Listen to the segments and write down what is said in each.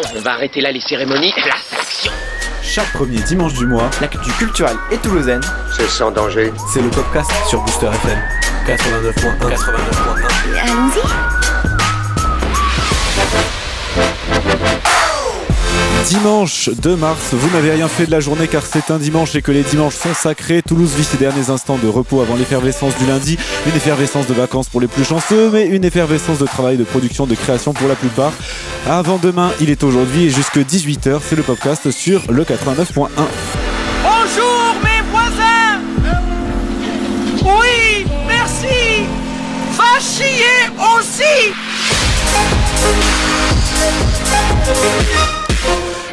Bon, on va arrêter là les cérémonies. Place à l'action Chaque premier dimanche du mois, L'actu culturelle et toulousaine, C'est sans danger. c'est le podcast sur Booster FM 89.1. 89.1. Allons-y. Dimanche 2 mars, vous n'avez rien fait de la journée car c'est un dimanche et que les dimanches sont sacrés. Toulouse vit ses derniers instants de repos avant l'effervescence du lundi. Une effervescence de vacances pour les plus chanceux, mais une effervescence de travail, de production, de création pour la plupart. Avant demain, il est aujourd'hui et jusque 18h, c'est le podcast sur le 89.1. Bonjour mes voisins Oui, merci Va chier aussi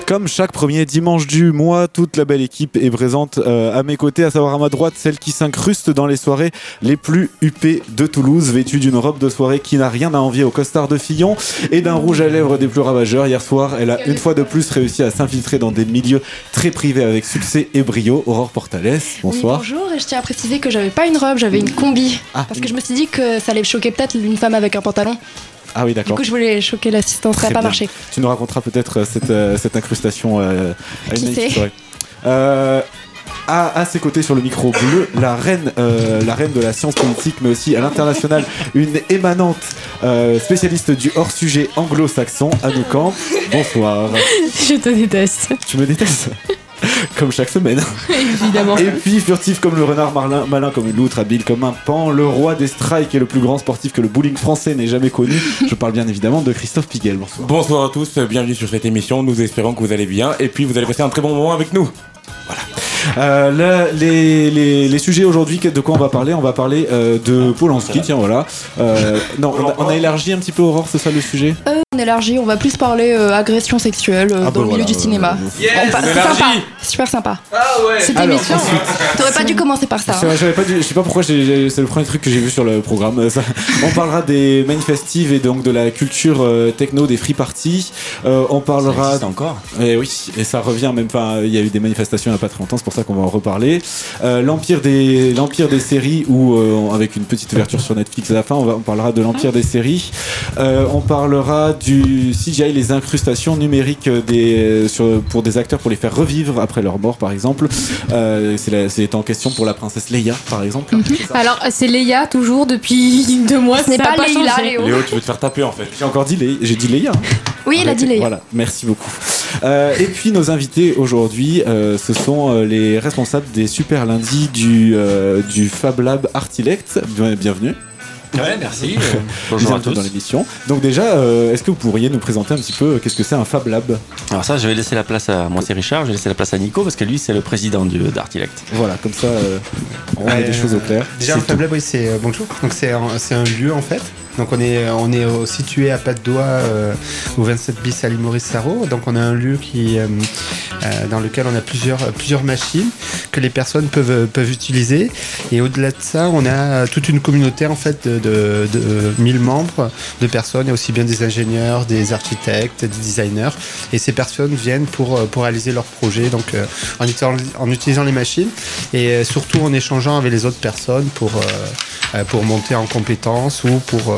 Comme chaque premier dimanche du mois, toute la belle équipe est présente euh, à mes côtés, à savoir à ma droite, celle qui s'incruste dans les soirées les plus huppées de Toulouse, vêtue d'une robe de soirée qui n'a rien à envier au costard de Fillon et d'un rouge à lèvres des plus ravageurs. Hier soir, elle a une fois de plus réussi à s'infiltrer dans des milieux très privés avec succès et brio. Aurore Portales, bonsoir. Oui, bonjour, et je tiens à préciser que j'avais pas une robe, j'avais une combi. Ah, parce que je me suis dit que ça allait choquer peut-être une femme avec un pantalon. Ah oui, Du d'accord. coup, je voulais choquer l'assistance, ça n'a pas bien. marché. Tu nous raconteras peut-être euh, cette, euh, cette incrustation euh, à Qui une. Euh, à, à ses côtés sur le micro bleu, la reine, euh, la reine de la science politique, mais aussi à l'international, une émanante euh, spécialiste du hors-sujet anglo-saxon, Anouk Camp. Bonsoir. Je te déteste, Tu me détestes? Comme chaque semaine. évidemment. Et puis furtif comme le renard, malin, malin comme une loutre, habile comme un pan, le roi des strikes et le plus grand sportif que le bowling français n'ait jamais connu. Je parle bien évidemment de Christophe Piguel. Bonsoir. Bonsoir à tous, bienvenue sur cette émission. Nous espérons que vous allez bien et puis vous allez passer un très bon moment avec nous. Euh, là, les, les, les sujets aujourd'hui, de quoi on va parler? On va parler euh, de Polanski, tiens voilà. Euh, non, on a, on a élargi un petit peu Aurore, c'est ça le sujet? Euh, on élargit, on va plus parler euh, agression sexuelle euh, Ah, dans bah le milieu voilà, du euh, cinéma. euh, On pa- On c'est élargit. sympa, super sympa. Ah ouais Cette Alors, émission, ensuite, t'aurais pas dû commencer par ça. C'est hein. vrai, j'avais pas dû- je sais pas pourquoi j'ai- j'ai- c'est le premier truc que j'ai vu sur le programme. Euh, ça- on parlera des manifestives et donc de la culture euh, techno, des free parties. Euh, on parlera encore? Et oui, et ça revient même. Enfin, il y a eu des manifestations il n'y a pas très longtemps, c'est pour ça qu'on va en reparler. Euh, l'empire des l'empire des séries, ou euh, avec une petite ouverture sur Netflix à la fin, on, va, on parlera de l'empire des séries. Euh, on parlera du CGI, les incrustations numériques des sur, pour des acteurs pour les faire revivre après leur mort, par exemple. Euh, c'est en question pour la princesse Leia, par exemple. Alors, c'est Léa, toujours, depuis deux mois. Ce n'est pas Leïla, changé. Léo. Léo, tu veux te faire taper en fait. J'ai encore dit Leia, j'ai dit Leia. hein. Oui, il a dit Léa. Voilà, merci beaucoup. Euh, et puis nos invités aujourd'hui, euh, ce sont euh, les responsables des super lundis du, euh, du Fab Lab Artilect. Bien- bienvenue. Ouais, merci. Bienvenue dans l'émission. Donc déjà, euh, est-ce que vous pourriez nous présenter un petit peu euh, qu'est-ce que c'est un Fab Lab? Alors ça, je vais laisser la place à moi, c'est Richard. Je vais laisser la place à Nico parce que lui, c'est le président du d'Artilect. Voilà, comme ça, euh, on met Ouais, les choses au clair. Déjà, un Fab Lab, oui, c'est euh, bonjour. Donc c'est un, c'est un lieu en fait. Donc on est euh, situé à pas de euh, au 27 bis à Maurice Sarro. Donc on a un lieu euh, dans lequel on a plusieurs machines que les personnes peuvent utiliser. Et au-delà de ça, on a toute une communauté en fait de, de, de 1000 membres de personnes. A aussi bien des ingénieurs, des architectes, des designers. Et ces personnes viennent pour réaliser leurs projets. Donc en, utilisant, les machines et surtout en échangeant avec les autres personnes pour pour monter en compétences ou pour,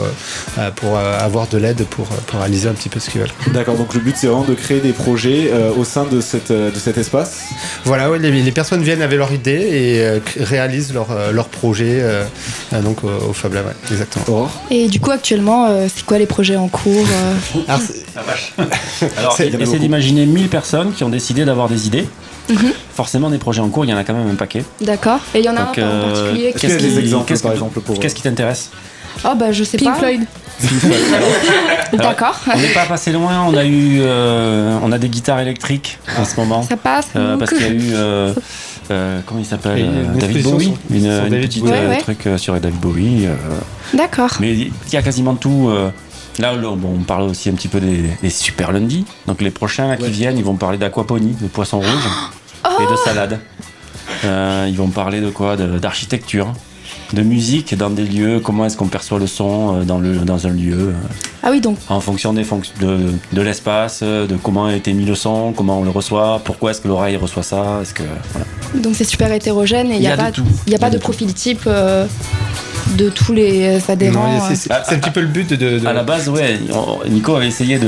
pour euh, avoir de l'aide pour, euh, pour réaliser un petit peu ce qu'ils veulent. D'accord, donc le but c'est vraiment de créer des projets euh, au sein de, cette, euh, de cet espace? Voilà, ouais, les, les personnes viennent avec leur idée et euh, réalisent leur, euh, leur projet euh, euh, donc au, au Fab Lab, ouais, exactement. Et du coup, actuellement, euh, c'est quoi les projets en cours euh? Alors, c'est- Alors, beaucoup. d'imaginer 1000 personnes qui ont décidé d'avoir des idées. Mhm. Forcément, des projets en cours, il y en a quand même un paquet. D'accord. Et il y en a Donc, un en euh, particulier Qu'est-ce des qui- exemples qu'est-ce par que- exemple pour. Qu'est-ce qui t'intéresse? Oh, bah, je sais Pink pas. Floyd. D'accord. On n'est pas passé loin. On a eu, euh, on a des guitares électriques en ce moment. Ça passe. Euh, parce qu'il y a eu, euh, euh, comment il s'appelle David Bowie, sur- une, sur une David petite Bowie. euh, Ouais, ouais. truc sur David Bowie. euh, D'accord. mais il y a quasiment tout. euh, là, bon, on parle aussi un petit peu des, des super lundi. Donc les prochains là, qui Ouais. viennent, ils vont parler d'aquaponie, de poisson rouge et de salade. Euh, ils vont parler de quoi? De- D'architecture, de musique dans des lieux. Comment est-ce qu'on perçoit le son euh, dans, le, dans un lieu euh, Ah oui, donc en fonction des fonc- de, de l'espace, euh, de comment a été mis le son, comment on le reçoit, pourquoi est-ce que l'oreille reçoit ça, est-ce que voilà. donc c'est super hétérogène et il n'y a, de pas, il y a pas de de tout. profil type euh, de tous les adhérents. C'est- un petit peu le but de. de- À la base, ouais, Nico avait essayé de,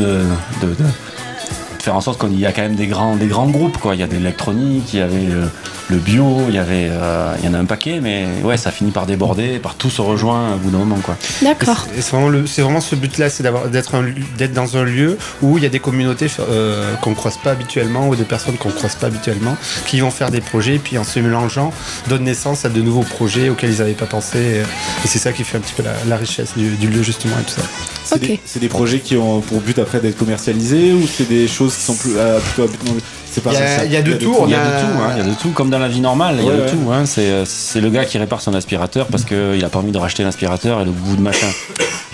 de, de- de faire en sorte qu'il y a quand même des grands, des grands groupes. Quoi. Il y a de l'électronique, il y avait euh, le bio, il y, avait, euh, il y en a un paquet, mais ouais, ça finit par déborder, par tout se rejoint au bout d'un moment. Quoi. D'accord. Et C'est vraiment, le- c'est vraiment ce but-là, c'est d'avoir- d'être dans un lieu où il y a des communautés euh, qu'on ne croise pas habituellement ou des personnes qu'on ne croise pas habituellement qui vont faire des projets et puis en se mélangeant donnent naissance à de nouveaux projets auxquels ils n'avaient pas pensé. Et, et c'est ça qui fait un petit peu la, la richesse du, du lieu justement et tout ça. C'est Ok. des, c'est des projets qui ont pour but après d'être commercialisés ou c'est des choses qui sont plus à, plutôt à but non Il y a- il y a de tout, Il y a On a- de tout, hein, il y a de tout, comme dans la vie normale, il y a de ouais. tout. Hein. C'est, euh, c'est le gars qui répare son aspirateur parce qu'il a pas envie de racheter l'aspirateur et le bout de machin,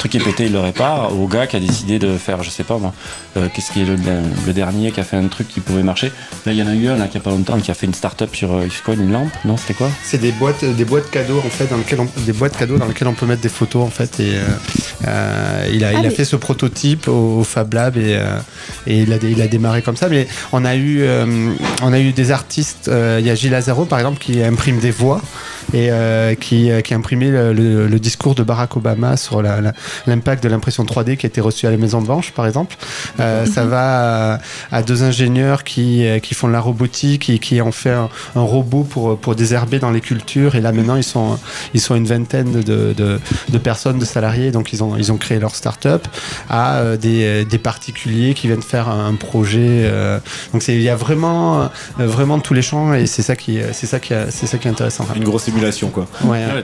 truc qui est pété, il le répare. Au gars qui a décidé de faire, je sais pas moi, euh, qu'est-ce qui est le, le dernier qui a fait un truc qui pouvait marcher. Là, il y en a eu un là, qui a pas longtemps qui a fait une start-up sur, euh, quoi, une lampe? Non, c'était quoi? C'est des boîtes, des boîtes cadeaux en fait, dans lesquelles on, des boîtes cadeaux dans lesquelles on peut mettre des photos en fait. Et euh, euh, il a, Ah, il a mais- fait ce prototype au, au Fab Lab et, euh, et il, a, dé- il a démarré comme ça. Mais on a eu, euh, on a eu des artistes. euh, Il y a Gilles Lazaro par exemple qui imprime des voix et euh, qui, euh, qui a imprimé le, le- le discours de Barack Obama sur la- la- l'impact de l'impression 3D qui a été reçu à la Maison Blanche par exemple. Euh, ça va à, à deux ingénieurs qui, euh, qui font de la robotique et qui ont fait un, un robot pour, pour désherber dans les cultures. Et là maintenant ils sont, ils sont une vingtaine de, de, de personnes, de salariés. Donc ils ont, ils ont créé leur start-up à euh, des, des particuliers qui viennent faire un projet. euh, donc c'est- il y a vraiment, vraiment tous les champs et c'est ça qui, c'est ça qui, c'est ça qui est intéressant. Une grosse émulation quoi. Ouais, Ouais.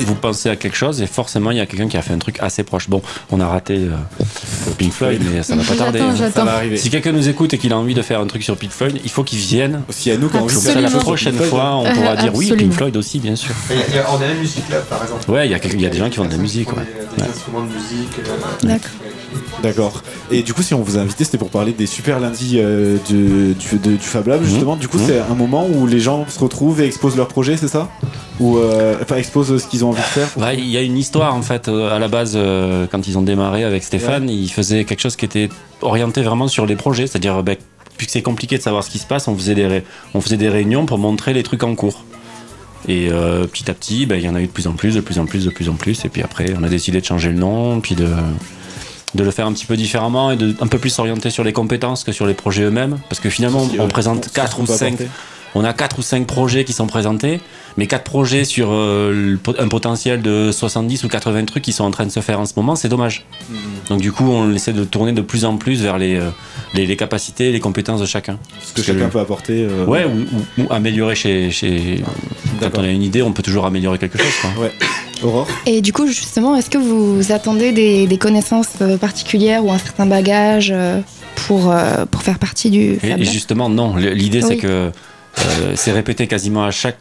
Vous pensez à quelque chose et forcément il y a quelqu'un qui a fait un truc assez proche. Bon, on a raté euh, Pink Floyd, mais ça va pas tarder. J'attends. Ça j'attends. va arriver. Si quelqu'un nous écoute et qu'il a envie de faire un truc sur Pink Floyd, il faut qu'il vienne. Aussi à nous quand on joue ça, la prochaine fois, on pourra Euh, dire oui. Pink Floyd aussi, bien sûr. Il y a- il y a- on a la musique là par exemple. Ouais, il y, a quel- il y a des gens qui font de la musique. Ouais. Des Ouais. instruments de musique. euh, D'accord. D'accord. Et du coup, si on vous a invité, c'était pour parler des super lundis euh, du, du, de- du Fab Lab, justement. Du coup, Mhm. c'est un moment où les gens se retrouvent et exposent leurs projets, c'est ça? Ou euh, enfin, exposent ce qu'ils ont envie de faire? Ouais, il y a une histoire en fait. euh, À la base, euh, quand ils ont démarré avec Stéphane, ils faisaient quelque chose qui était orienté vraiment sur les projets. C'est-à-dire, ben, puisque c'est compliqué de savoir ce qui se passe, on faisait des, ré- on faisait des réunions pour montrer les trucs en cours. Et euh, petit à petit, ben, il y en a eu de plus en plus, de plus en plus, de plus en plus. Et puis après, on a décidé de changer le nom, puis de, de le faire un petit peu différemment et de un peu plus s'orienter sur les compétences que sur les projets eux-mêmes. Parce que finalement, on présente ce 4 qu'on ou peut 5 apporter. On a 4 ou 5 projets qui sont présentés, mais 4 projets sur euh, un potentiel de 70 ou 80 trucs qui sont en train de se faire en ce moment, c'est dommage. Mhm. Donc du coup, on essaie de tourner de plus en plus vers les, euh, les, les capacités, les compétences de chacun. Ce que que chacun le- peut apporter. euh, Ouais, ou, ou- ou améliorer chez... chez... Quand on a une idée, on peut toujours améliorer quelque chose. Quoi. Ouais. Aurore? Et du coup, justement, est-ce que vous attendez des, des connaissances euh, particulières ou un certain bagage pour, pour faire partie du Et, justement, non. L'idée, c'est que c'est répété quasiment à chaque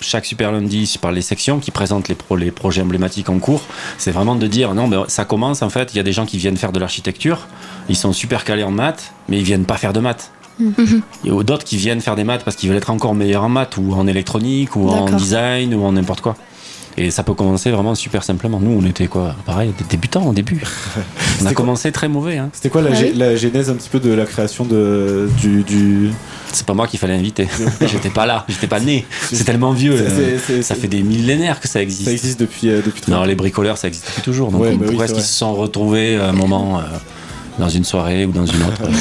chaque super lundi par les sections qui présentent les, pro- les projets emblématiques en cours, c'est vraiment de dire non, ben, ça commence en fait. Il y a des gens qui viennent faire de l'architecture, ils sont super calés en maths, mais ils viennent pas faire de maths. Mhm. Il y a d'autres qui viennent faire des maths parce qu'ils veulent être encore meilleurs en maths ou en électronique ou en design ou en n'importe quoi. Et ça peut commencer vraiment super simplement. Nous, on était quoi Pareil, des débutants au début. on a commencé très mauvais. Hein. C'était quoi la, Ah la genèse un petit peu de la création de, du. du... C'est pas moi qu'il fallait inviter. J'étais pas là, j'étais pas né. C'est tellement vieux. Euh, Ça fait des millénaires que ça existe. Ça existe depuis, euh, depuis très Non, les bricoleurs, ça existe depuis toujours. Donc Ouais, on bah oui, pourrait c'est qu'ils se sont retrouvés à un moment euh, dans une soirée ou dans une autre.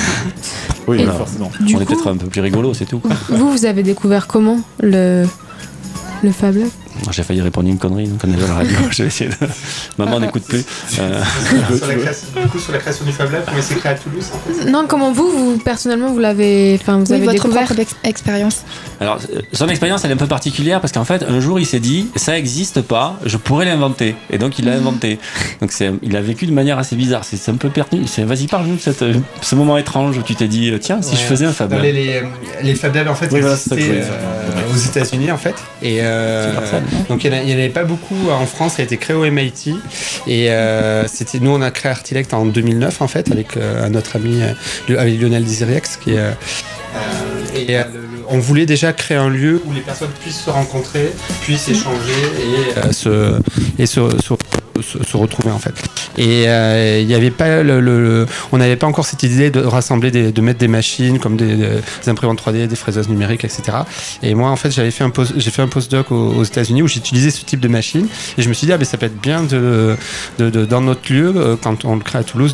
Oui, forcément. Du on est peut-être un peu plus rigolo, c'est tout. vous, vous avez découvert comment le, le Fab Lab J'ai failli répondre une connerie, donc on est à la radio. Je vais essayer de... Maman n'écoute plus. Euh, sur la création, du coup, sur la création du Fab Lab, comment s'est créé à Toulouse en fait Non, comment vous, vous personnellement, vous l'avez, enfin, vous Oui, avez votre découvert propre ex- expérience. Alors, euh, son expérience, elle est un peu particulière parce qu'en fait, un jour, il s'est dit, ça existe pas, je pourrais l'inventer. Et donc, il l'a inventé. Donc, il a vécu de manière assez bizarre. C'est, un peu perdu. Vas-y, parle-nous de cette, euh, ce moment étrange où tu t'es dit, tiens, si je faisais un Fab Lab. les, les, les Fab Labs en fait Oui, voilà, ça euh, aux États-Unis en fait et euh, donc il n'y en, avait pas beaucoup en France ça a été créé au MIT et euh, c'était nous on a créé Artilect en 2009 en fait avec euh, un autre ami euh, avec Lionel Desiriex qui est et on voulait déjà créer un lieu où les personnes puissent se rencontrer, puissent échanger et, se, et se, se, se- se retrouver en fait. Et euh, il n'y avait pas le, le- on n'avait pas encore cette idée de rassembler, des- de mettre des machines comme des, des imprimantes 3D, des fraiseuses numériques, etc. Et moi, en fait, j'avais fait un post, j'ai fait un postdoc aux, aux États-Unis où j'utilisais ce type de machine. Et je me suis dit, ah, ben, ça peut être bien de, de- de- dans notre lieu, euh, quand on le crée à Toulouse,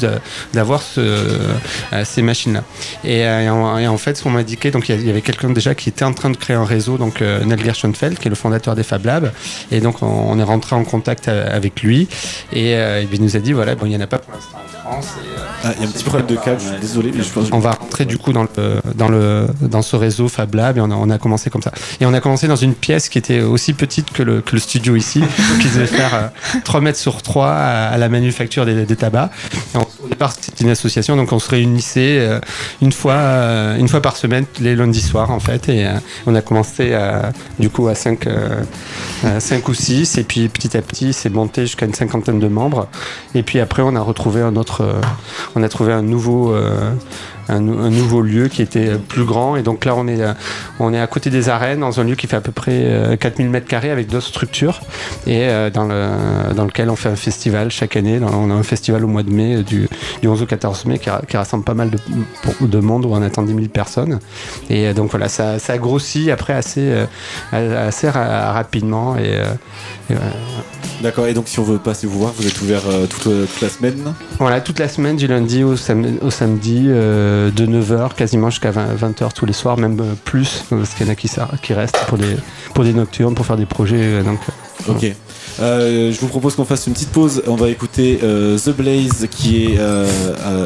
d'avoir ce, euh, ces machines-là. Et, euh, et en, et en fait, qu'on m'a indiqué, donc il y y avait quelqu'un déjà qui était en train de créer un réseau, donc Neil Gershenfeld, qui est le fondateur des Fab Labs. Et donc, on, on est rentré en contact avec lui. Et, euh, il nous a dit, voilà, bon, il n'y en a pas pour l'instant en France. Et, euh, Ah, il y a un petit problème de câble, je suis désolé. mais je pense- on va rentrer du coup dans le, dans le, dans ce réseau Fab Lab et on a, on a commencé comme ça. Et on a commencé dans une pièce qui était aussi petite que le, que le studio ici, qui devait faire euh, 3 mètres sur 3 à, à la manufacture des, des tabacs. Et on- au départ, c'était une association, donc on se réunissait euh, une, fois, euh, une fois par semaine, les lundis soirs en fait. Et euh, on a commencé à, du coup à 5, ou 6, et puis petit à petit, c'est monté jusqu'à une cinquantaine de membres. Et puis après, on a retrouvé un autre, euh, on a trouvé un nouveau, euh, un, nou- un nouveau lieu qui était plus grand. Et donc là, on est, euh, on est à côté des arènes, dans un lieu qui fait à peu près euh, 4000 mètres carrés avec d'autres structures, et euh, dans, le, dans lequel on fait un festival chaque année. On a un festival au mois de mai, euh, du, du 11 au 14 mai, qui, ra- qui rassemble pas mal de, monde, où on attend 10 000 personnes. Et euh, donc voilà, ça, ça a grossi après assez, euh, assez ra- rapidement. Et, euh, et, euh, D'accord, et donc si on veut passer vous voir, vous êtes ouvert euh, toute, euh, toute la semaine? Voilà, toute la semaine, du lundi au, sam- au samedi, euh, de 9h quasiment jusqu'à 20, h tous les soirs, même euh, plus, parce qu'il y en a qui, restent pour des, pour des nocturnes, pour faire des projets. euh, donc, euh. Euh, je vous propose qu'on fasse une petite pause. On va écouter euh, The Blaze, qui est euh,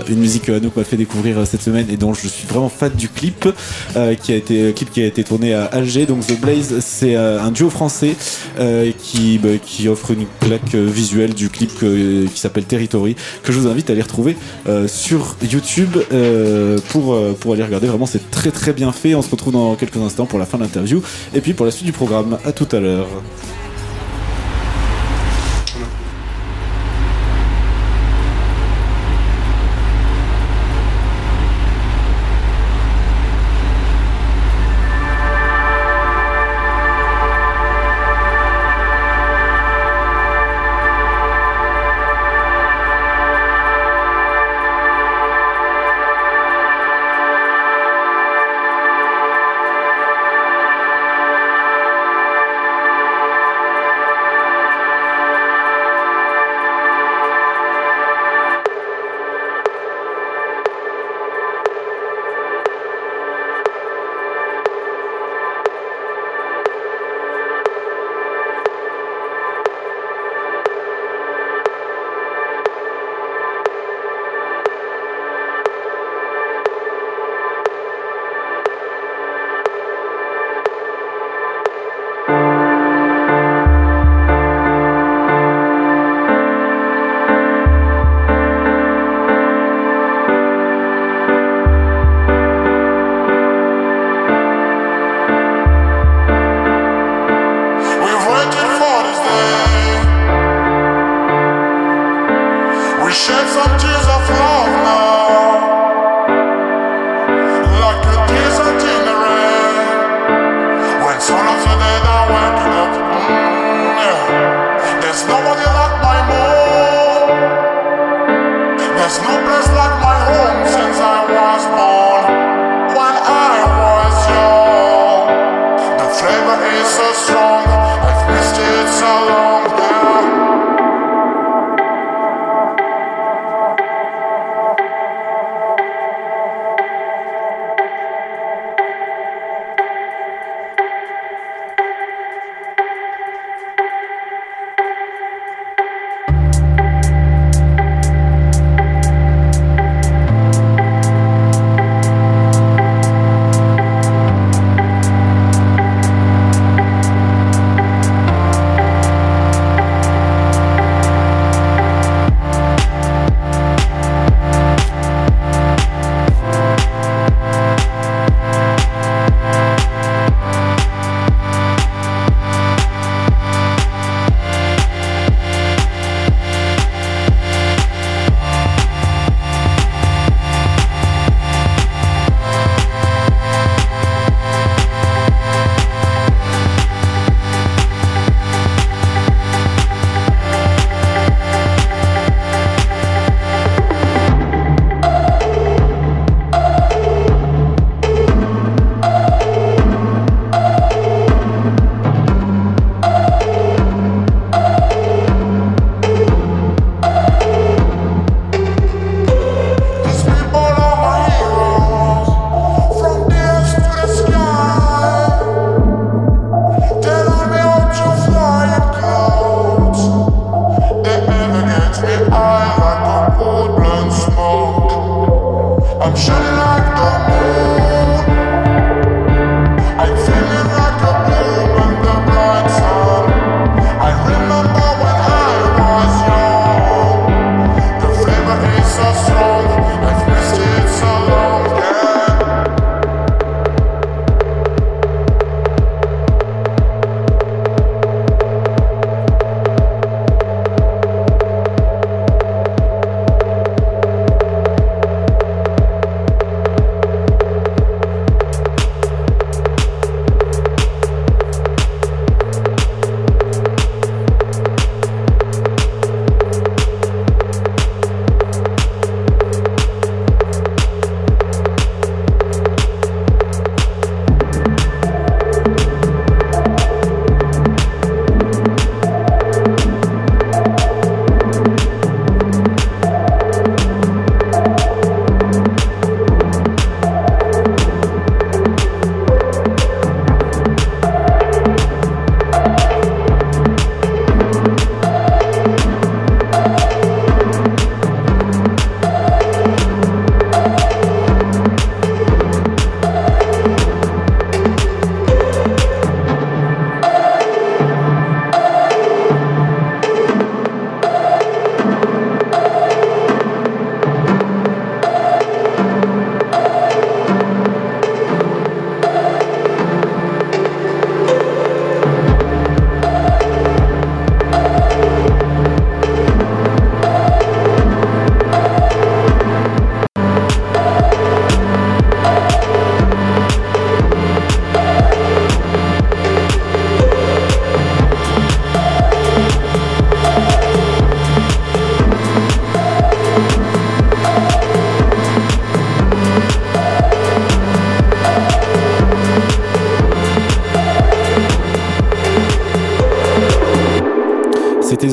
une musique que Anouk m'a fait découvrir cette semaine et dont je suis vraiment fan du clip, qui a été clip qui a été tourné à Alger. Donc The Blaze, c'est un duo français qui bah, qui offre une claque euh, visuelle du clip qui s'appelle Territory, que je vous invite à aller retrouver sur YouTube pour pour aller regarder. Vraiment, c'est très très bien fait. On se retrouve dans quelques instants pour la fin de l'interview et puis pour la suite du programme. À tout à l'heure.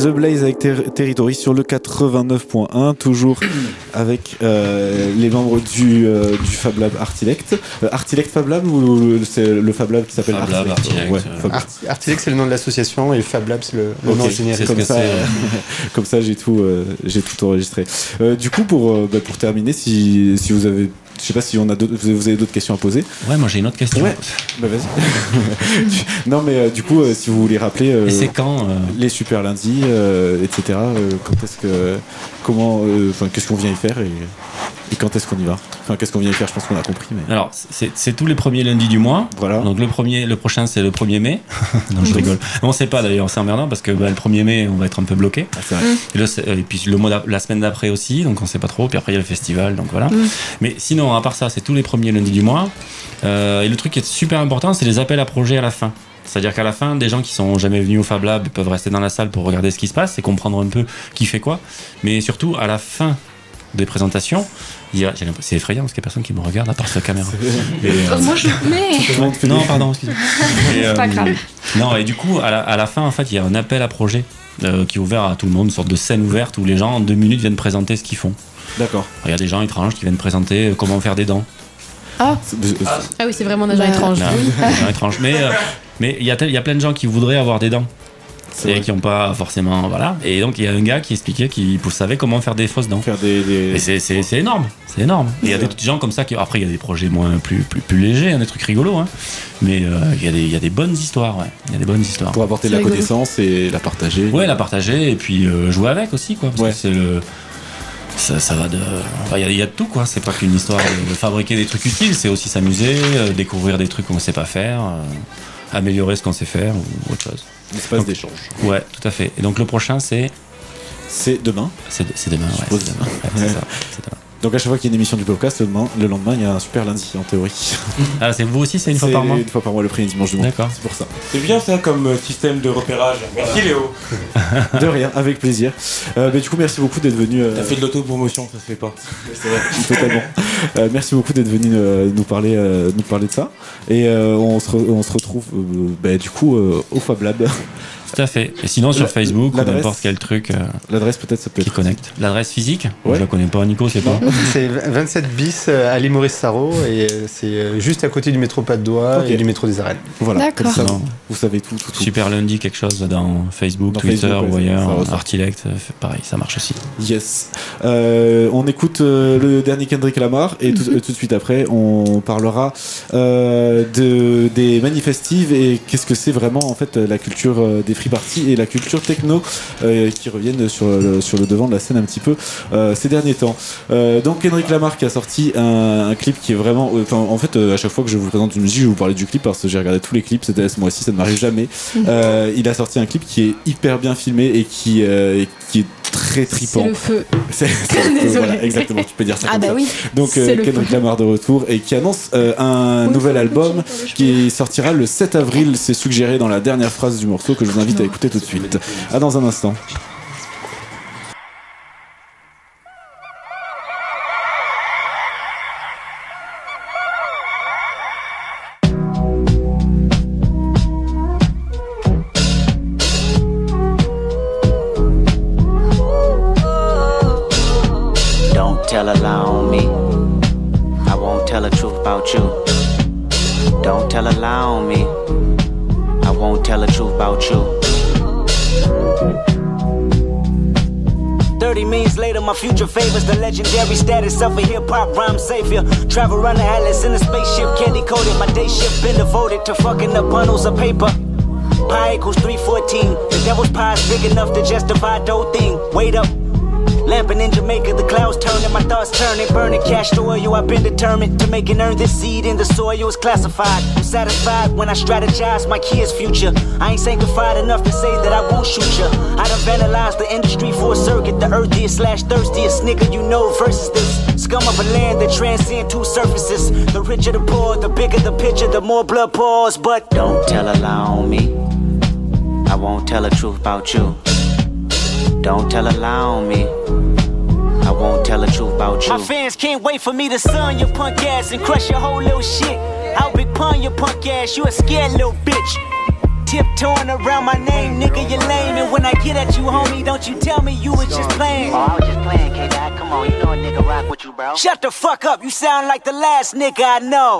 The Blaze avec Ter- Territory sur le 89.1, toujours avec euh, les membres du, euh, du Fab Lab Artilect. Euh, Artilect Fab Lab ou le- c'est le Fab Lab qui s'appelle Artilect, Ouais. Fab- Art- Artilect, c'est le nom de l'association et Fab Lab, c'est le, nom générique. comme ça, euh, comme ça j'ai tout, euh, j'ai tout enregistré. Euh, du coup, pour, euh, bah, pour terminer, si, si vous avez, je sais pas si on a d'autres- vous avez d'autres questions à poser. Ouais, moi j'ai une autre question. Ouais. Bah vas-y. non mais euh, du coup, euh, si vous voulez rappeler euh, Et c'est quand euh, les super lundis, euh, etc. euh, quand est-ce que, comment, euh, enfin, qu'est-ce qu'on vient y faire et, et quand est-ce qu'on y va? Enfin, qu'est-ce qu'on vient y faire, je pense qu'on a compris. Mais Alors, c'est c'est tous les premiers lundis du mois. voilà. Donc le premier, le prochain c'est le 1er mai. non, je rigole. On sait pas d'ailleurs, c'est emmerdant parce que bah, le 1er mai, on va être un peu bloqué. Ah. Et, puis le mois la semaine d'après aussi, donc on sait pas trop. Puis après il y a le festival, donc voilà. Mais sinon, à part ça, c'est tous les premiers lundis du mois. Euh, et le truc qui est super important, c'est les appels à projets à la fin. C'est-à-dire qu'à la fin, des gens qui sont jamais venus au Fab Lab peuvent rester dans la salle pour regarder ce qui se passe et comprendre un peu qui fait quoi. Mais surtout, à la fin des présentations, c'est effrayant parce qu'il n'y a personne qui me regarde à part sa caméra. Et, euh, Moi, je. Mais. Non, pardon, excusez-moi. Et, euh, pas grave. Non, et du coup, à la, à la fin, en fait, il y a un appel à projet euh, qui est ouvert à tout le monde, une sorte de scène ouverte où les gens, en deux minutes, viennent présenter ce qu'ils font. D'accord. Il y a des gens étranges qui viennent présenter euh, comment faire des dents. C'est- euh, Ah oui, c'est vraiment des gens Bah, étranges. Des gens étranges. Mais euh, mais il y, a tel- il y a plein de gens qui voudraient avoir des dents. C'est qui n'ont pas forcément. Voilà. Et donc, il y a un gars qui expliquait qu'il savait comment faire des fausses dents. Faire des, des- Et c'est- énorme, c'est énorme. Et il y a des gens comme ça qui. Après, il y a des projets moins plus, plus, plus légers, hein, des trucs rigolos. hein. Mais euh, il y, a des- il y a des bonnes histoires, ouais. Il y a des bonnes histoires. pour apporter de la rigolo. connaissance et la partager. Ouais, la partager et puis euh, jouer avec aussi, quoi. Parce Ouais. que c'est le. Ça, ça va de. enfin, Il y, a- il y a de tout, quoi. C'est pas qu'une histoire de, de fabriquer des trucs utiles, c'est aussi s'amuser, euh, découvrir des trucs qu'on ne sait pas faire, euh, améliorer ce qu'on sait faire ou autre chose. L'espace d'échange. Ouais, tout à fait. Et donc le prochain, c'est. C'est demain. C'est demain, ouais. demain. Ouais, ça, demain. Donc à chaque fois qu'il y a une émission du podcast, le lendemain, le lendemain, il y a un super lundi en théorie. Ah, c'est vous aussi, c'est une fois C'est par mois Une fois par mois, le premier dimanche du mois. D'accord. C'est pour ça. C'est bien ça comme euh, système de repérage. Merci Léo. De rien, avec plaisir. Euh, mais du coup, merci beaucoup d'être venu. euh, T'as fait de l'autopromotion, ça se fait pas. Totalement. Euh, merci beaucoup d'être venu euh, nous parler, euh, nous parler de ça. Et euh, on, se re- on se retrouve euh, bah, du coup euh, au Fab Lab Tout à fait. Et sinon, sur Facebook, ou l'adresse- n'importe quel truc euh, L'adresse peut-être ça peut qui connecte. L'adresse physique Ouais. Je la connais pas, Nico, c'est pas. C'est 27 bis euh, à l'île Maurice Sarro et euh, c'est euh, juste à côté du métro Pas de Doigt et du métro des Arènes. Voilà. D'accord. Comme ça, vous savez tout, tout, tout. Super lundi, quelque chose dans Facebook, Dans Twitter Facebook, ou ailleurs. Artilect, euh, pareil, ça marche aussi. Yes. Euh, on écoute euh, le dernier Kendrick Lamar et tout, euh, tout de suite après, on parlera euh, de, des manifestives et qu'est-ce que c'est vraiment en fait la culture euh, des free parties et la culture techno euh, qui reviennent sur le, sur le devant de la scène un petit peu euh, ces derniers temps. Euh, donc Lamar qui a sorti un, un clip qui est vraiment, enfin en fait à chaque fois que je vous présente une musique, je vais vous parler du clip parce que j'ai regardé tous les clips. C'était ce mois-ci, ça ne m'arrive jamais. Euh, il a sorti un clip qui est hyper bien filmé et qui, et qui est très C'est tripant. le feu. C'est- c'est- Désolée. voilà, exactement, tu peux dire ça Ah comme bah ça. oui. Donc C'est euh, le Kendrick feu. Lamar de retour et qui annonce euh, un nouvel album qui sortira le 7 avril. C'est suggéré dans la dernière phrase du morceau que je vous invite à écouter tout de suite. À dans un instant. Legendary status of a hip hop rhyme savior. Travel around the atlas in a spaceship, candy coated. My day shift been devoted to fucking up bundles of paper. Pi equals 314. The devil's pie is big enough to justify the whole thing. Wait up. Lamping in Jamaica, the clouds turning, my thoughts turning, burning cash to oil. I've been determined to make and earn this seed in the soil is classified. I'm satisfied when I strategize my kids' future. I ain't sanctified enough to say that I won't shoot ya. I done vandalized the industry for a circuit, the earthiest slash thirstiest nigga you know versus this scum of a land that transcend two surfaces. The richer the poor, the bigger the picture, the more blood pours. But don't tell a lie on me. I won't tell the truth about you. Don't tell a lie on me. I won't tell the truth about you. My fans can't wait for me to sun your punk ass and crush your whole little shit. I'll be pun your punk ass, you a scared little bitch. Tiptoeing around my name, nigga, you lame. And when I get at you, homie, don't you tell me you was just playing. Oh, I was just playing, K Dot. Come on, you know a nigga rock with you, bro. Shut the fuck up, you sound like the last nigga I know.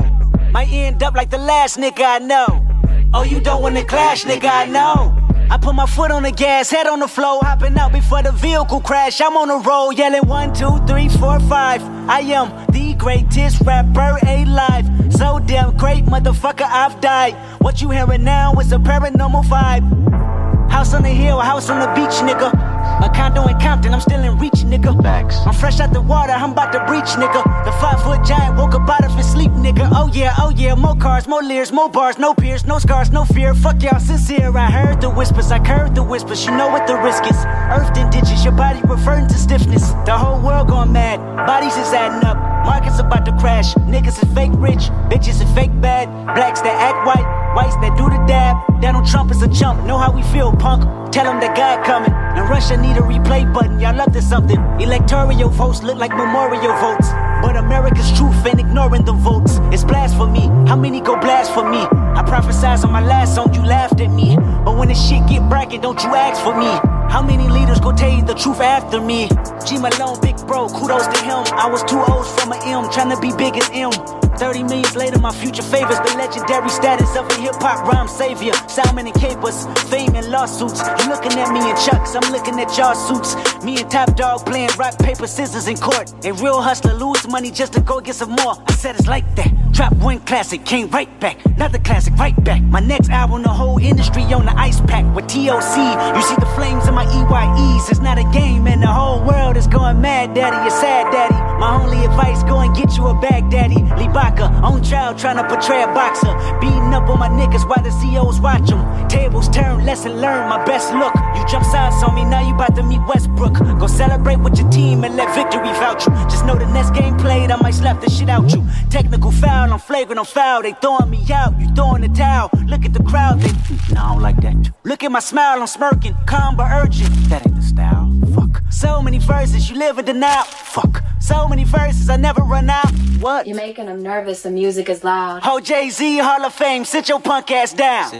Might end up like the last nigga I know. Oh, you don't wanna clash, nigga, I know. I put my foot on the gas, head on the floor, hopping out before the vehicle crash. I'm on the road, yelling one, two, three, four, five. I am the greatest rapper alive. So damn great, motherfucker, I've died. What you hearing now is a paranormal vibe. House on the hill, house on the beach, nigga. A condo in Compton, I'm still in reach, nigga. Facts. I'm fresh out the water, I'm about to breach, nigga. The five foot giant woke up out of his sleep, nigga. Oh yeah, oh yeah, more cars, more leers, more bars, no peers, no scars, no fear. Fuck y'all sincere. I heard the whispers, I heard the whispers. You know what the risk is. Earthed in ditches, your body referring to stiffness. The whole world going mad, bodies is adding up. Markets about to crash. Niggas is fake rich, bitches is fake bad. Blacks that act white, whites that do the dab. Donald Trump is a chump, know how we feel, punk. Tell him that God coming. And Russia need a replay button, y'all up to something. Electoral votes look like memorial votes. But America's truth ain't ignoring the votes. It's blasphemy. How many go me? I prophesied on my last song, you laughed at me. But when the shit get bragging, don't you ask for me? How many leaders go tell you the truth after me? G Malone, big bro, kudos to him. I was two O's from an M, trying to be big as M. 30 minutes later, my future favors the legendary status of a hip hop rhyme savior. Salmon and capers, fame and lawsuits. You looking at me in chucks, I'm looking at y'all suits. Me and Top Dog playing rock, paper, scissors in court. A real hustler lose money just to go get some more. I said it's like that. Drop one classic, came right back. Another classic, right back. My next album, the whole industry on the ice pack with TOC. You see the flames in my EYEs. It's not a game, and the whole world is going mad, daddy. You're sad, daddy. My only advice, go and get you a bag, daddy. Libaka, on trial, trying to portray a boxer. Beating up on my niggas while the CEOs watch them. Tables turn, lesson learned, my best look. You jump sides on me, now you about to meet Westbrook. Go celebrate with your team and let victory vouch you. Just know the next game played, I might slap the shit out you. Technical foul, I'm flagrant, I'm foul. They throwing me out, you throwing the towel. Look at the crowd, they. No, I don't like that. Look at my smile, I'm smirking. Calm but urgent. That ain't the style. Fuck. So many verses, you live in the denial. Fuck. So many verses, I never run out. What? You're making them nervous. The music is loud. Ho Jay Z, Hall of Fame, sit your punk ass down.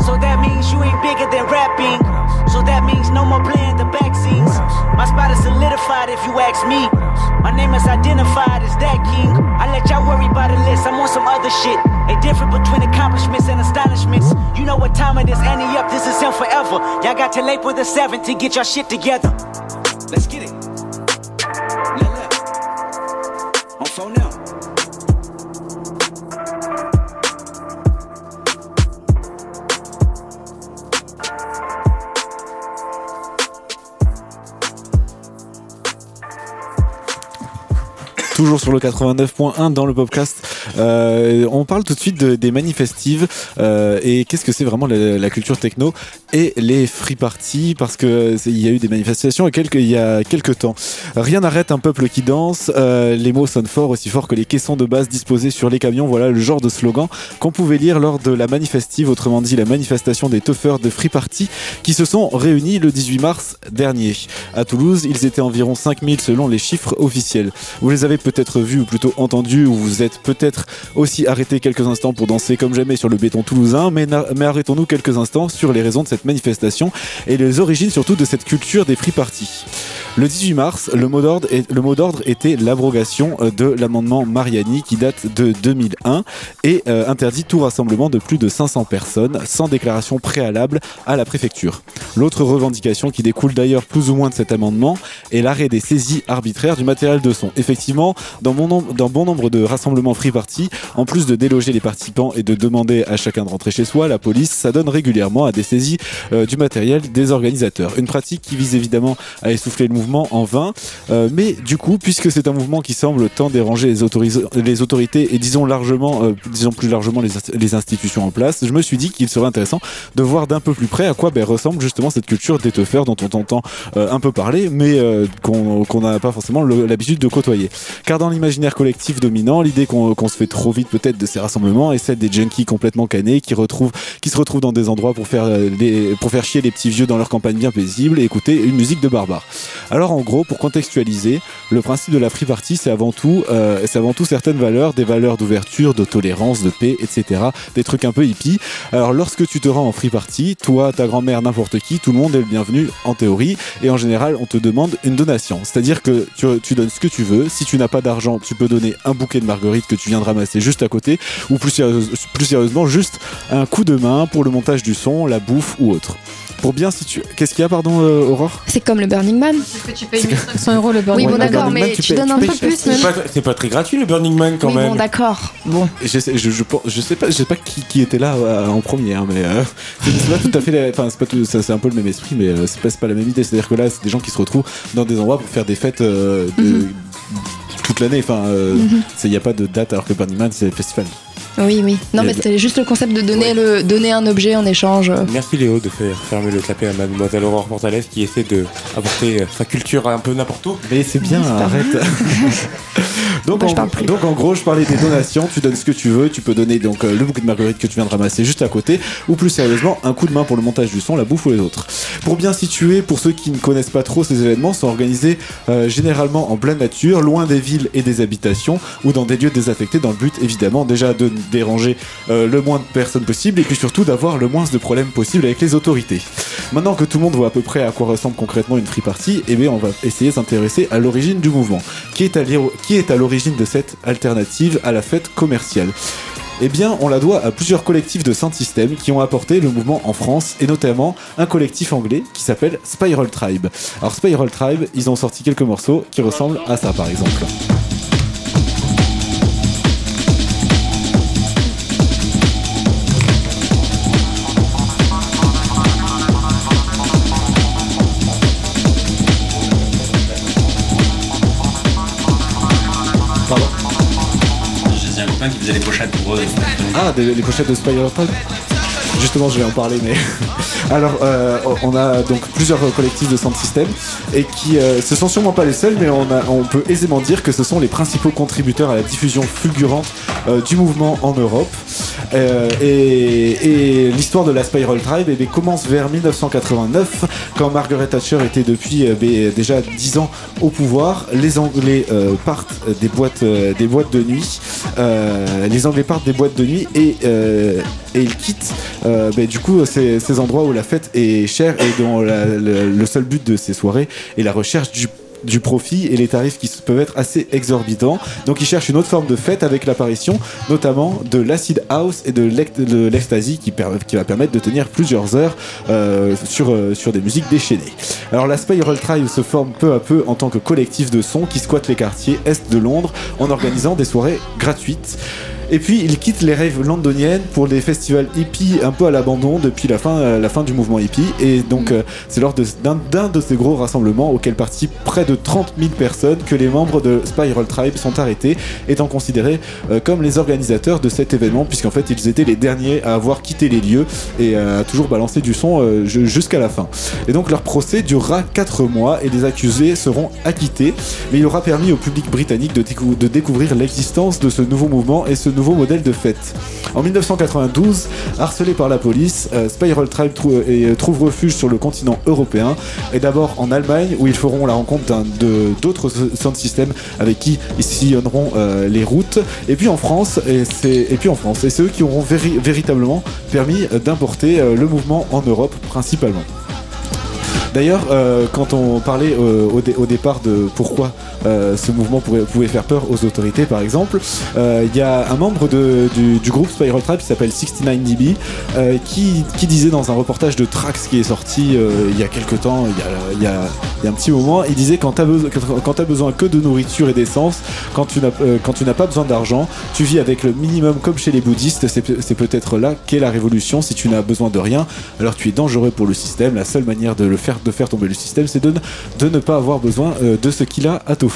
So that means you ain't bigger than rapping. So that means no more playing the back scenes. My spot is solidified if you ask me. My name is identified as that king. I let y'all worry about the list, I'm on some other shit. A difference between accomplishments and astonishments. You know what time it is, Annie up, this is him forever. Y'all got till April the 7th to get your shit together. Let's get it. Toujours sur le 89.1 dans le podcast. Euh, on parle tout de suite de- des manifestives euh, et qu'est-ce que c'est vraiment la, culture techno et les free parties parce que il y a eu des manifestations il y a quelques, temps. Rien n'arrête un peuple qui danse. euh, les mots sonnent fort aussi fort que les caissons de base disposés sur les camions. Voilà le genre de slogan qu'on pouvait lire lors de la manifestive, autrement dit la manifestation des toughers de free party qui se sont réunis le 18 mars dernier. À Toulouse, ils étaient environ 5000 selon les chiffres officiels. Vous les avez peut-être vus ou plutôt entendus ou vous êtes peut-être aussi arrêtés quelques instants pour danser comme jamais sur le béton toulousain, mais, arrêtons-nous quelques instants sur les raisons de cette manifestation et les origines surtout de cette culture des free parties. Le 18 mars, le mot d'ordre était l'abrogation euh, de l'amendement Mariani qui date de 2001 et euh, interdit tout rassemblement de plus de 500 personnes sans déclaration préalable à la préfecture. L'autre revendication qui découle d'ailleurs plus ou moins de cet amendement est l'arrêt des saisies arbitraires du matériel de son. Effectivement, dans bon nombre de rassemblements free en plus de déloger les participants et de demander à chacun de rentrer chez soi, la police s'adonne régulièrement à des saisies euh, du matériel des organisateurs. Une pratique qui vise évidemment à essouffler le mouvement en vain, euh, mais du coup, puisque c'est un mouvement qui semble tant déranger les, autorités et disons largement, euh, disons plus largement les, inst- les institutions en place, je me suis dit qu'il serait intéressant de voir d'un peu plus près à quoi ben, ressemble justement cette culture des dont on entend un peu parler, mais qu'on n'a pas forcément l'habitude de côtoyer. Car dans l'imaginaire collectif dominant, l'idée qu'on qu'on se fait trop vite peut-être de ces rassemblements est celle des junkies complètement canés qui, retrouvent, qui se retrouvent dans des endroits pour faire, euh, pour faire chier les petits vieux dans leur campagne bien paisible et écouter une musique de barbare. Alors en gros, pour contextualiser, le principe de la free party, c'est avant tout, euh, c'est avant tout certaines valeurs, des valeurs d'ouverture, de tolérance, de paix, etc. Des trucs un peu hippies. Alors lorsque tu te rends en free party, toi, ta grand-mère, n'importe qui, tout le monde est le bienvenu en théorie. Et en général, on te demande une donation. C'est-à-dire que tu, tu donnes ce que tu veux. Si tu n'as pas d'argent, tu peux donner un bouquet de marguerites que tu viens de ramasser juste à côté. Ou plus, sérieuse- plus sérieusement, juste un coup de main pour le montage du son, la bouffe ou autre. Pour bien situer. Qu'est-ce qu'il y a, pardon, euh, Aurore? C'est comme le Burning Man. Est-ce que tu payes 1500 euros le Oui, Burning bon, Man d'accord, Burning Man, mais tu tu payes- donnes tu un peu plus. C'est même. pas, c'est pas très gratuit le Burning Man quand Oui, même. bon, d'accord. Bon. Je sais, je, je, pense- je sais pas, je sais pas qui, qui était là euh, en premier, hein, mais euh, c'est c'est pas tout à fait, la- enfin c'est pas tout, ça- c'est un peu le même esprit, mais euh, c'est pas, c'est pas la même idée. C'est-à-dire que là, c'est des gens qui se retrouvent dans des endroits pour faire des fêtes euh, de- toute l'année. Enfin, il n'y a pas de date, alors que Burning Man c'est le festival. Oui, oui. Non, Et mais c'était juste le concept de donner, le, donner un objet en échange. Merci Léo de faire fermer le clapet à mademoiselle Aurore Portales qui essaie de apporter euh, sa culture un peu n'importe où. Mais c'est bien, pas arrête. donc, Bah, je en, donc en gros, je parlais des donations. Tu donnes ce que tu veux. Tu peux donner donc euh, le bouquet de marguerite que tu viens de ramasser juste à côté, ou plus sérieusement, un coup de main pour le montage du son, la bouffe ou les autres. Pour bien situer, pour ceux qui ne connaissent pas trop, ces événements sont organisés euh, généralement en pleine nature, loin des villes et des habitations, ou dans des lieux désaffectés, dans le but évidemment déjà de déranger euh, le moins de personnes possible, et puis surtout d'avoir le moins de problèmes possible avec les autorités. Maintenant que tout le monde voit à peu près à quoi ressemble concrètement une free party, eh bien on va essayer de s'intéresser à l'origine du mouvement. Qui est à l'origine de cette alternative à la fête commerciale eh bien, on la doit à plusieurs collectifs de sound system qui ont apporté le mouvement en France, et notamment un collectif anglais qui s'appelle Spiral Tribe. Alors, Spiral Tribe, ils ont sorti quelques morceaux qui ressemblent à ça, par exemple. Qui faisait les pochettes pour eux. Ah, des- les pochettes de Spider Tribe Justement, je vais en parler, mais alors euh, on a donc plusieurs collectifs de sound system et qui euh, ce sont sûrement pas les seuls, mais on peut aisément dire que ce sont les principaux contributeurs à la diffusion fulgurante euh, du mouvement en Europe. Euh, et l'histoire de la Spiral Tribe eh commence vers 1989, quand Margaret Thatcher était depuis ben, déjà 10 ans au pouvoir. Les Anglais euh, partent des boîtes, euh, des boîtes de nuit. Les Anglais partent des boîtes de nuit et, et ils quittent ben, du coup ces, endroits où la fête est chère et dont le, le seul but de ces soirées est la recherche du du profit et les tarifs qui peuvent être assez exorbitants. Donc ils cherchent une autre forme de fête avec l'apparition notamment de l'acid house et de l'ecstasy qui, va permettre de tenir plusieurs heures euh, sur, euh, sur des musiques déchaînées. Alors la Spiral Tribe se forme peu à peu en tant que collectif de sons qui squatte les quartiers est de Londres en organisant des soirées gratuites. Et puis ils quittent les rêves londoniennes pour des festivals hippies un peu à l'abandon depuis la fin, euh, la fin du mouvement hippie. Et donc euh, c'est lors de- d'un d'un de ces gros rassemblements auxquels participent près de 30 000 personnes que les membres de Spiral Tribe sont arrêtés, étant considérés euh, comme les organisateurs de cet événement, puisqu'en fait ils étaient les derniers à avoir quitté les lieux et à toujours balancer du son ju- jusqu'à la fin. Et donc leur procès durera 4 mois et les accusés seront acquittés, mais il aura permis au public britannique de, décou- de découvrir l'existence de ce nouveau mouvement et ce nouveau modèle de fête. En 1992, harcelé par la police, euh, Spiral Tribe et, euh, trouve refuge sur le continent européen et d'abord en Allemagne où ils feront la rencontre d'autres sound systems avec qui ils sillonneront euh, les routes et puis en France et, c'est- puis en France et c'est eux qui auront véri- véritablement permis d'importer le mouvement en Europe principalement. D'ailleurs, quand on parlait au, dé- au départ de pourquoi ce mouvement pouvait faire peur aux autorités, par exemple, euh, il y a un membre du, groupe Spiral Tribe qui s'appelle 69dB euh, qui, disait dans un reportage de Trax qui est sorti euh, il y a quelques temps, il y a, un petit moment, il disait quand tu as, besoin que de nourriture et d'essence, quand tu n'as euh, quand pas besoin d'argent, tu vis avec le minimum comme chez les bouddhistes, c'est pe- c'est peut-être là qu'est la révolution. Si tu n'as besoin de rien, alors tu es dangereux pour le système. La seule manière de le faire, tomber le système, c'est de, ne- pas avoir besoin euh, de ce qu'il a à t'offrir.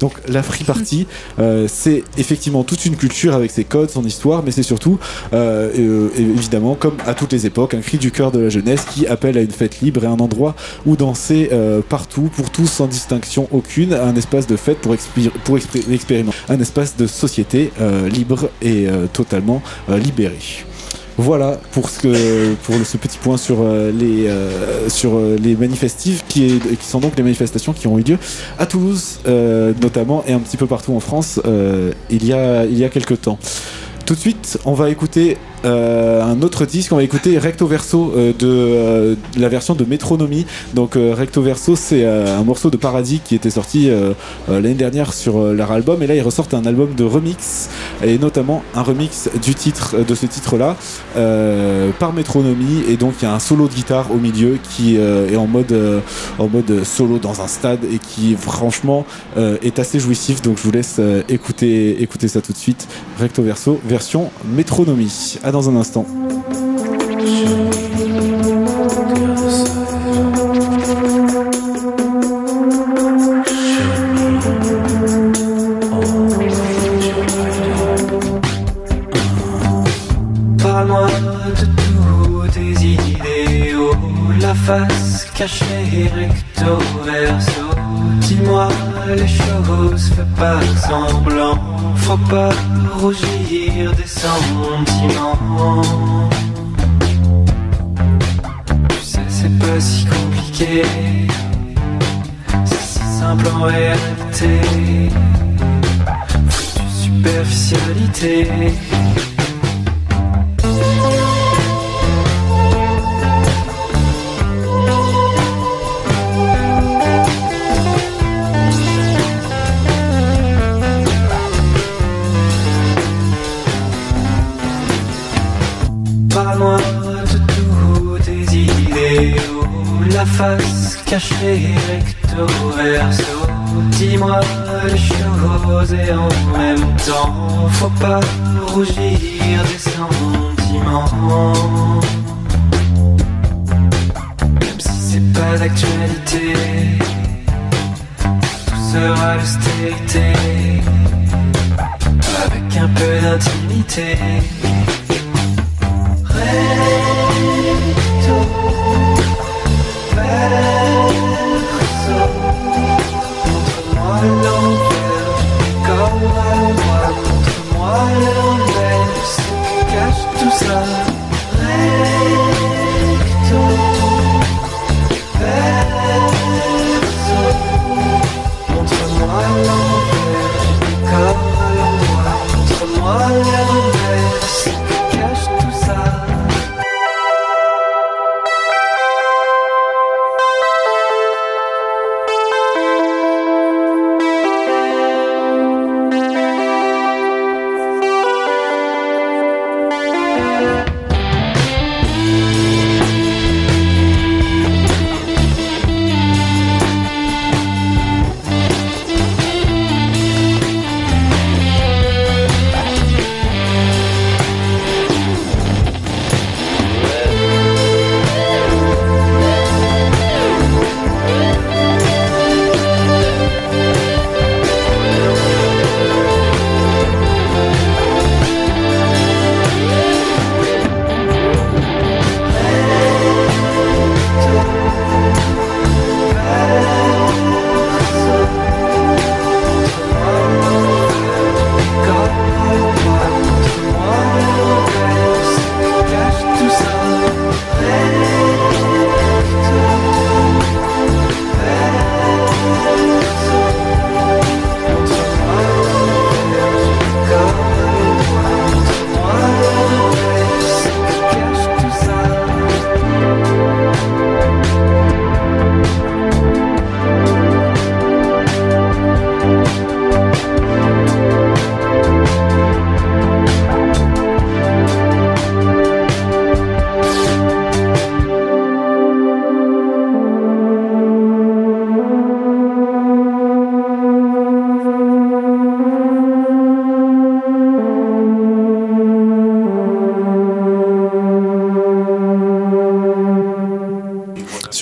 Donc la free party, euh, c'est effectivement toute une culture avec ses codes, son histoire, mais c'est surtout, euh, euh, évidemment, comme à toutes les époques, un cri du cœur de la jeunesse qui appelle à une fête libre et un endroit où danser partout, pour tous, sans distinction aucune, un espace de fête pour, pour expérimenter, un espace de société libre et totalement libéré. Voilà pour ce, petit point sur euh, les, euh, euh, les manifestifs qui, sont donc les manifestations qui ont eu lieu à Toulouse notamment et un petit peu partout en France il, y a, il y a quelques temps. Tout de suite, on va écouter euh, un autre disque. On va écouter Recto Verso euh, de, euh, la version de Métronomie. Donc Recto Verso, c'est un morceau de Paradis qui était sorti l'année dernière sur leur album. Et là, ils ressortent un album de remix et notamment un remix du titre de ce titre-là par Métronomie. Et donc il y a un solo de guitare au milieu qui est en mode en mode solo dans un stade et qui franchement est assez jouissif. Donc je vous laisse écouter écouter ça tout de suite. Recto Verso version Métronomie. À dans un instant. Parle-moi de tous tes idéaux, la face cachée recto verso. Dis-moi les choses, fais pas semblant, faut pas rougir des sentiments. Tu sais, c'est pas si compliqué, c'est si simple en réalité. Foutue superficialité. Face cachée recto verso. Dis-moi les choses et en même temps, faut pas rougir des sentiments. Même si c'est pas d'actualité, tout sera l'austérité, avec un peu d'intimité. Recto verso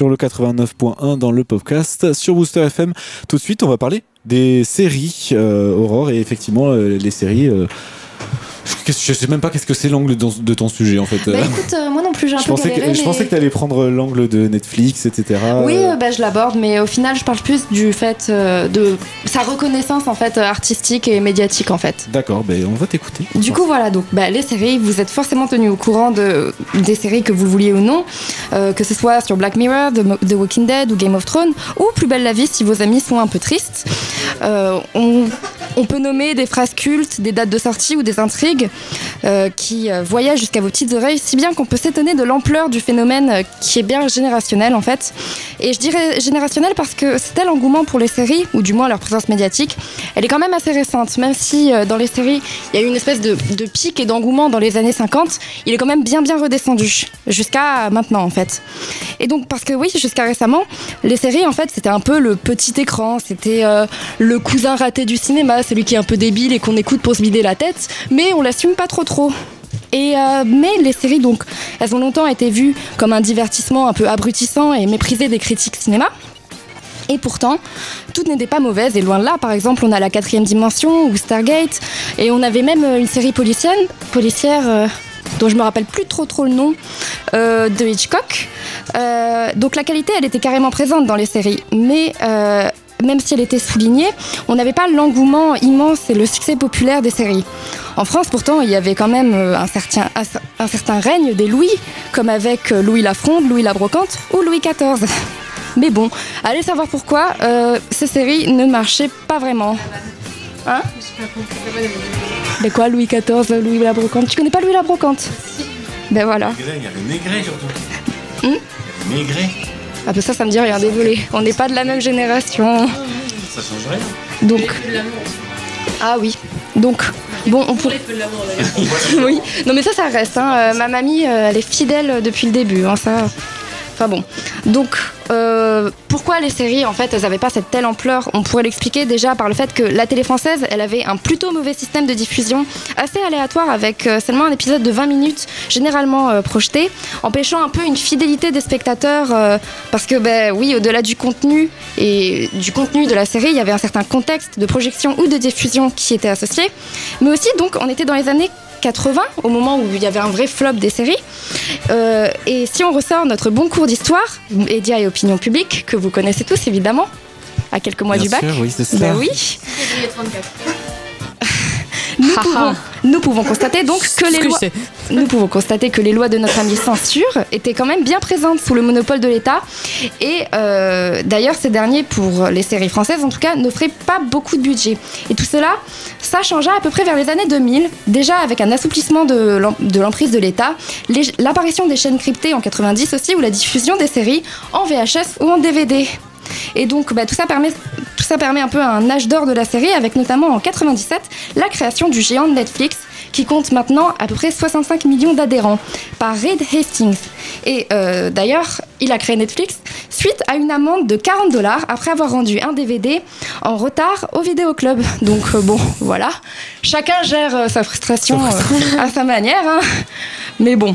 sur le 89.1 dans le podcast sur Booster FM. Tout de suite, on va parler des séries euh, Aurore et effectivement euh, les séries. euh, je sais même pas qu'est-ce que c'est l'angle de, ton sujet en fait. Bah plus j'ai un je peu pensais galéré, que, je mais- pensais que prendre l'angle de Netflix, etc. Oui, Euh, euh, bah, je l'aborde, mais au final, je parle plus du fait euh, de sa reconnaissance en fait euh, artistique et médiatique en fait. D'accord, ben on va t'écouter. Du coup, voilà, donc bah, les séries, vous êtes forcément tenu au courant de, des séries que vous vouliez ou non, euh, que ce soit sur Black Mirror, The, Walking Dead ou Game of Thrones, ou Plus belle la vie si vos amis sont un peu tristes. Euh, on, on peut nommer des phrases cultes, des dates de sortie ou des intrigues euh, qui euh, voyagent jusqu'à vos petites oreilles, si bien qu'on peut s'étonner de l'ampleur du phénomène euh, qui est bien générationnel en fait. Et je dirais générationnel parce que c'est tel engouement pour les séries, ou du moins leur présence médiatique, elle est quand même assez récente, même si euh, dans les séries, il y a eu une espèce de, pic et d'engouement dans les années 50, il est quand même bien bien redescendu, jusqu'à maintenant en fait. Et donc parce que oui, jusqu'à récemment, les séries en fait c'était un peu le petit écran, c'était euh, le cousin raté du cinéma, celui qui est un peu débile et qu'on écoute pour se vider la tête, mais on l'assume pas trop trop. Et euh, mais les séries donc, elles ont longtemps été vues comme un divertissement un peu abrutissant et méprisé des critiques cinéma. Et pourtant, toutes n'étaient pas mauvaises, et loin de là. Par exemple, on a la quatrième dimension ou Stargate, et on avait même euh, une série policière, policière euh, dont je me rappelle plus trop trop le nom, de Hitchcock. Donc la qualité, elle était carrément présente dans les séries, mais même si elle était soulignée, on n'avait pas l'engouement immense et le succès populaire des séries. En France, pourtant, il y avait quand même euh, un certain, un, un certain règne des Louis, comme avec euh, Louis Lafronde, Louis la Brocante ou Louis XIV. Mais bon, allez savoir pourquoi euh, ces séries ne marchaient pas vraiment. Hein? Mais quoi, Louis XIV, Louis la Brocante? Tu connais pas Louis la Brocante? Ben voilà. Il y a le maigret surtout. Le maigret. Ah ben ça, ça me dit rien, désolé. On n'est pas de la même génération. Ça change rien. Donc. Ah oui. Donc, bon, on pourrait. oui. Non mais ça, ça reste. hein. Euh, ma mamie, euh, elle est fidèle depuis le début. hein, ça. Enfin bon. Donc, euh, pourquoi les séries, en fait, n'avaient pas cette telle ampleur? On pourrait l'expliquer déjà par le fait que la télé française, elle avait un plutôt mauvais système de diffusion, assez aléatoire, avec euh, seulement un épisode de 20 minutes, généralement euh, projeté, empêchant un peu une fidélité des spectateurs, parce que, ben oui, au-delà du contenu et du contenu de la série, il y avait un certain contexte de projection ou de diffusion qui était associé, mais aussi, donc, on était dans les années 80, au moment où il y avait un vrai flop des séries. Euh, et si on ressort notre bon cours d'histoire, médias et opinion publique, que vous connaissez tous évidemment, à quelques mois Bien du bac. sûr, oui, c'est ça. Ben oui. Nous pouvons, nous pouvons constater donc que les lois, nous pouvons constater que les lois de notre ami censure étaient quand même bien présentes sous le monopole de l'État. Et euh, d'ailleurs, ces derniers, pour les séries françaises en tout cas, n'offraient pas beaucoup de budget. Et tout cela, ça changea à peu près vers les années 2000, déjà avec un assouplissement de l'em- de l'emprise de l'État, l'apparition des chaînes cryptées en 90 aussi, ou la diffusion des séries en VHS ou en DVD. Et donc, bah, tout, ça permet, tout ça permet un peu un âge d'or de la série, avec notamment en 97 la création du géant de Netflix, qui compte maintenant à peu près 65 millions d'adhérents, par Reed Hastings. Et euh, d'ailleurs, il a créé Netflix suite à une amende de 40 dollars après avoir rendu un DVD en retard au vidéoclub. Donc euh, bon, voilà. Chacun gère euh, sa frustration à sa manière. hein. Mais bon.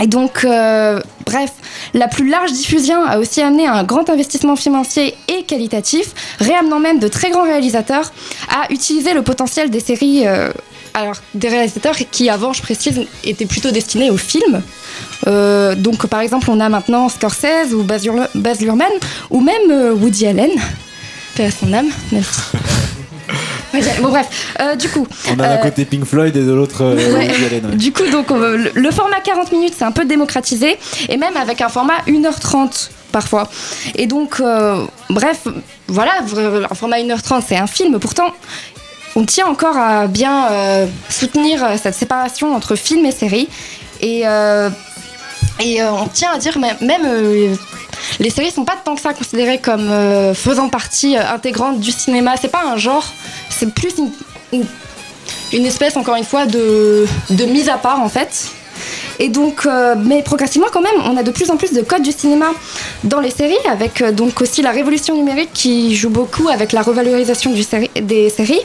Et donc, euh, bref, la plus large diffusion a aussi amené un grand investissement financier et qualitatif, réamenant même de très grands réalisateurs à utiliser le potentiel des séries. euh, alors, des réalisateurs qui, avant, je précise, étaient plutôt destinés au film. Euh, donc, par exemple, on a maintenant Scorsese ou Baz, Luhrmann- ou même Woody Allen. Paix à son âme, même bon, bref, euh, du coup. On a d'un euh, côté Pink Floyd et de l'autre euh, Ouais. Ouais. Du coup, donc, on le, le format 40 minutes, c'est un peu démocratisé, et même avec un format 1h30 parfois. Et donc, euh, bref, voilà, un format 1h30, c'est un film. Pourtant, on tient encore à bien soutenir cette séparation entre film et série. Et, et on tient à dire même, les séries sont pas tant que ça considérées comme euh, faisant partie euh, intégrante du cinéma. C'est pas un genre, c'est plus une, espèce encore une fois de, mise à part en fait. Et donc, euh, mais progressivement quand même, on a de plus en plus de codes du cinéma dans les séries, avec donc aussi la révolution numérique qui joue beaucoup avec la revalorisation des séries.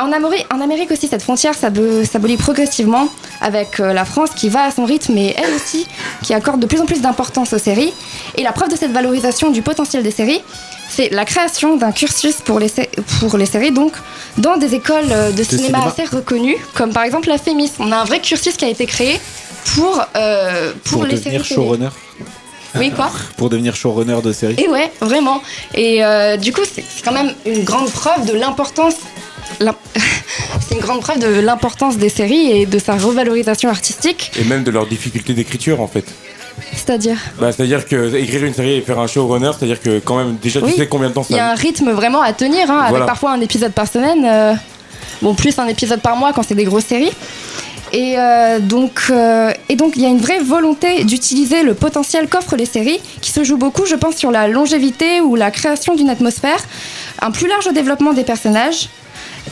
En Amérique, en Amérique aussi, cette frontière s'abo- s'abolit progressivement avec euh, la France qui va à son rythme et elle aussi qui accorde de plus en plus d'importance aux séries. Et la preuve de cette valorisation du potentiel des séries, c'est la création d'un cursus pour les, sé- pour les séries, donc dans des écoles euh, de, cinéma, cinéma. assez reconnues, comme par exemple la FEMIS. On a un vrai cursus qui a été créé pour, euh, pour, Pour les séries. showrunner. Oui, quoi? Pour devenir showrunner de série. Et ouais, vraiment. Et euh, du coup, c'est quand même une grande preuve de l'importance. c'est une grande preuve de l'importance des séries et de sa revalorisation artistique. Et même de leur difficulté d'écriture en fait. C'est-à-dire. Bah, c'est-à-dire que écrire une série et faire un showrunner, c'est-à-dire que quand même déjà Oui. tu sais combien de temps Il y a ça. un rythme vraiment à tenir, hein, avec parfois un épisode par semaine. euh, bon, plus un épisode par mois quand c'est des grosses séries. Et euh, donc, euh, et donc, il y a une vraie volonté d'utiliser le potentiel qu'offrent les séries, qui se joue beaucoup, je pense, sur la longévité ou la création d'une atmosphère, un plus large développement des personnages.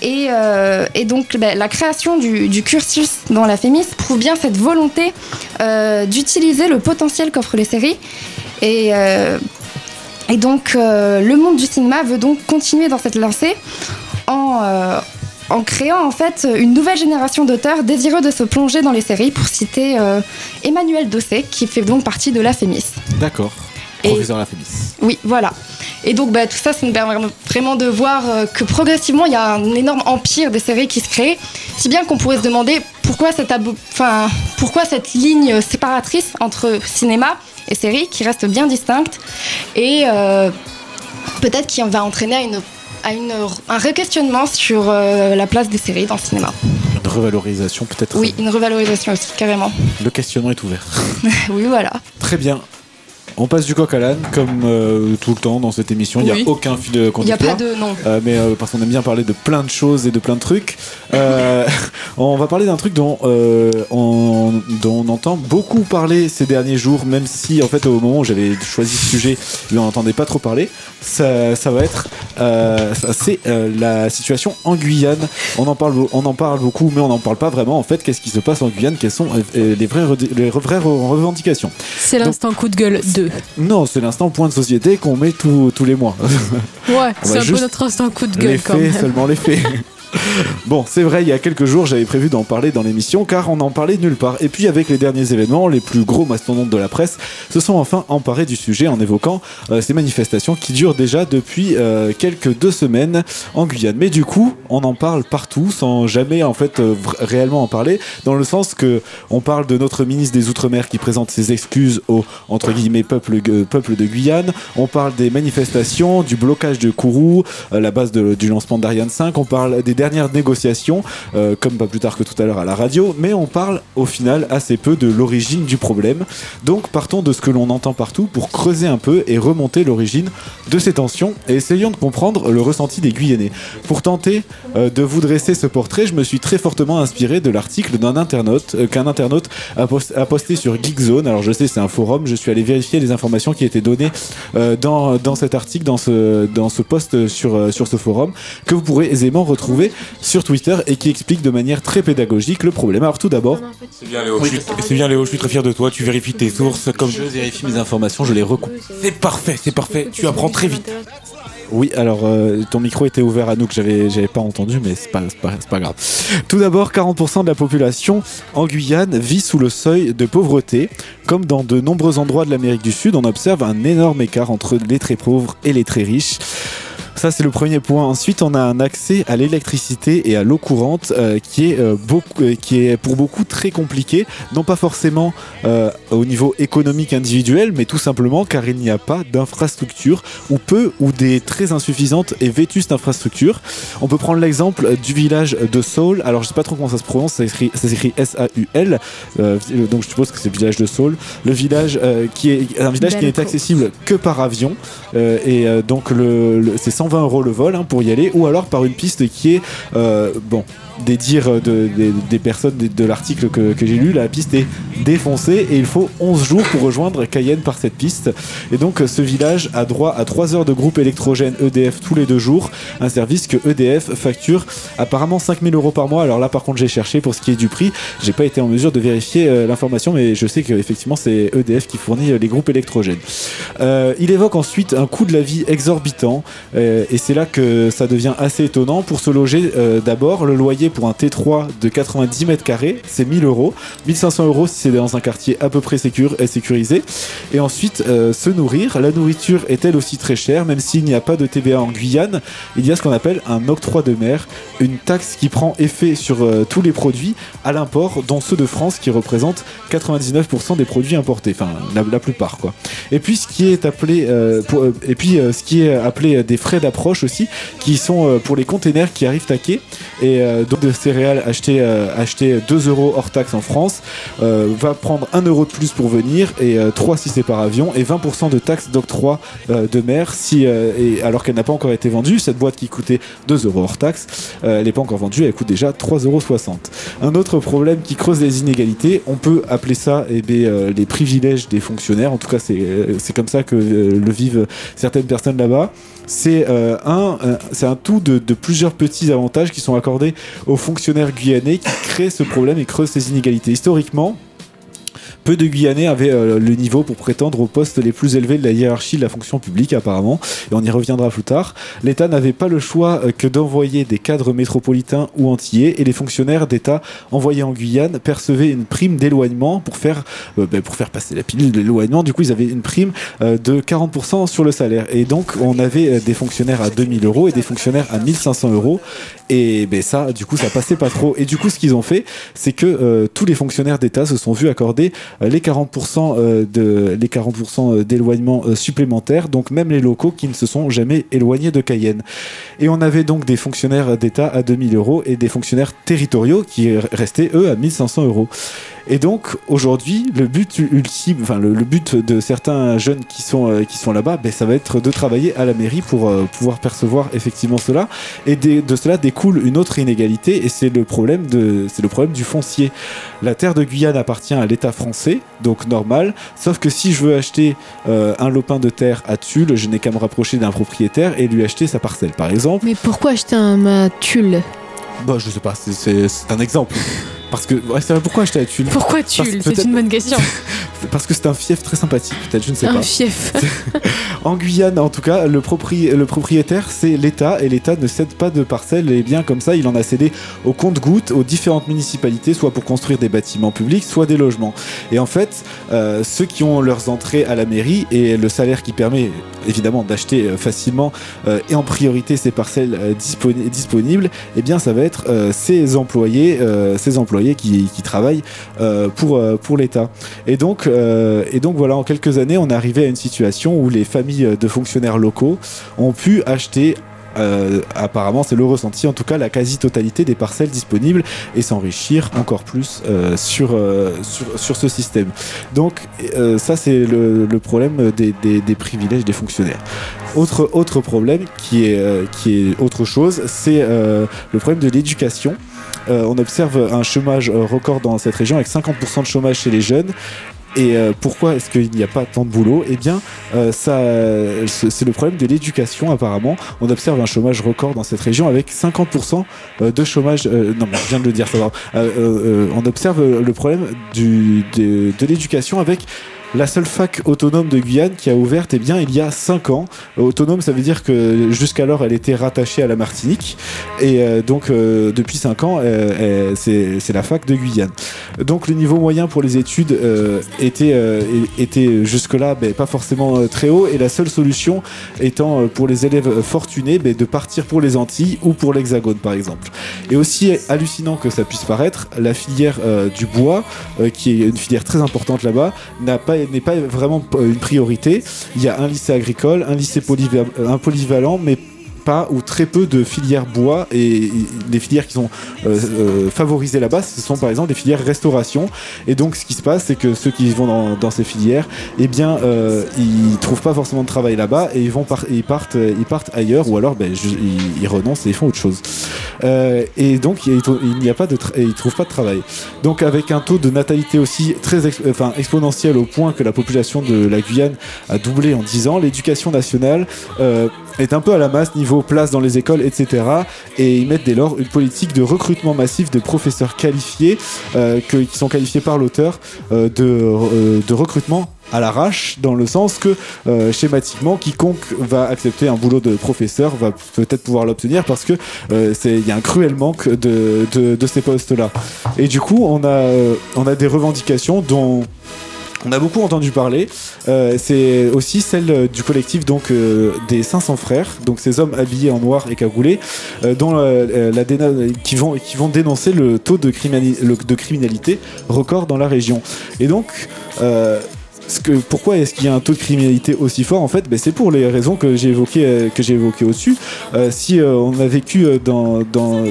Et, euh, et donc, ben, la création du, cursus dans la Fémis prouve bien cette volonté euh, d'utiliser le potentiel qu'offrent les séries. Et, euh, donc, le monde du cinéma veut donc continuer dans cette lancée en, créant en fait une nouvelle génération d'auteurs désireux de se plonger dans les séries, pour citer Emmanuel Dossé, qui fait donc partie de la Fémis. D'accord. Professeur. Oui, voilà. Et donc, bah, tout ça, ça nous permet vraiment de voir euh, que progressivement, il y a un énorme empire des séries qui se crée, si bien qu'on pourrait se demander pourquoi cette, enfin, pourquoi cette ligne séparatrice entre cinéma et série, qui reste bien distincte, et euh, peut-être qui va entraîner à, une, à une- un re-questionnement sur euh, la place des séries dans le cinéma. Une revalorisation peut-être. Oui, une revalorisation aussi, carrément. Le questionnement est ouvert. oui, voilà. Très bien. On passe du coq à l'âne, comme euh, tout le temps dans cette émission. Il n'y a aucun fil Il n'y a conducteur. pas de. Non. Euh, mais euh, parce qu'on aime bien parler de plein de choses et de plein de trucs. On va parler d'un truc dont, on, dont on entend beaucoup parler ces derniers jours, même si en fait au moment où j'avais choisi ce sujet, on n'entendait pas trop parler. Ça, ça va être, c'est la situation en Guyane. On en parle, on en parle beaucoup, mais on n'en parle pas vraiment. En fait, qu'est-ce qui se passe en Guyane? Quelles sont les vraies, les vraies re- revendications? C'est l'instant coup de gueule 2. Non, c'est l'instant point de société qu'on met tous- tous les mois. Ouais, c'est un peu notre instant coup de les gueule quand faits, même. seulement les faits. Bon, c'est vrai, il y a quelques jours, j'avais prévu d'en parler dans l'émission car on n'en parlait nulle part. Et puis, avec les derniers événements, les plus gros mastodontes de la presse se sont enfin emparés du sujet en évoquant euh, ces manifestations qui durent déjà depuis euh, quelques deux semaines en Guyane. Mais du coup, on en parle partout sans jamais en fait euh, réellement en parler, dans le sens que on parle de notre ministre des Outre-mer qui présente ses excuses au entre guillemets peuple, de Guyane. On parle des manifestations, du blocage de Kourou, la base du lancement d'Ariane 5. On parle des dernières négociations, euh, comme pas plus tard que tout à l'heure à la radio, mais on parle au final assez peu de l'origine du problème. Donc partons de ce que l'on entend partout pour creuser un peu et remonter l'origine de ces tensions et essayons de comprendre le ressenti des Guyanais. Pour tenter euh, de vous dresser ce portrait, je me suis très fortement inspiré de l'article d'un internaute euh, qu'un internaute a, a posté sur Geekzone. Alors je sais c'est un forum, je suis allé vérifier les informations qui étaient données dans, dans cet article, dans ce, dans ce post sur, sur ce forum, que vous pourrez aisément retrouver sur Twitter et qui explique de manière très pédagogique le problème. Alors tout d'abord, C'est bien Léo, je suis- c'est bien Léo, je suis très fier de toi, tu vérifies tes sources comme je vérifie mes informations, je les recoupe. C'est parfait, c'est parfait, tu apprends très vite. Oui, alors euh, ton micro était ouvert à nous que j'avais j'avais pas entendu, mais c'est pas, c'est pas, c'est pas grave. Tout d'abord, 40% de la population en Guyane vit sous le seuil de pauvreté. Comme dans de nombreux endroits de l'Amérique du Sud, on observe un énorme écart entre les très pauvres et les très riches. Ça, c'est le premier point. Ensuite, on a un accès à l'électricité et à l'eau courante euh, qui, est, euh, beaucoup, euh, qui est pour beaucoup très compliqué. Non pas forcément euh, au niveau économique individuel, mais tout simplement car il n'y a pas d'infrastructure ou peu ou des très insuffisantes et vétustes infrastructures. On peut prendre l'exemple du village de Saul. Alors, je sais pas trop comment ça se prononce. Ça s'écrit ça s'écrit S-A-U-L. Euh, donc, je suppose que c'est le village de Saul. Le village euh, qui est un village qui n'est accessible que par avion. Euh, et euh, donc, le, le- c'est 120 euros le vol hein, pour y aller, ou alors par une piste qui est, euh, bon, des dires de, des, personnes de, l'article que, j'ai lu, la piste est défoncée et il faut 11 jours pour rejoindre Cayenne par cette piste. Et donc, ce village a droit à 3 heures de groupe électrogène EDF tous les deux jours, un service que EDF facture apparemment 5000 euros par mois. Alors là, par contre, j'ai cherché pour ce qui est du prix, j'ai pas été en mesure de vérifier euh, l'information, mais je sais qu'effectivement, c'est EDF qui fournit euh, les groupes électrogènes. Euh, il évoque ensuite un coût de la vie exorbitant. Et c'est là que ça devient assez étonnant. Pour se loger, d'abord, le loyer pour un T3 de 90 mètres carrés, c'est 1000 euros. 1500 euros si c'est dans un quartier à peu près sécur et sécurisé. Et ensuite, euh, se nourrir. La nourriture est elle aussi très chère, même s'il n'y a pas de TVA en Guyane. Il y a ce qu'on appelle un octroi de mer, une taxe qui prend effet sur euh, tous les produits à l'import, dont ceux de France qui représentent 99% des produits importés. Enfin, la, plupart, quoi. Et puis, ce qui est appelé, euh, pour- et puis, ce qui est appelé des frais d'approche aussi, qui sont pour les containers qui arrivent à quai. Et euh, de céréales achetées, euh, achetées 2 euros hors taxe en France, euh, va prendre 1 euro de plus pour venir, et euh, 3 si c'est par avion, et 20% de taxes d'octroi euh, de mer, si, euh, alors qu'elle n'a pas encore été vendue. Cette boîte qui coûtait 2 euros hors taxe, euh, elle n'est pas encore vendue, elle coûte déjà 3,60 euros. Un autre problème qui creuse les inégalités, on peut appeler ça eh euh, les privilèges des fonctionnaires. En tout cas, c'est euh, comme ça que euh, le vivent certaines personnes là-bas. C'est euh, un, euh, c'est un tout de, de plusieurs petits avantages qui sont accordés aux fonctionnaires guyanais qui créent ce problème et creusent ces inégalités. Historiquement, peu de Guyanais avaient euh, le niveau pour prétendre aux postes les plus élevés de la hiérarchie de la fonction publique, apparemment, et on y reviendra plus tard. L'État n'avait pas le choix euh, que d'envoyer des cadres métropolitains ou antillais, et les fonctionnaires d'État envoyés en Guyane percevaient une prime d'éloignement pour faire, ben, pour faire passer la pilule de l'éloignement. Du coup, ils avaient une prime de 40% sur le salaire. Et donc, on avait des fonctionnaires à 2000 euros et des fonctionnaires à 1500 euros. Et ben ça, du coup, ça passait pas trop. Et du coup, ce qu'ils ont fait, c'est que tous les fonctionnaires d'État se sont vus accorder les 40% euh, de les 40% d'éloignement euh, supplémentaires. Donc même les locaux qui ne se sont jamais éloignés de Cayenne. Et on avait donc des fonctionnaires d'État à 2000 euros et des fonctionnaires territoriaux qui restaient eux à 1500 euros. Et donc aujourd'hui, le but ultime, enfin le, le but de certains jeunes qui sont euh, qui sont là-bas, ben, ça va être de travailler à la mairie pour euh, pouvoir percevoir effectivement cela. Et de cela découle une autre inégalité, et c'est le problème de c'est le problème du foncier. La terre de Guyane appartient à l'État français, donc normal. Sauf que si je veux acheter euh, un lopin de terre à Tulle, je n'ai qu'à me rapprocher d'un propriétaire et lui acheter sa parcelle, par exemple. Mais pourquoi acheter un ma tulle? Bah, je sais pas, c'est un exemple. Parce que, ouais, c'est vrai, pourquoi acheter à Tulle Pourquoi tulle C'est une bonne question. Parce que c'est un fief très sympathique, peut-être, je ne sais Un pas. fief. En Guyane, en tout cas, le, propri- le propriétaire, c'est l'État, et l'État ne cède pas de parcelles et biens comme ça. Il en a cédé au compte-gouttes aux différentes municipalités, soit pour construire des bâtiments publics, soit des logements. Et en fait, euh, ceux qui ont leurs entrées à la mairie et le salaire qui permet évidemment d'acheter euh, facilement euh, et en priorité ces parcelles euh, disponi- disponibles, eh bien, ça va être ces employés, ces employés qui, travaillent euh, pour, euh, pour l'État. Et donc, euh, et donc voilà, en quelques années, on est arrivé à une situation où les familles de fonctionnaires locaux ont pu acheter. apparemment, c'est le ressenti, en tout cas, la quasi-totalité des parcelles disponibles et s'enrichir encore plus sur, sur, sur ce système. Donc, ça, c'est le, problème des, des- des privilèges des fonctionnaires. Autre, autre problème qui est, qui est autre chose, c'est le problème de l'éducation. Euh, on observe un chômage euh, record dans cette région avec 50% de chômage chez les jeunes. Et euh, pourquoi est-ce qu'il n'y a pas tant de boulot? Eh bien, ça, c'est le problème de l'éducation apparemment. On observe un chômage record dans cette région avec 50% euh, de chômage. non, mais je viens de le dire, ça va. On observe le problème de l'éducation avec la seule fac autonome de Guyane qui a ouvert eh bien, il y a 5 ans. Autonome, ça veut dire que jusqu'alors elle était rattachée à la Martinique. Et euh, donc euh, depuis 5 ans, euh, c'est la fac de Guyane. Donc le niveau moyen pour les études était, était jusque-là ben, pas forcément très haut. Et la seule solution étant pour les élèves fortunés ben, de partir pour les Antilles ou pour l'Hexagone par exemple. Et aussi hallucinant que ça puisse paraître, la filière du bois, qui est une filière très importante là-bas, n'a pas n'est pas vraiment euh, une priorité. Il y a un lycée agricole, un lycée euh, polyvalent, mais pas ou très peu de filières bois et, les filières qui sont euh, euh, favorisées là-bas ce sont par exemple des filières restauration. Et donc ce qui se passe c'est que ceux qui vont dans, ces filières eh bien euh, ils trouvent pas forcément de travail là-bas et ils vont ils partent ils partent ailleurs ou alors ben, ils, renoncent et ils font autre chose. Et donc il n'y a pas de et ils trouvent pas de travail. Donc avec un taux de natalité aussi très enfin, exponentiel au point que la population de la Guyane a doublé en 10 ans, l'éducation nationale est un peu à la masse niveau place dans les écoles, etc. Et ils mettent dès lors une politique de recrutement massif de professeurs qualifiés, euh, qui sont qualifiés par l'auteur, euh, de, euh, de recrutement à l'arrache, dans le sens que schématiquement, quiconque va accepter un boulot de professeur va peut-être pouvoir l'obtenir parce que il y a un cruel manque de, de, de ces postes-là. Et du coup, on a on a des revendications dont on a beaucoup entendu parler. Euh, c'est aussi celle euh, du collectif donc euh, des 500 frères, donc ces hommes habillés en noir et cagoulés, dont la déna- qui vont qui vont dénoncer le taux de, criminalité record dans la région. Et donc ce que, pourquoi est-ce qu'il y a un taux de criminalité aussi fort? En fait ben, C'est pour les raisons que j'ai évoquées, que j'ai évoquées au-dessus. Si on a vécu dans, dans,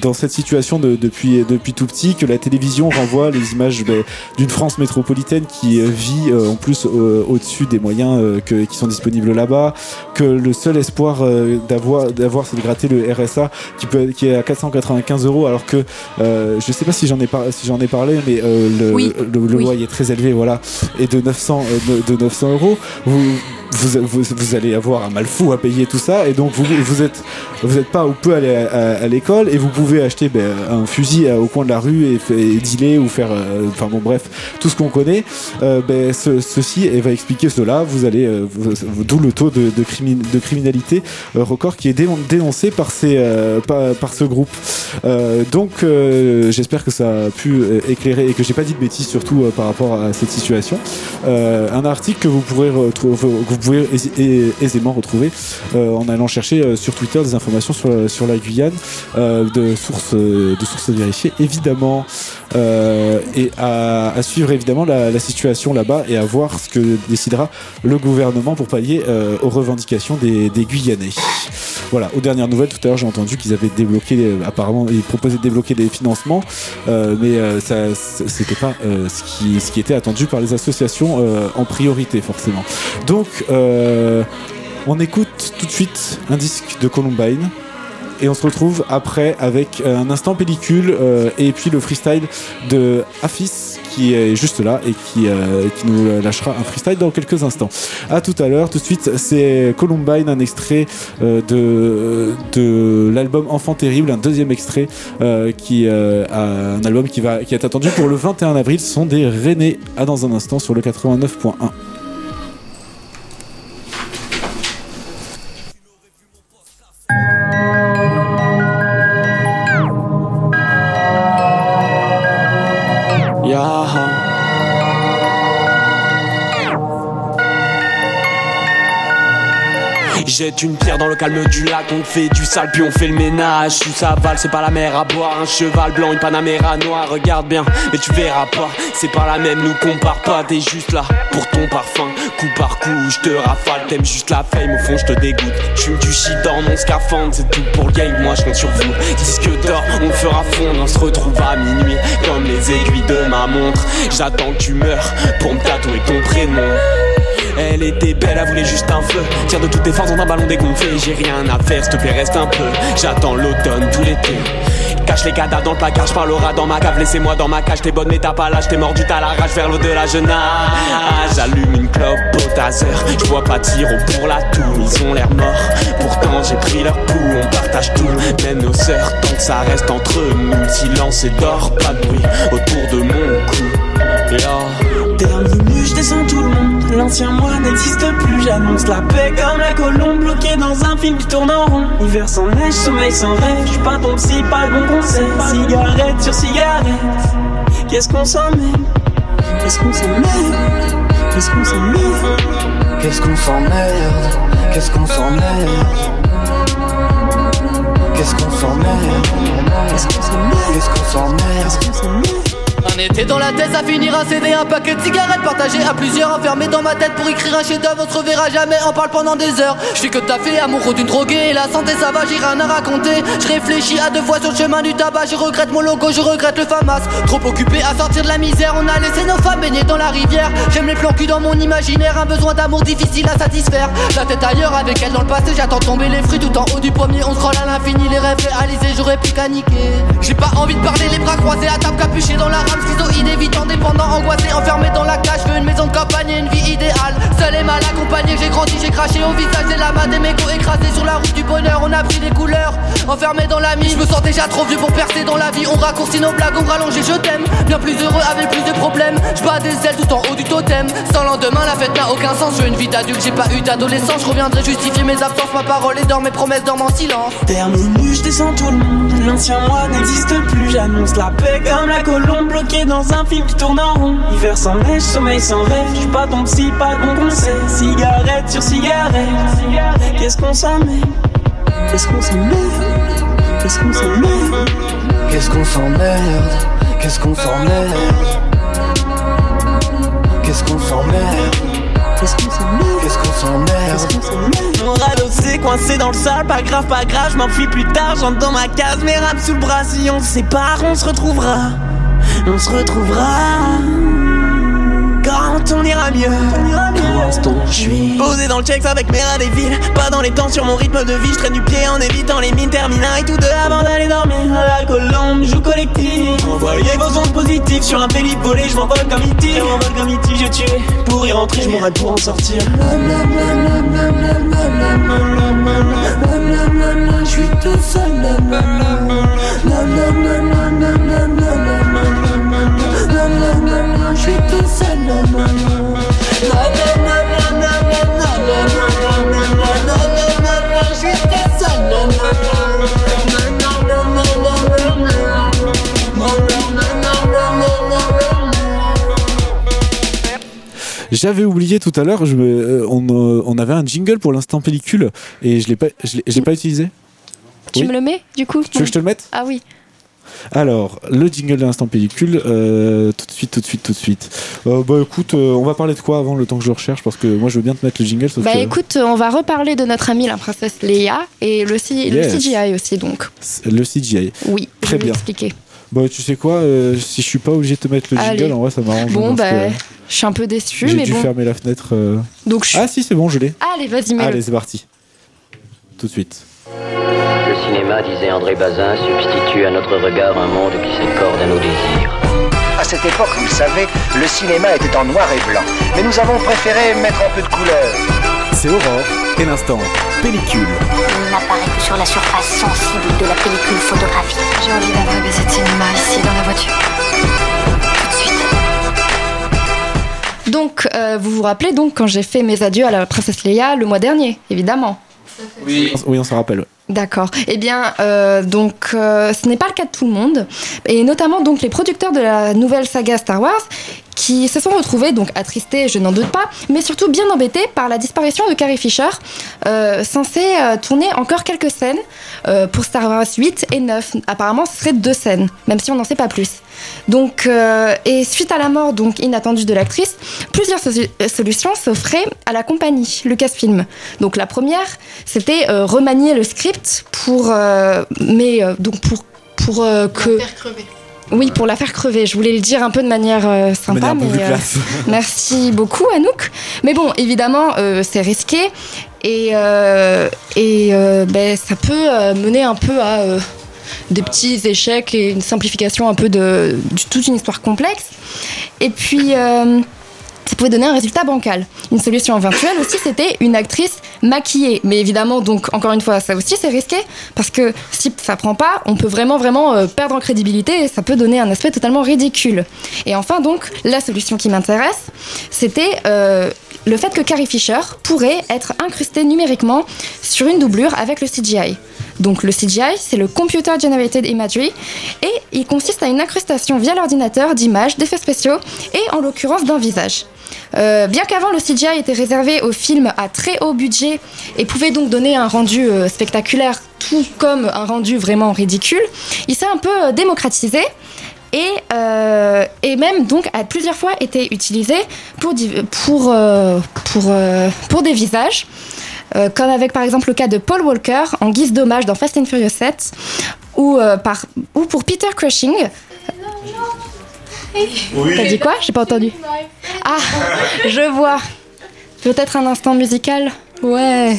dans cette situation de- depuis, depuis tout petit, que la télévision renvoie les images ben, d'une France métropolitaine qui euh, vit euh, en plus euh, au-dessus des moyens euh, que- qui sont disponibles là-bas, que le seul espoir euh, d'avoir, d'avoir c'est de gratter le RSA qui, peut, qui est à 495 euros alors que euh, je sais pas si j'en ai, par- si j'en ai parlé mais euh, le, Oui. le, le Oui. loyer est très élevé voilà et de 900 euh, de, de 900 euros vous, vous, vous, vous allez avoir un mal fou à payer tout ça et donc vous, vous êtes vous êtes pas ou peu aller à, à- à l'école et vous pouvez acheter ben, un fusil euh, au coin de la rue et, et dealer ou faire euh, enfin bon bref tout ce qu'on connaît. Euh, ben, ce- ceci et va expliquer cela. Vous allez euh, d'où le taux de, de, de criminalité record qui est dé- dénoncé par ces par, par ce groupe. Donc j'espère que ça a pu éclairer et que j'ai pas dit de bêtises surtout par rapport à cette situation. Un article que vous pourrez retrouver pouvez aisi- ai- aisément retrouver euh, en allant chercher euh, sur Twitter des informations sur, sur la Guyane euh, de sources euh, de sources vérifiées évidemment euh, et à, suivre évidemment la, situation là-bas et à voir ce que décidera le gouvernement pour pallier euh, aux revendications des, Guyanais. Voilà, aux dernières nouvelles, tout à l'heure j'ai entendu qu'ils avaient débloqué, euh, apparemment, ils proposaient de débloquer des financements, euh, mais euh, ça, c'était pas euh, ce, qui, ce qui était attendu par les associations euh, en priorité, forcément. Donc, euh, on écoute tout de suite un disque de Columbine. Et on se retrouve après avec euh, un instant pellicule euh, et puis le freestyle de Afis qui est juste là et qui, nous lâchera un freestyle dans quelques instants. À tout à l'heure, tout de suite, c'est Columbine, un extrait de, l'album Enfant Terrible, un deuxième extrait qui a est attendu pour le 21 avril. Sont des Rennais à dans un instant sur le 89.1. Jette une pierre dans le calme du lac, on fait du sale puis on fait le ménage. Sous sa balle, c'est pas la mer à boire. Un cheval blanc, une Panamera noire, regarde bien, mais tu verras pas. C'est pas la même, nous compare pas. T'es juste là pour ton parfum, coup par coup, je te rafale. T'aimes juste la fame, au fond, je te dégoûte. Tu du shit dans mon scaphandre, c'est tout pour le moi je compte sur vous. Disque d'or, on fera fondre, on se retrouve à minuit, comme les aiguilles de ma montre. J'attends que tu meurs pour me tatouer ton prénom. Elle était belle, elle voulait juste un feu. Tire de toutes tes forces dans un ballon dégonflé. J'ai rien à faire, s'il te plaît, reste un peu. J'attends l'automne, tout l'été. Cache les cadavres dans le placard, je parlerai dans ma cave. Laissez-moi dans ma cage, t'es bonne, mais t'as pas l'âge. T'es mordu, t'as la rage vers l'au-delà, je nage. J'allume une clope au taser. Je vois pas tiro pour la toux, ils ont l'air morts. Pourtant, j'ai pris leur pouls, on partage tout. Même nos sœurs, tant que ça reste entre nous. Le silence et d'or, pas de bruit autour de mon cou. Là, terminé, je descends tout le monde. L'ancien moi n'existe plus, j'annonce la paix comme la colombe bloquée dans un film qui tourne en rond. Hiver sans neige, sommeil sans rêve, je suis pas ton psy, pas le bon conseil. Cigarette sur cigarette, qu'est-ce qu'on s'en met? Qu'est-ce qu'on s'en met? Qu'est-ce qu'on s'en met? Qu'est-ce qu'on s'emmerde Qu'est-ce qu'on s'emmerde Qu'est-ce qu'on s'emmerde Qu'est-ce qu'on s'emmerde Qu'est-ce qu'on s'emmerde Été dans la tête, ça finira céder un paquet de cigarettes partagé à plusieurs, enfermé dans ma tête pour écrire un chef-d'œuvre. On se reverra jamais, on parle pendant des heures. Je fais que t'as fait amoureux d'une droguée, la santé ça va, j'ai rien à raconter. Je réfléchis à deux fois sur le chemin du tabac, je regrette mon logo, je regrette le FAMAS. Trop occupé à sortir de la misère, on a laissé nos femmes baigner dans la rivière. J'aime les plans cul dans mon imaginaire, un besoin d'amour difficile à satisfaire. La tête ailleurs avec elle dans le passé, j'attends tomber les fruits tout en haut du pommier. On scrolle à l'infini, les rêves réalisés, j'aurais plus qu'à niquer. J'ai pas envie de parler, les bras croisés à table capuché dans la rame, schizoïde, évitant dépendant, angoissé, enfermé dans la cage. Je veux une maison de campagne et une vie idéale. Seul et mal accompagné, j'ai grandi, j'ai craché au visage des lamas des mégots écrasés. sur la route du bonheur, on a pris des couleurs. Enfermé dans la mine, je me sens déjà trop vieux pour percer dans la vie. On raccourcit nos blagues, on rallonge je t'aime. Bien plus heureux avec plus de problèmes. Je bats des ailes tout en haut du totem. Sans lendemain, la fête n'a aucun sens. Je veux une vie d'adulte, j'ai pas eu d'adolescence. Je reviendrai justifier mes absences, ma parole est d'or, mes promesses dorment en silence. Terminé, je descends tout le monde. L'ancien moi n'existe plus. J'annonce la paix comme la colombe bloquée dans un film qui tourne en rond. Hiver sans neige, sommeil sans rêve. Je suis pas ton psy, pas ton conseil. Cigarette sur cigarette. Qu'est-ce qu'on s'en met? Qu'est-ce qu'on s'en met? Qu'est-ce qu'on s'en met? Qu'est-ce qu'on s'emmerde Qu'est-ce qu'on s'emmerde Qu'est-ce qu'on Qu'est-ce qu'on s'emmerde Qu'est-ce qu'on s'emmerde Mon radossé coincé dans le sale, pas grave, pas grave, je m'enfuis plus tard, j'entre dans ma case, mes rames sous le bras, si on se sépare, on se retrouvera, on se retrouvera. Quand on ira mieux, l'instant je suis. Posé dans le checks avec mes rats des villes. Pas dans les temps sur mon rythme de vie, je traîne du pied en évitant les mines terminales. Et tout deux avant d'aller dormir La colombe joue collectif. Envoyez vos ondes positives sur un pélip volé, je m'envole comme E.T. Je m'envole comme E.T. je tue. Pour y rentrer, je mourrai pour en sortir. Je suis tout seul J'avais oublié tout à l'heure, euh, on, euh, on avait un jingle pour l'instant pellicule et je l'ai pas, je l'ai- pas utilisé. Tu Oui. me le mets du coup? Tu veux que je te le mette? Ah oui. Alors, le jingle de l'instant pellicule, euh, tout de suite, tout de suite, tout de suite. Euh, bah écoute, euh, on va parler de quoi avant le temps que je recherche? Parce que moi je veux bien te mettre le jingle. Sauf Bah que écoute, on va reparler de notre amie la princesse Leia et le, C- le Yes. CGI aussi donc. le CGI. Oui, Très je vais bien. l'expliquer. Bah tu sais quoi, si je suis pas obligé de te mettre le jingle, Allez. en vrai ça m'arrange. Bon parce bah, que je suis un peu déçue J'ai mais dû bon. fermer la fenêtre. euh. Donc je- Ah si, c'est bon, je l'ai. Allez, vas-y, mets-le. Allez, c'est parti. Tout de suite. Le cinéma, disait André Bazin, substitue à notre regard un monde qui s'accorde à nos désirs. À cette époque, vous le savez, le cinéma était en noir et blanc. Mais nous avons préféré mettre un peu de couleur. C'est Aurore et l'instant pellicule. Il n'apparaît que sur la surface sensible de la pellicule photographique. J'ai envie baiser de cinéma ici dans la voiture. Donc, euh, vous vous rappelez donc quand j'ai fait mes adieux à la princesse Leia le mois dernier, évidemment. Oui, oui on s'en rappelle. ouais. D'accord. Eh bien, euh, donc, euh, ce n'est pas le cas de tout le monde, et notamment donc les producteurs de la nouvelle saga Star Wars, qui se sont retrouvés donc attristés, je n'en doute pas, mais surtout bien embêtés par la disparition de Carrie Fisher, euh, censée euh, tourner encore quelques scènes euh, pour Star Wars 8 et 9. Apparemment, ce serait deux scènes, même si on n'en sait pas plus. Donc, euh, et suite à la mort donc inattendue de l'actrice, plusieurs so- euh, solutions s'offraient à la compagnie Lucasfilm. Donc la première, c'était euh, remanier le script pour, euh, mais euh, donc pour pour euh, que faire crever. oui, pour la faire crever. Je voulais le dire un peu de manière euh, sympa, mais euh, merci beaucoup Anouk. Mais bon, évidemment, euh, c'est risqué et, euh, et euh, ben, ça peut euh, mener un peu à euh, des petits échecs et une simplification un peu de, toute une histoire complexe. Et puis. euh, ça pouvait donner un résultat bancal. Une solution éventuelle aussi, c'était une actrice maquillée. Mais évidemment, donc encore une fois, ça aussi c'est risqué parce que si ça prend pas, on peut vraiment vraiment euh, perdre en crédibilité et ça peut donner un aspect totalement ridicule. Et enfin donc, la solution qui m'intéresse, c'était euh, le fait que Carrie Fisher pourrait être incrustée numériquement sur une doublure avec le CGI. Donc le CGI, c'est le Computer Generated Imagery, et il consiste à une incrustation via l'ordinateur d'images, d'effets spéciaux, et en l'occurrence d'un visage. Euh, bien qu'avant le CGI était réservé aux films à très haut budget et pouvait donc donner un rendu euh, spectaculaire tout comme un rendu vraiment ridicule, il s'est un peu euh, démocratisé et, et même donc a plusieurs fois été utilisé pour, pour, pour, pour des visages. Euh, comme avec par exemple le cas de Paul Walker en guise d'hommage dans Fast and Furious 7 ou, euh, par, ou pour Peter Cushing. T'as dit quoi? J'ai pas entendu. Ah, je vois. Peut-être un instant musical? Ouais,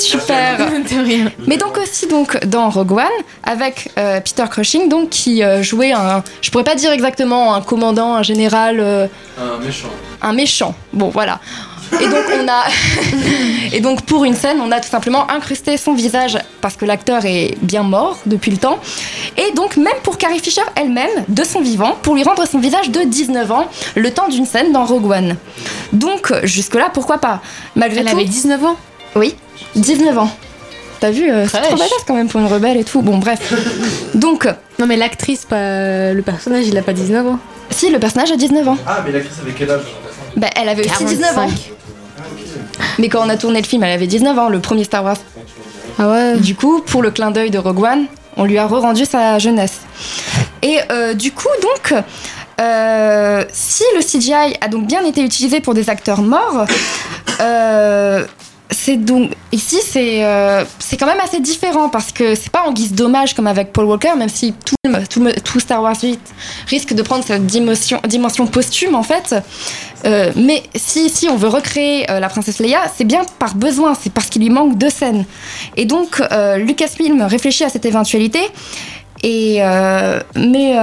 super. De rien. Mais donc aussi donc dans Rogue One avec euh, Peter Cushing donc qui euh, jouait un, je pourrais pas dire exactement un commandant, un général, euh, Un méchant. un méchant. Bon voilà. Et donc on a et donc pour une scène, on a tout simplement incrusté son visage parce que l'acteur est bien mort depuis le temps. Et donc même pour Carrie Fisher elle-même, de son vivant, pour lui rendre son visage de 19 ans, le temps d'une scène dans Rogue One. Donc jusque là, pourquoi pas? Malgré Elle tout, avait 19 ans? Oui, 19 ans. T'as vu, euh, c'est trop badass quand même pour une rebelle et tout. Bon, bref. Donc, Non, mais l'actrice, pas le personnage, il a pas 19 ans. si le personnage a 19 ans, Ah, mais l'actrice avait quel âge? Bah, elle avait aussi 45. 19 ans. Mais quand on a tourné le film, elle avait 19 ans, le premier Star Wars. Ah ouais Du coup, pour le clin d'œil de Rogue One, on lui a re-rendu sa jeunesse. Et euh, du coup, donc, euh, si le CGI a donc bien été utilisé pour des acteurs morts, euh, c'est donc ici c'est euh, c'est quand même assez différent parce que c'est pas en guise d'hommage comme avec Paul Walker, même si tout, Star Wars 8 risque de prendre cette dimension, posthume en fait. Euh, mais si, si on veut recréer euh, la princesse Leia, c'est bien par besoin, c'est parce qu'il lui manque deux scènes. Et donc Lucasfilm réfléchit à cette éventualité. Et mais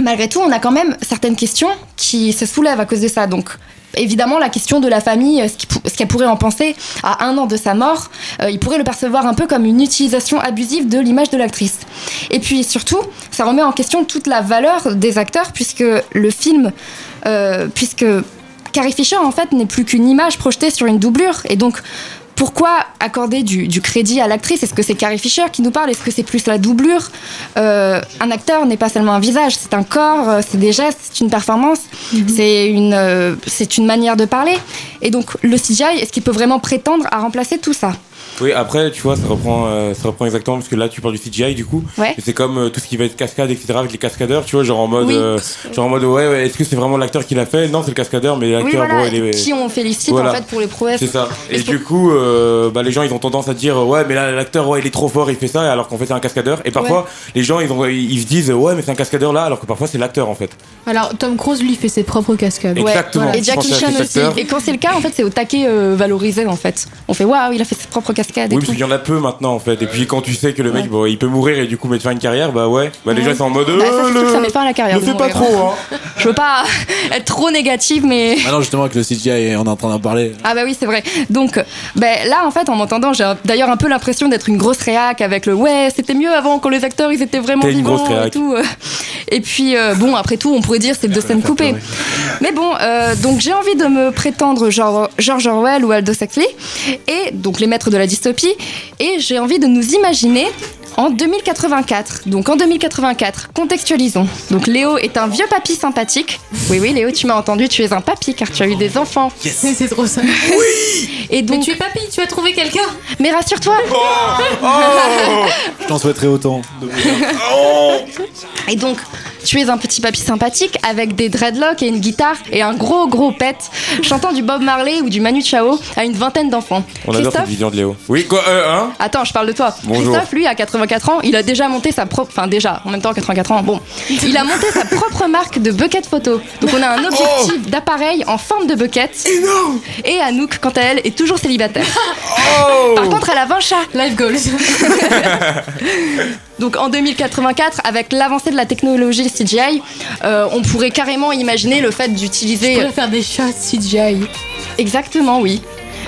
malgré tout, on a quand même certaines questions qui se soulèvent à cause de ça. Donc, évidemment, la question de la famille, ce qu'elle pourrait en penser à un an de sa mort, euh, il pourrait le percevoir un peu comme une utilisation abusive de l'image de l'actrice. Et puis surtout, ça remet en question toute la valeur des acteurs, puisque le film, euh, puisque Carrie Fisher, en fait, n'est plus qu'une image projetée sur une doublure. Et donc, pourquoi accorder du, du crédit à l'actrice? Est-ce que c'est Carrie Fisher qui nous parle? Est-ce que c'est plus la doublure? Euh, Un acteur n'est pas seulement un visage, c'est un corps, euh, c'est des gestes, c'est une performance, c'est une, euh, c'est une manière de parler. Et donc, le CGI, est-ce qu'il peut vraiment prétendre à remplacer tout ça? Oui, après, tu vois, ça reprend, euh, ça reprend exactement parce que là, tu parles du CGI du coup. Ouais. C'est comme euh, tout ce qui va être cascade, etc. avec les cascadeurs, tu vois, genre en mode, Oui. euh, genre en mode, ouais, ouais, est-ce que c'est vraiment l'acteur qui l'a fait? Non, c'est le cascadeur, mais Oui, l'acteur, voilà, bon, il est. qui on félicite Voilà. en fait pour les prouesses. C'est ça. Et du coup, euh, bah, les gens, ils ont tendance à dire, ouais, mais là, l'acteur, ouais, il est trop fort, il fait ça, alors qu'en fait, c'est un cascadeur. Et parfois, Ouais. les gens, ils, ont, ils se disent, ouais, mais c'est un cascadeur là, alors que parfois, c'est l'acteur, en fait. Alors, Tom Cruise, lui, fait ses propres cascades. Exactement. Et Jackie Chan aussi. Et quand c'est le cas, en fait, c'est au taquet euh, valorisé en fait. On fait waouh, il a fait ses propres cascades Oui, parce qu'il y en a peu maintenant, en fait. Et puis, quand tu sais que le mec, bon, il peut mourir et du coup, mettre fin à une carrière, bah ouais. Bah, les gens, ils sont en mode, Bah, ça, euh, c'est le- ça met fin à la carrière. Ne fais pas trop, hein. Je veux pas être trop négative, mais. Ah non, justement, avec le CGI, on est en train d'en parler. Ah bah oui, c'est vrai. Donc, ben là, en fait, en m'entendant, j'ai d'ailleurs un peu l'impression d'être une grosse réac avec le ouais, c'était mieux avant quand les acteurs ils étaient vraiment T'es une grosse vivants et réac. tout. Et puis euh, bon, après tout, on pourrait dire c'est deux scènes coupées. Mais bon, euh, donc j'ai envie de me prétendre genre George Orwell ou Aldous Huxley et donc les maîtres de la et j'ai envie de nous imaginer en 2084. Donc en 2084, contextualisons. Donc Léo est un vieux papy sympathique. Oui oui Léo, tu m'as entendu, tu es un papy car tu as eu des enfants. C'est trop ça. Et donc Mais tu es papy, tu as trouvé quelqu'un Mais rassure-toi. Je t'en souhaiterais autant. Et donc, tu es un petit papy sympathique avec des dreadlocks et une guitare et un gros gros pet, chantant du Bob Marley ou du Manu Chao à une vingtaine d'enfants. On adore cette Christophe vision de Léo. Oui, quoi, euh, hein? Attends, je parle de toi. Bonjour. Christophe, lui, à 84 ans, il a déjà monté sa propre. Enfin, déjà, en même temps, 84 ans, bon. Il a monté sa propre marque de bucket photo. Donc, on a un objectif d'appareil en forme de bucket. Et Anouk, quant à elle, est toujours célibataire. Par contre, elle a 20 chats. Life goals. Donc en 2084, avec l'avancée de la technologie CGI, euh, on pourrait carrément imaginer le fait d'utiliser. Je pourrais faire des chats CGI. Exactement, oui.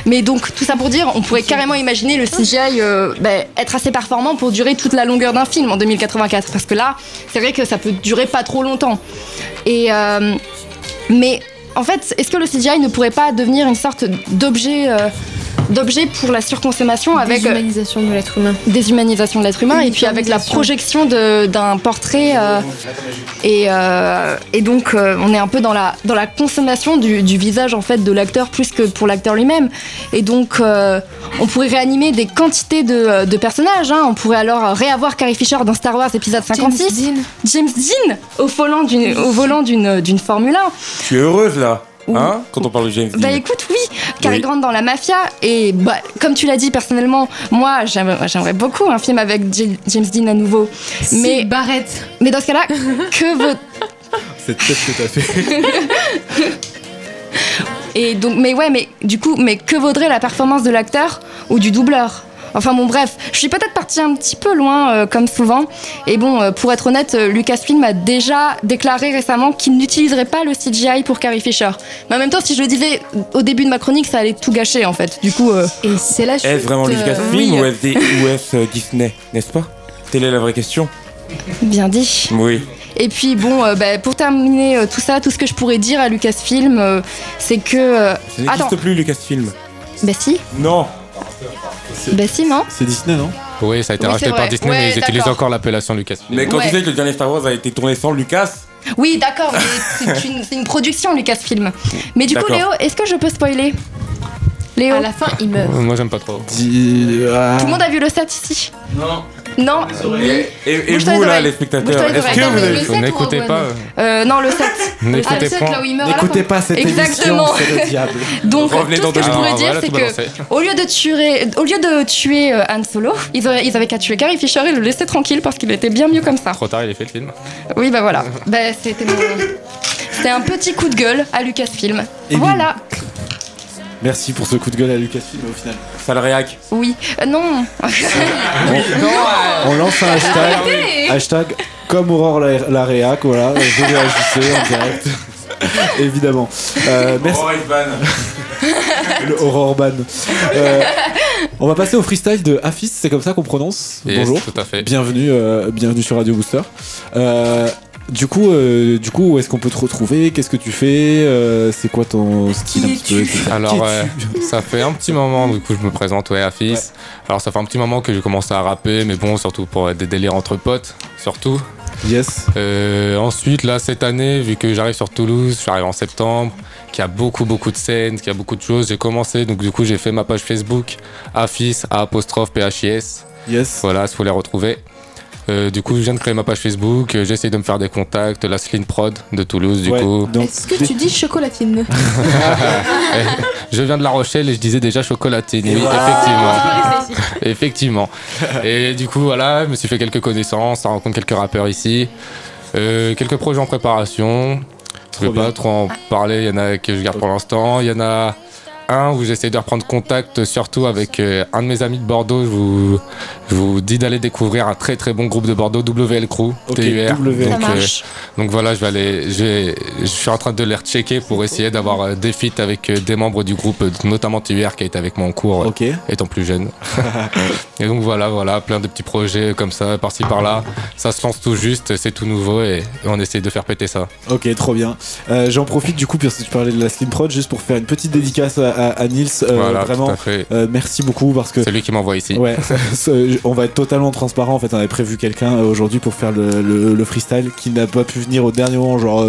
Mais donc tout ça pour dire, on pourrait carrément imaginer le CGI euh, ben, être assez performant pour durer toute la longueur d'un film en 2084, parce que là, c'est vrai que ça peut durer pas trop longtemps. Et euh, mais en fait, est-ce que le CGI ne pourrait pas devenir une sorte d'objet euh, d'objet pour la surconsommation avec euh, Déshumanisation de l'être humain. déshumanisation de l'être humain et puis avec la projection de- d'un portrait euh, et, euh, et donc euh, on est un peu dans la, dans la consommation du, du visage en fait de l'acteur plus que pour l'acteur lui-même. Et donc euh, on pourrait réanimer des quantités de, de personnages hein. on pourrait alors réavoir Carrie Fisher dans Star Wars épisode 56 James Dean, au volant d'une au volant d'une d'une Formule 1 Tu es heureuse là Hein Quand on parle de James Dean. bah écoute, oui, Cary Oui. Grant dans la mafia. Et bah, comme tu l'as dit personnellement, moi j'aimerais beaucoup un film avec J- James Dean à nouveau. Mais Barrette. Mais dans ce cas-là, que veut Cette tête que t'as fait. Et donc, mais ouais, mais du coup, mais que vaudrait la performance de l'acteur ou du doubleur? Enfin bon, bref, je suis peut-être partie un petit peu loin, euh, comme souvent. Et bon, euh, pour être honnête, euh, Lucasfilm a déjà déclaré récemment qu'il n'utiliserait pas le CGI pour Carrie Fisher. Mais en même temps, si je le disais au début de ma chronique, ça allait tout gâcher en fait. Du coup. Et c'est la Est-ce vraiment Lucasfilm ou est-ce des- ou est-ce euh, Disney, n'est-ce pas? Telle est la vraie question. Bien dit. Oui. Et puis bon, euh, bah, pour terminer euh, tout ça, tout ce que je pourrais dire à Lucasfilm, euh, c'est que. euh, Ça n'existe plus Lucasfilm. Bah si, Non. Bah si, non C'est Disney, non? Oui, ça a été Oui, racheté c'est par vrai. Disney, Ouais, mais ils utilisent d'accord. encore l'appellation Lucasfilm. Mais quand Ouais. tu sais que le dernier Star Wars a été tourné sans Lucas, Oui, d'accord, mais c'est une, c'est une production Lucasfilm. Mais du coup, D'accord. Léo, est-ce que je peux spoiler? Léo? À la fin, il meurt. Moi, j'aime pas trop. Tout le monde a vu le set ici? Non. Non Et, et- et Bouge-toi vous là, les spectateurs, est-ce que vous avez N'écoutez pas. One Euh, non, le set. N'écoutez à la N'écoutez pas cette Exactement. émission, c'est le diable. Donc, Revenez tout ce que je pourrais minutes. dire, Ah, c'est voilà, que au lieu de tuer, au lieu de tuer euh, Han Solo, ils auraient, ils avaient qu'à tuer Carrie Fisher et le laisser tranquille parce qu'il était bien mieux comme ça. Trop tard, il a fait le film. Oui, bah voilà. bah, c'était mon. C'était un petit coup de gueule à Lucasfilm. Et bim. Merci pour ce coup de gueule à Lucasfilm au final. Ça le réac. Oui. Euh, non. On lance un hashtag. Arrêtez. Hashtag comme Aurore la, la réac, voilà. Vous réagissez en direct. Évidemment. Euh, merci. Le Aurore Ban. Euh, on va passer au freestyle de Afis, c'est comme ça qu'on prononce. Yes, Bonjour. tout à fait. Bienvenue, euh, bienvenue sur Radio Booster. Du coup, euh, du coup, où est-ce qu'on peut te retrouver? Qu'est-ce que tu fais? Euh, C'est quoi ton style un petit peu etc. Alors, ça fait un petit moment, du coup, je me présente, ouais, à Fils. Alors, ça fait un petit moment que j'ai commencé à rapper, mais bon, surtout pour des délires entre potes, surtout. Yes. Euh, ensuite, là, cette année, vu que j'arrive sur Toulouse, j'arrive en septembre, qu'il y a beaucoup, beaucoup de scènes, qu'il y a beaucoup de choses, j'ai commencé, donc du coup, j'ai fait ma page Facebook, Afis, A apostrophe PHIS. Yes. Voilà, il faut les retrouver. Euh, du coup, je viens de créer ma page Facebook, euh, j'essaie de me faire des contacts, la Slim Prod de Toulouse, du Ouais, coup. donc, Est-ce que tu dis chocolatine Je viens de La Rochelle et je disais déjà chocolatine. Oui, Ah. effectivement. effectivement. Et du coup, voilà, je me suis fait quelques connaissances, ça rencontre quelques rappeurs ici. Euh, quelques projets en préparation. Je vais bien. pas trop en parler, il y en a que je garde pour l'instant. Il y en a un où j'essaie de reprendre contact, surtout avec euh, un de mes amis de Bordeaux. Je vous, je vous dis d'aller découvrir un très très bon groupe de Bordeaux, WL Crew, Ok, TUR. WL. Ça Donc, euh, donc voilà, je vais aller, je, vais- je suis en train de les rechecker pour essayer d'avoir euh, des feats avec euh, des membres du groupe, notamment TUR qui a été avec moi en cours, euh, étant plus jeune. et donc voilà, voilà, plein de petits projets comme ça, par-ci par-là. Ça se lance tout juste, c'est tout nouveau et, et on essaie de faire péter ça. Ok, trop bien. Euh, J'en profite du coup, parce que tu parlais de la Slim Prod, juste pour faire une petite dédicace à, à- à Nils. Euh, Voilà, vraiment, tout à fait. euh, merci beaucoup parce que. C'est lui qui m'envoie ici. Ouais, on va être totalement transparent. En fait, on avait prévu quelqu'un euh, aujourd'hui pour faire le, le- le freestyle qui n'a pas pu venir au dernier moment, genre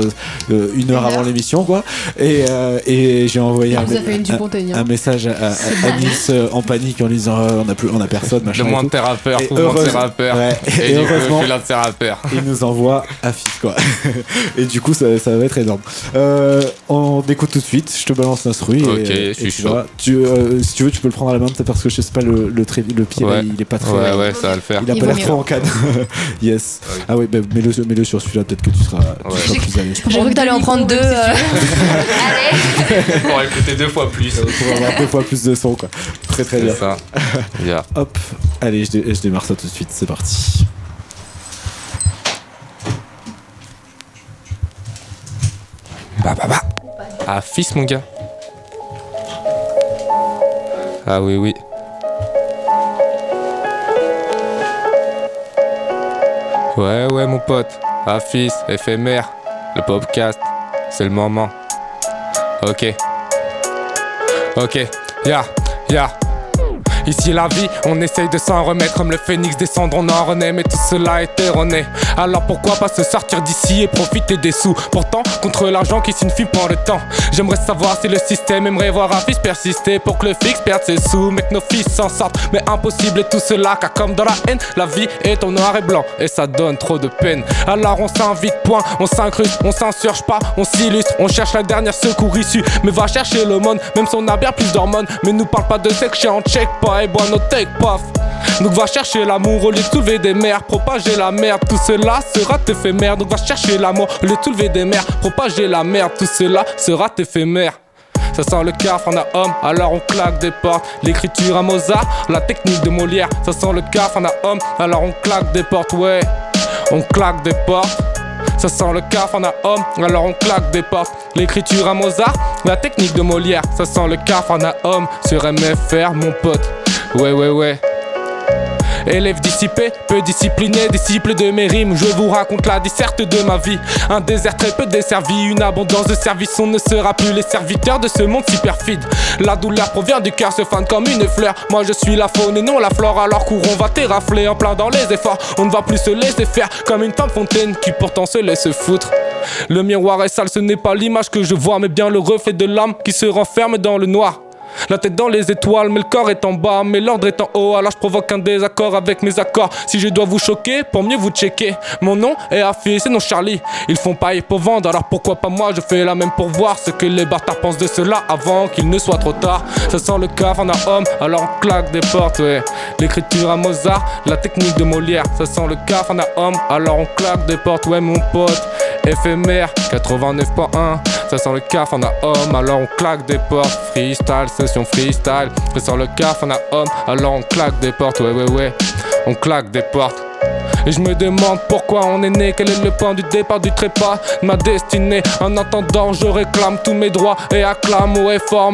une heure Une avant l'émission, quoi. Et, euh, et j'ai envoyé un, message à, à- à Nils euh, en panique en lui disant euh, on a plus, on a personne, machin. Le moins de Et tout le moins de tes heureuse- rappeurs. ouais, Et, et heureusement- il nous envoie à fils quoi. et du coup ça, ça va être énorme. Euh, on écoute tout de suite, je te balance l'instru. et- Ok, et je suis tu chaud. verras. Tu, euh, si tu veux tu peux le prendre à la main peut-être parce que je sais pas le, le, trait- le pied là, il est pas très. Ouais, ouais, ça va le faire. Il a Il pas l'air trop en canne. yes. Ah oui, bah, mets-le, sur celui-là peut-être que tu seras, tu Ouais. seras plus à l'aise. J'ai cru que t'allais en prendre deux. euh. Pour écouter deux fois plus. Pour avoir deux fois plus de son quoi. Très très bien. C'est ça. Yeah. Hop, allez je, dé- je démarre ça tout de suite, c'est parti. Bah bah bah. Ah, fils, mon gars. Ah oui, oui. Ouais, ouais, mon pote. Ah, éphémère. Le podcast, c'est le moment. Ok. Ok. Ya, ya. Ici la vie, on essaye de s'en remettre comme le phénix descendre, en renaît, mais tout cela est erroné. Alors pourquoi pas se sortir d'ici et profiter des sous? Pourtant, contre l'argent qui signifie prend le temps. J'aimerais savoir si le système aimerait voir un fils persister pour que le fixe perde ses sous, mais que nos fils s'en sortent. Mais impossible et tout cela, car comme dans la haine, la vie est en noir et blanc et ça donne trop de peine. Alors on s'invite, point, on s'incruste, on s'insurge pas, on s'illustre, on cherche la dernière secours issue. Mais va chercher le monde, même si on a bien plus d'hormones. Mais nous parle pas de sexe, on check pas et bois puff. Donc va chercher l'amour au lieu de soulever des mers, propager la merde, tout cela sera éphémère. Donc va chercher l'amour au lieu de soulever des mers, propager la merde, tout cela sera éphémère. ça sent le caf, on a homme, alors on claque des portes. L'écriture à Mozart, la technique de Molière, ça sent le caf, on a homme, alors on claque des portes, ouais. On claque des portes. Ça sent le caf, on a homme, alors on claque des portes. L'écriture à Mozart, la technique de Molière, ça sent le caf, on a homme sur MFR, mon pote. Ouais, ouais, ouais. Élève dissipé, peu discipliné, disciple de mes rimes. Je vous raconte la disserte de ma vie. Un désert très peu desservi, une abondance de services. On ne sera plus les serviteurs de ce monde si perfide. La douleur provient du cœur, se fane comme une fleur. Moi je suis la faune et non la flore. Alors courons, va terrafler en plein dans les efforts. On ne va plus se laisser faire comme une femme fontaine qui pourtant se laisse foutre. Le miroir est sale, ce n'est pas l'image que je vois, mais bien le reflet de l'âme qui se renferme dans le noir. La tête dans les étoiles, mais le corps est en bas, mais l'ordre est en haut. Alors je provoque un désaccord avec mes accords. Si je dois vous choquer, pour mieux vous checker. Mon nom est Afi, c'est non Charlie. Ils font pareil pour vendre, alors pourquoi pas moi? Je fais la même pour voir ce que les bâtards pensent de cela avant qu'il ne soit trop tard. Ça sent le caf, on a homme, alors on claque des portes, ouais. L'écriture à Mozart, la technique de Molière. Ça sent le caf, on a homme, alors on claque des portes, ouais, mon pote. Éphémère 89.1 Ça sent le caf, on a homme, alors on claque des portes. Freestyle, session freestyle. Ça sent le caf, on a homme, alors on claque des portes. Ouais ouais ouais, on claque des portes et je me demande pourquoi on est né, quel est le point du départ du trépas ma destinée. En attendant, je réclame tous mes droits et acclame haut et fort.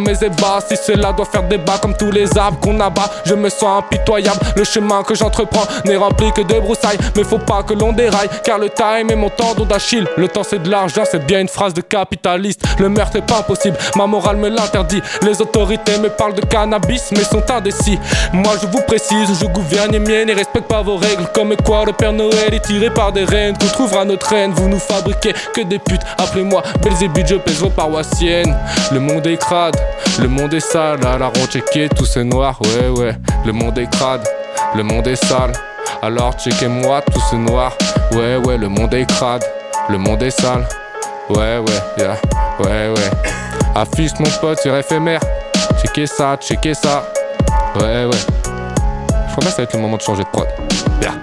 Si cela doit faire débat comme tous les arbres qu'on abat, je me sens impitoyable. Le chemin que j'entreprends n'est rempli que de broussailles, mais faut pas que l'on déraille, car le time est mon tendon d'Achille. Le temps c'est de l'argent, c'est bien une phrase de capitaliste. Le meurtre est pas impossible, ma morale me l'interdit. Les autorités me parlent de cannabis, mais sont indécis. Moi je vous précise, je gouverne les miennes et respecte pas vos règles, comme quoi le Père Noël est tiré par des reines qu'on trouvera notre reine. Vous nous fabriquez que des putes. Appelez-moi Belzébuth, je pèse vos paroissiennes. Le monde est crade, le monde est sale. Alors on checké tout c'est noir, ouais, ouais. Le monde est crade, le monde est sale. Alors checkez-moi tout c'est noir, ouais, ouais. Le monde est crade, le monde est sale. Ouais, ouais, yeah, ouais, ouais. Affiche mon pote sur éphémère. Checkez ça, checkez ça. Ouais, ouais. Je crois que ça va être le moment de changer de prod. Yeah.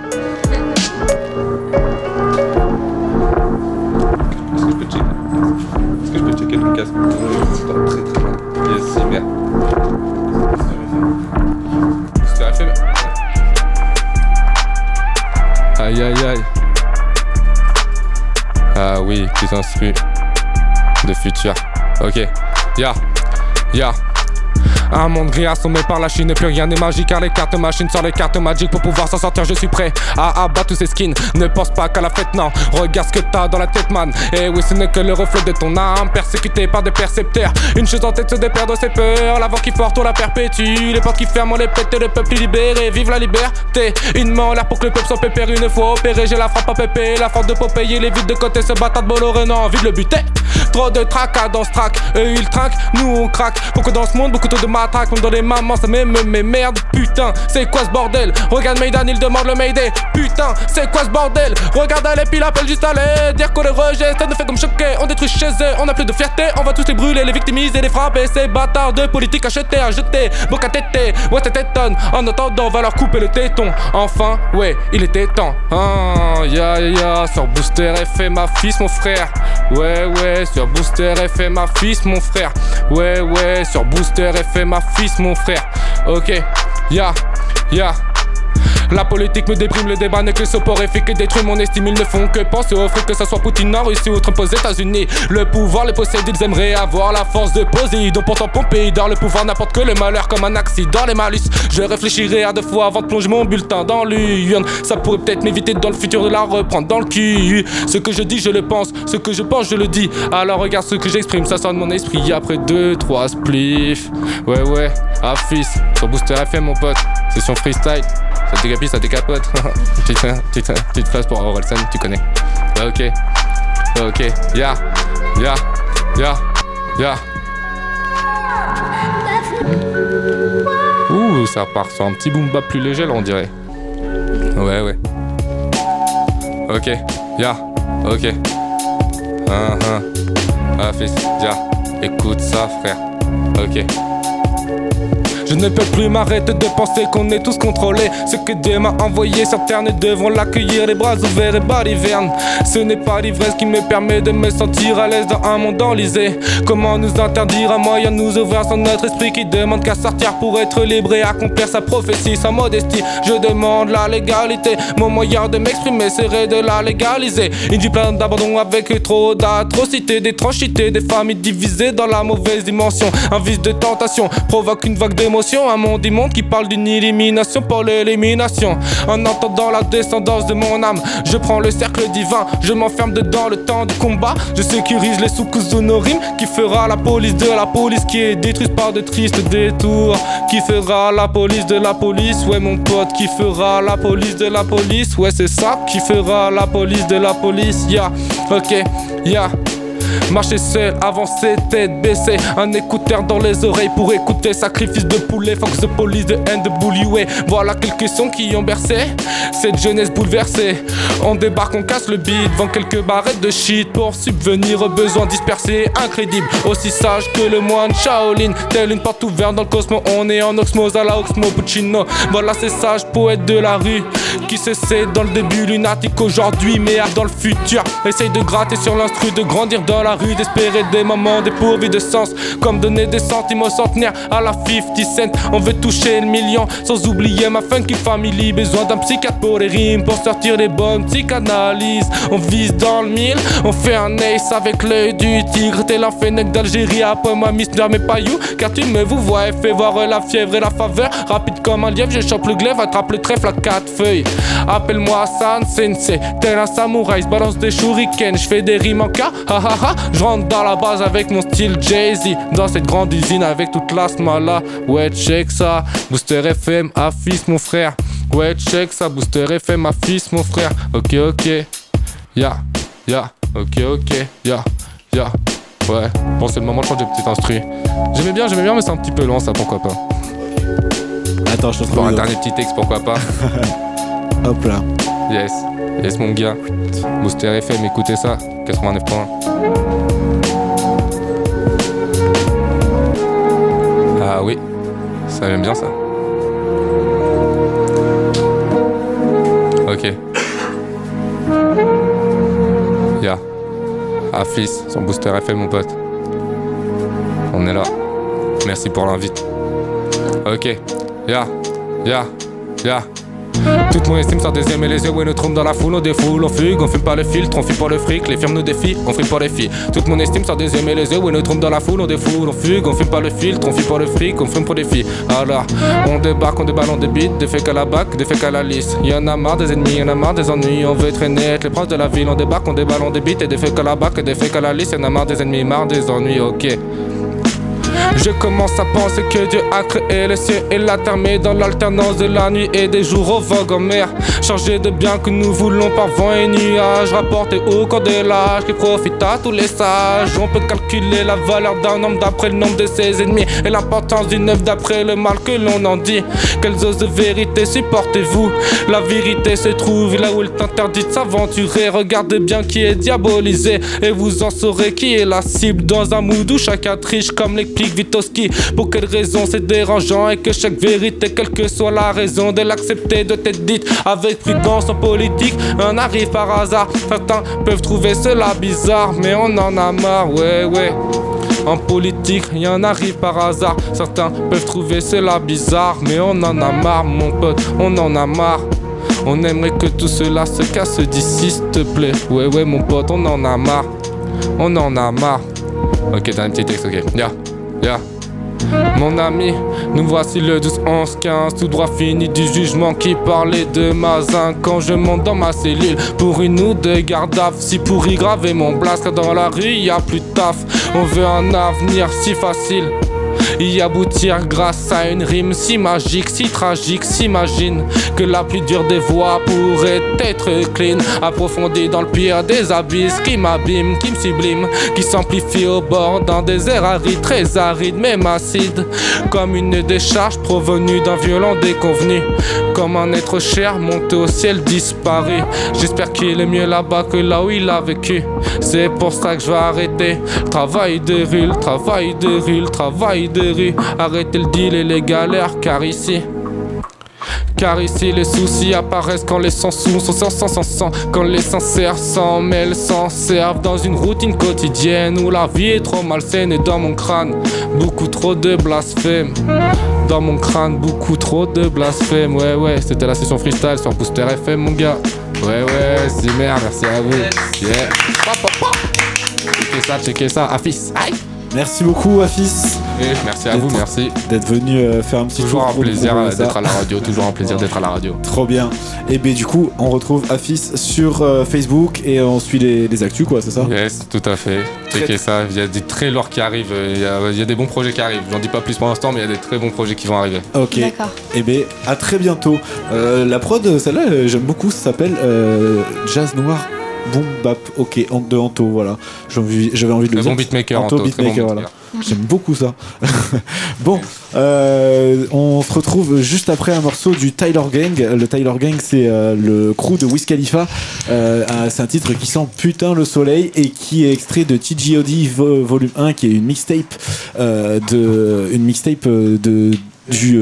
Casque C'est très très loin. Yes, super. C'était éphémère. Aïe aïe aïe. Ah oui, petits instrus de futur. Ok, ya, ya. Un monde gris assommé par la Chine, plus rien n'est magique car les cartes machines sortent les cartes magiques pour pouvoir s'en sortir. Je suis prêt à abattre tous ces skins. Ne pense pas qu'à la fête, non. Regarde ce que t'as dans la tête, man. Et oui, ce n'est que le reflet de ton âme, persécuté par des percepteurs. Une chose en tête, se déperdre ses peurs. L'avant qui forte, on la perpétue. Les portes qui ferment, on les pète, et le peuple libéré. Vive la liberté. Une main en l'air pour que le peuple soit pépère une fois opéré. J'ai la frappe à pépé, la force de Popeye. Les vides de côté, ce bâtard de Bolloré, non, envie de le buter. Trop de tracas dans ce track, eux ils trinquent, nous on craque. Beaucoup dans ce monde, beaucoup trop de matraques, même dans les mamans, ça m'aime, mais merde, putain, c'est quoi ce bordel? Regarde Maiden, il demande le Mayday, putain, c'est quoi ce bordel? Regarde et puis appelle juste à dire qu'on les rejette, ça nous fait comme choquer, on détruit chez eux, on a plus de fierté, on va tous les brûler, les victimiser, les frapper, ces bâtards de politique achetés, à jeter, boca tété, ouais c'est téton, en attendant, on va leur couper le téton, enfin, ouais, il était temps, ah, ya ya, sur Booster fait ma fils, mon frère, ouais ouais, sur Booster fait ma fils, mon frère, ouais ouais, sur Booster fait ma fils, mon frère, ok, ya, ya. La politique me déprime, le débat n'est que soporifique et détruit mon estime. Ils ne font que penser au fric, que ça soit Poutine en Russie ou Trump aux États-Unis. Le pouvoir les possède, ils aimeraient avoir la force de Poséidon. Pourtant, Pompéi dans le pouvoir n'apporte que le malheur comme un accident. Les malus, je réfléchirai à deux fois avant de plonger mon bulletin dans l'urne. Ça pourrait peut-être m'éviter dans le futur de la reprendre dans le cul. Ce que je dis, je le pense. Ce que je pense, je le dis. Alors regarde ce que j'exprime, ça sonne mon esprit après deux, trois spliffs. Ouais, ouais, ah fils, sur Booster FM, mon pote. Session freestyle. Ça ça décapote. petite, petite, petite phrase pour Orelsan, tu connais. Ok. Ok. Ya, ya, ya, ya. Ouh, ça part sur un petit boom bap plus léger, là, on dirait. Ouais, ouais. Ok, ya, ok. Ah, ah. Ah, fils, ya. Écoute ça, frère. Ok. Je ne peux plus m'arrêter de penser qu'on est tous contrôlés. Ce que Dieu m'a envoyé sur terre, nous devons l'accueillir les bras ouverts et bas. Ce n'est pas l'ivresse qui me permet de me sentir à l'aise dans un monde enlisé. Comment nous interdire un moyen de nous ouvrir sans notre esprit qui demande qu'à sortir pour être libre et accomplir sa prophétie sans modestie? Je demande la légalité. Mon moyen de m'exprimer serait de la légaliser. Une vie pleine d'abandon avec trop d'atrocités, d'étrangetés, des familles divisées dans la mauvaise dimension. Un vice de tentation provoque une vague Un monde immonde qui parle d'une élimination pour l'élimination. En entendant la descendance de mon âme, je prends le cercle divin. Je m'enferme dedans le temps du combat. Je sécurise les soukous honorim qui fera la police de la police qui est détruite par de tristes détours. Qui fera la police de la police, ouais mon pote, qui fera la police de la police, ouais c'est ça, qui fera la police de la police, ya, ok, ya. Marcher seul, avancer, tête baissée. Un écouteur dans les oreilles pour écouter sacrifice de poulet. Fox police de haine de. Voilà quelques sons qui ont bercé cette jeunesse bouleversée. On débarque, on casse le beat, vend quelques barrettes de shit pour subvenir aux besoins dispersés, incrédibles. Aussi sage que le moine Shaolin. Tel une porte ouverte dans le cosmos, on est en osmose à la Oxmo Puccino. Voilà ces sages poètes de la rue qui se cèdent dans le début lunatique aujourd'hui, mais dans le futur. Essaye de gratter sur l'instru, de grandir dans la rue, d'espérer des moments dépourvus de sens, comme donner des centimes aux centenaires à la 50 cent. On veut toucher le million, sans oublier ma funky family. Besoin d'un psychiatre pour les rimes, pour sortir les bonnes psychanalyses. On vise dans le mille, on fait un ace avec l'œil du tigre. T'es l'enfennec d'Algérie, après moi, Mister, mais pas you. Car tu me vois et fais voir la fièvre et la faveur. Rapide comme un lièvre, je chope le glaive, attrape le trèfle à quatre feuilles. Appelle-moi San Sensei, tel un samouraï, je balance des shurikens, je fais des rimes en cas, ha ha ha. Je rentre dans la base avec mon style Jay-Z, dans cette grande usine avec toute la smala. Ouais, check ça, Booster FM, affiche mon frère. Ouais, check ça, Booster FM, affiche mon frère. Ok, ok, ya, ya, ok, ok, ya, ya. Ouais, bon, c'est le moment de changer de petit instru. J'aimais bien, j'aimais bien, mais c'est un petit peu long, ça, pourquoi pas. Attends, je te Pour un dernier petit texte, pourquoi pas. Hop là. Yes, yes mon gars. Booster FM, écoutez ça, 89 points. Ah oui, ça j'aime bien ça. Ok. Ya. Ah fils, son booster FM mon pote. On est là. Merci pour l'invite. Ok. Ya. Ya. Ya. Toute mon estime des aimes et les yeux, ouais, nous trompe dans la foule, on défoule, on fugue, on fume pas le filtre, on fuit pour le fric, les firmes nous défient, on fuit pour les filles. Toute mon estime des aimes et les yeux, ouais, nous trompe dans la foule, on défoule, on fugue, on fume pas le filtre, on fuit pour le fric, on fume pour les filles. Alors, on débarque, on déballe, on débite, des faits qu'à la bac, des faits qu'à la lisse. Y'en a marre des ennemis, y'en a marre des ennuis, on veut traîner, être les princes de la ville, on débarque, on déballe, on débite, et des faits qu'à la bac, des faits qu'à la lisse, y'en a marre des ennemis, marre des ennuis, ok. Je commence à penser que Dieu a créé le ciel et la terre, mais dans l'alternance de la nuit et des jours au vogue en mer. Changer de bien que nous voulons par vent et nuages, rapporter au cours de l'âge qui profite à tous les sages. On peut calculer la valeur d'un homme d'après le nombre de ses ennemis et l'importance d'une œuvre d'après le mal que l'on en dit. Quelles oses de vérité supportez-vous? La vérité se trouve là où il t'interdit de s'aventurer. Regardez bien qui est diabolisé et vous en saurez qui est la cible dans un mood où chacun triche comme l'explique Pour quelle raison c'est dérangeant et que chaque vérité, quelle que soit la raison de l'accepter, de t'être dite avec prudence en politique, on arrive par hasard. Certains peuvent trouver cela bizarre, mais on en a marre, ouais, ouais. En politique, rien n'arrive par hasard. Certains peuvent trouver cela bizarre, mais on en a marre, mon pote, on en a marre. On aimerait que tout cela se casse d'ici, s'il te plaît. Ouais, ouais, mon pote, on en a marre. On en a marre. Ok, t'as un petit texte, ok. Ya, Mon ami, nous voici le 12, 11, 15, tout droit fini du jugement qui parlait de Mazin quand je monte dans ma cellule pour une ou deux gardes. Si pour y graver mon blast, dans la rue y a plus de taf. On veut un avenir si facile. Y aboutir grâce à une rime si magique, si tragique, s'imagine que la plus dure des voix pourrait être clean, approfondie dans le pire des abysses qui m'abîme, qui me sublime, qui s'amplifie au bord d'un désert aride, très aride, même acide, comme une décharge provenue d'un violent déconvenu, comme un être cher monté au ciel disparu. J'espère qu'il est mieux là-bas que là où il a vécu. C'est pour ça que je vais arrêter. Travail de rue, travail de rue, travail des rues, arrêtez le deal et les galères, car ici. Car ici les soucis apparaissent quand les sans sous sont sans sans sans sans Quand les sincères s'en mêlent, s'en servent Dans une routine quotidienne où la vie est trop malsaine Et dans mon crâne, beaucoup trop de blasphème. Dans mon crâne, beaucoup trop de blasphème. Ouais ouais, c'était la session freestyle sur Booster FM mon gars. Ouais ouais, Zimmer, merci à vous. Yeah. Checkez ça, checkez ça, Aïe Merci beaucoup, Afis. merci à vous, merci. D'être venu euh, faire un petit Toujours tour un pour nous plaisir euh, d'être à la radio, toujours un plaisir d'être à la radio. Trop bien. Et ben du coup, on retrouve Afis sur euh, Facebook et on suit les, les actus, quoi, c'est ça? Yes, tout à fait. Checkez ça, il y a des très lourds qui arrivent, il y a, il y a des bons projets qui arrivent. J'en dis pas plus pour l'instant, mais il y a des très bons projets qui vont arriver. Ok. Et ben à très bientôt. Euh, la prod, celle-là, j'aime beaucoup. Ça s'appelle euh, Jazz Noir. Boom bap, ok, de Anto, voilà. J'avais envie, de le dire. bon beatmaker, Anto, Anto, bon beatmaker, voilà. beatmaker. J'aime beaucoup ça. bon, euh, on se retrouve juste après un morceau du Tyler Gang. Le Tyler Gang, c'est euh, le crew de Wiz Khalifa. Euh, un- c'est un titre qui sent putain le soleil et qui est extrait de TGOD vo- volume 1, qui est une mixtape de une mixtape de du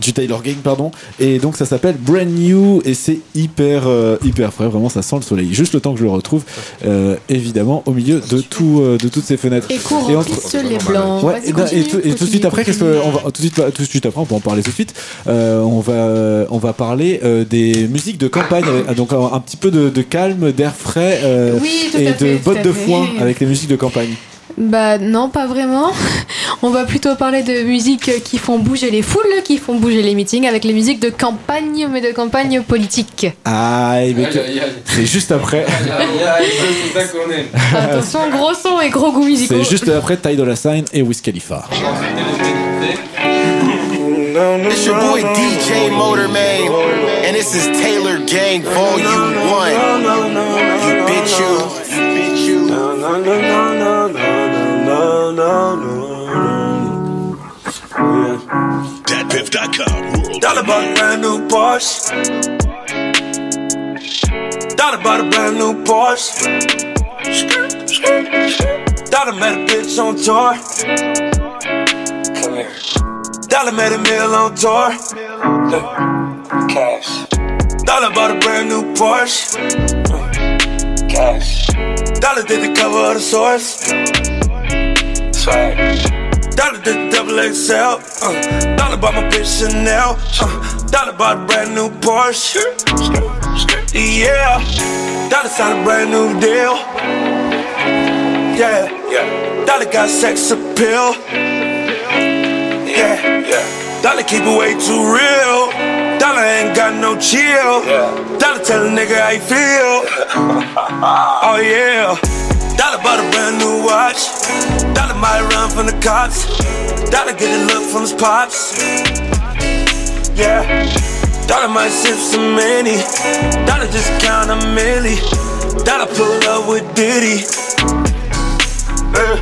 du Taylor Gang pardon. Et donc ça s'appelle Brand New et c'est hyper euh, hyper frais. Vraiment ça sent le soleil. Juste le temps que je le retrouve euh, évidemment au milieu de tout euh, de toutes ces fenêtres. Et qu'on entre- remplisse les blancs. Ouais, et, et continue, tout, et tout de suite après, qu'est-ce que on va tout de suite tout de suite après, on peut en parler tout de suite. Euh, on va on va parler euh, des musiques de campagne, avec- donc un, un petit peu de, de calme, d'air frais euh, Oui, et fait, de bottes de foin avec les musiques de campagne. Bah non, pas vraiment. On va plutôt parler de musiques qui font bouger les foules, qui font bouger les meetings avec les musiques de campagne, mais de campagne politique. Aïe, mais que- Aïe, aïe, aïe. c'est juste après. c'est ça qu'on aime. Attention, gros son et gros goût musicaux. C'est juste après Ty Dolla Sign et Wiz Khalifa. It's your boy DJ Motorman, and this is Taylor Gang Volume 1. You bitch you. You bitch you. DatPiff.com. Dollar bought a brand new Porsche. Dollar bought a brand new Porsche. Dollar met a bitch on tour. Come here. Dollar met a meal on tour. Cash. Dollar bought a brand new Porsche. Cash. Dollar did the cover of the source. Swag. Dollar the double XL. Uh, dollar bought my bitch Chanel. Uh, dollar bought a brand new Porsche. Yeah. Dollar signed a brand new deal. Yeah. Yeah. Dollar got sex appeal. Yeah. Yeah. Dollar keep it way too real. Dollar ain't got no chill. Dollar tell a nigga how you feel. oh yeah. Dollar bought a brand new watch. Dollar might run from the cops. Dollar get a look from his pops. Yeah. Dollar might sip some many. Dollar just count a milli. Dollar pull up with Diddy. Uh,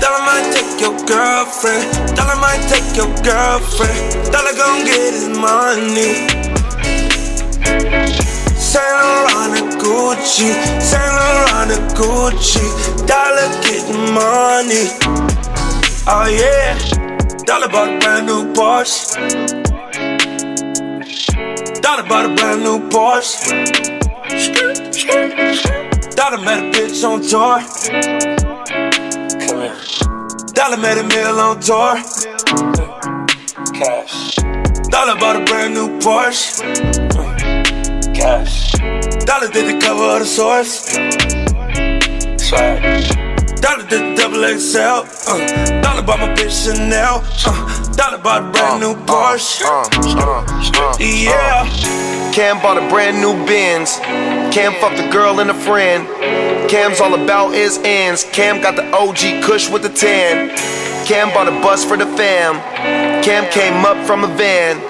Dollar might take your girlfriend. Dollar might take your girlfriend. Dollar gon' get his money. Saint Laurent and Gucci, Saint Laurent and Gucci, dollar getting money. Oh yeah, dollar bought a brand new Porsche. Dollar bought a brand new Porsche. Dollar met a bitch on tour. Come here. Dollar met a meal on tour. Cash. Dollar bought a brand new Porsche. Cash. Dollar did the cover of the source. Swag. Dollar did the double XL. Uh, dollar bought my bitch Chanel. Uh, dollar bought a brand uh, new uh, Porsche. Uh, yeah. Cam bought a brand new Benz. Cam fucked a girl and a friend. Cam's all about his ends. Cam got the OG Kush with the tan. Cam bought a bus for the fam. Cam came up from a van.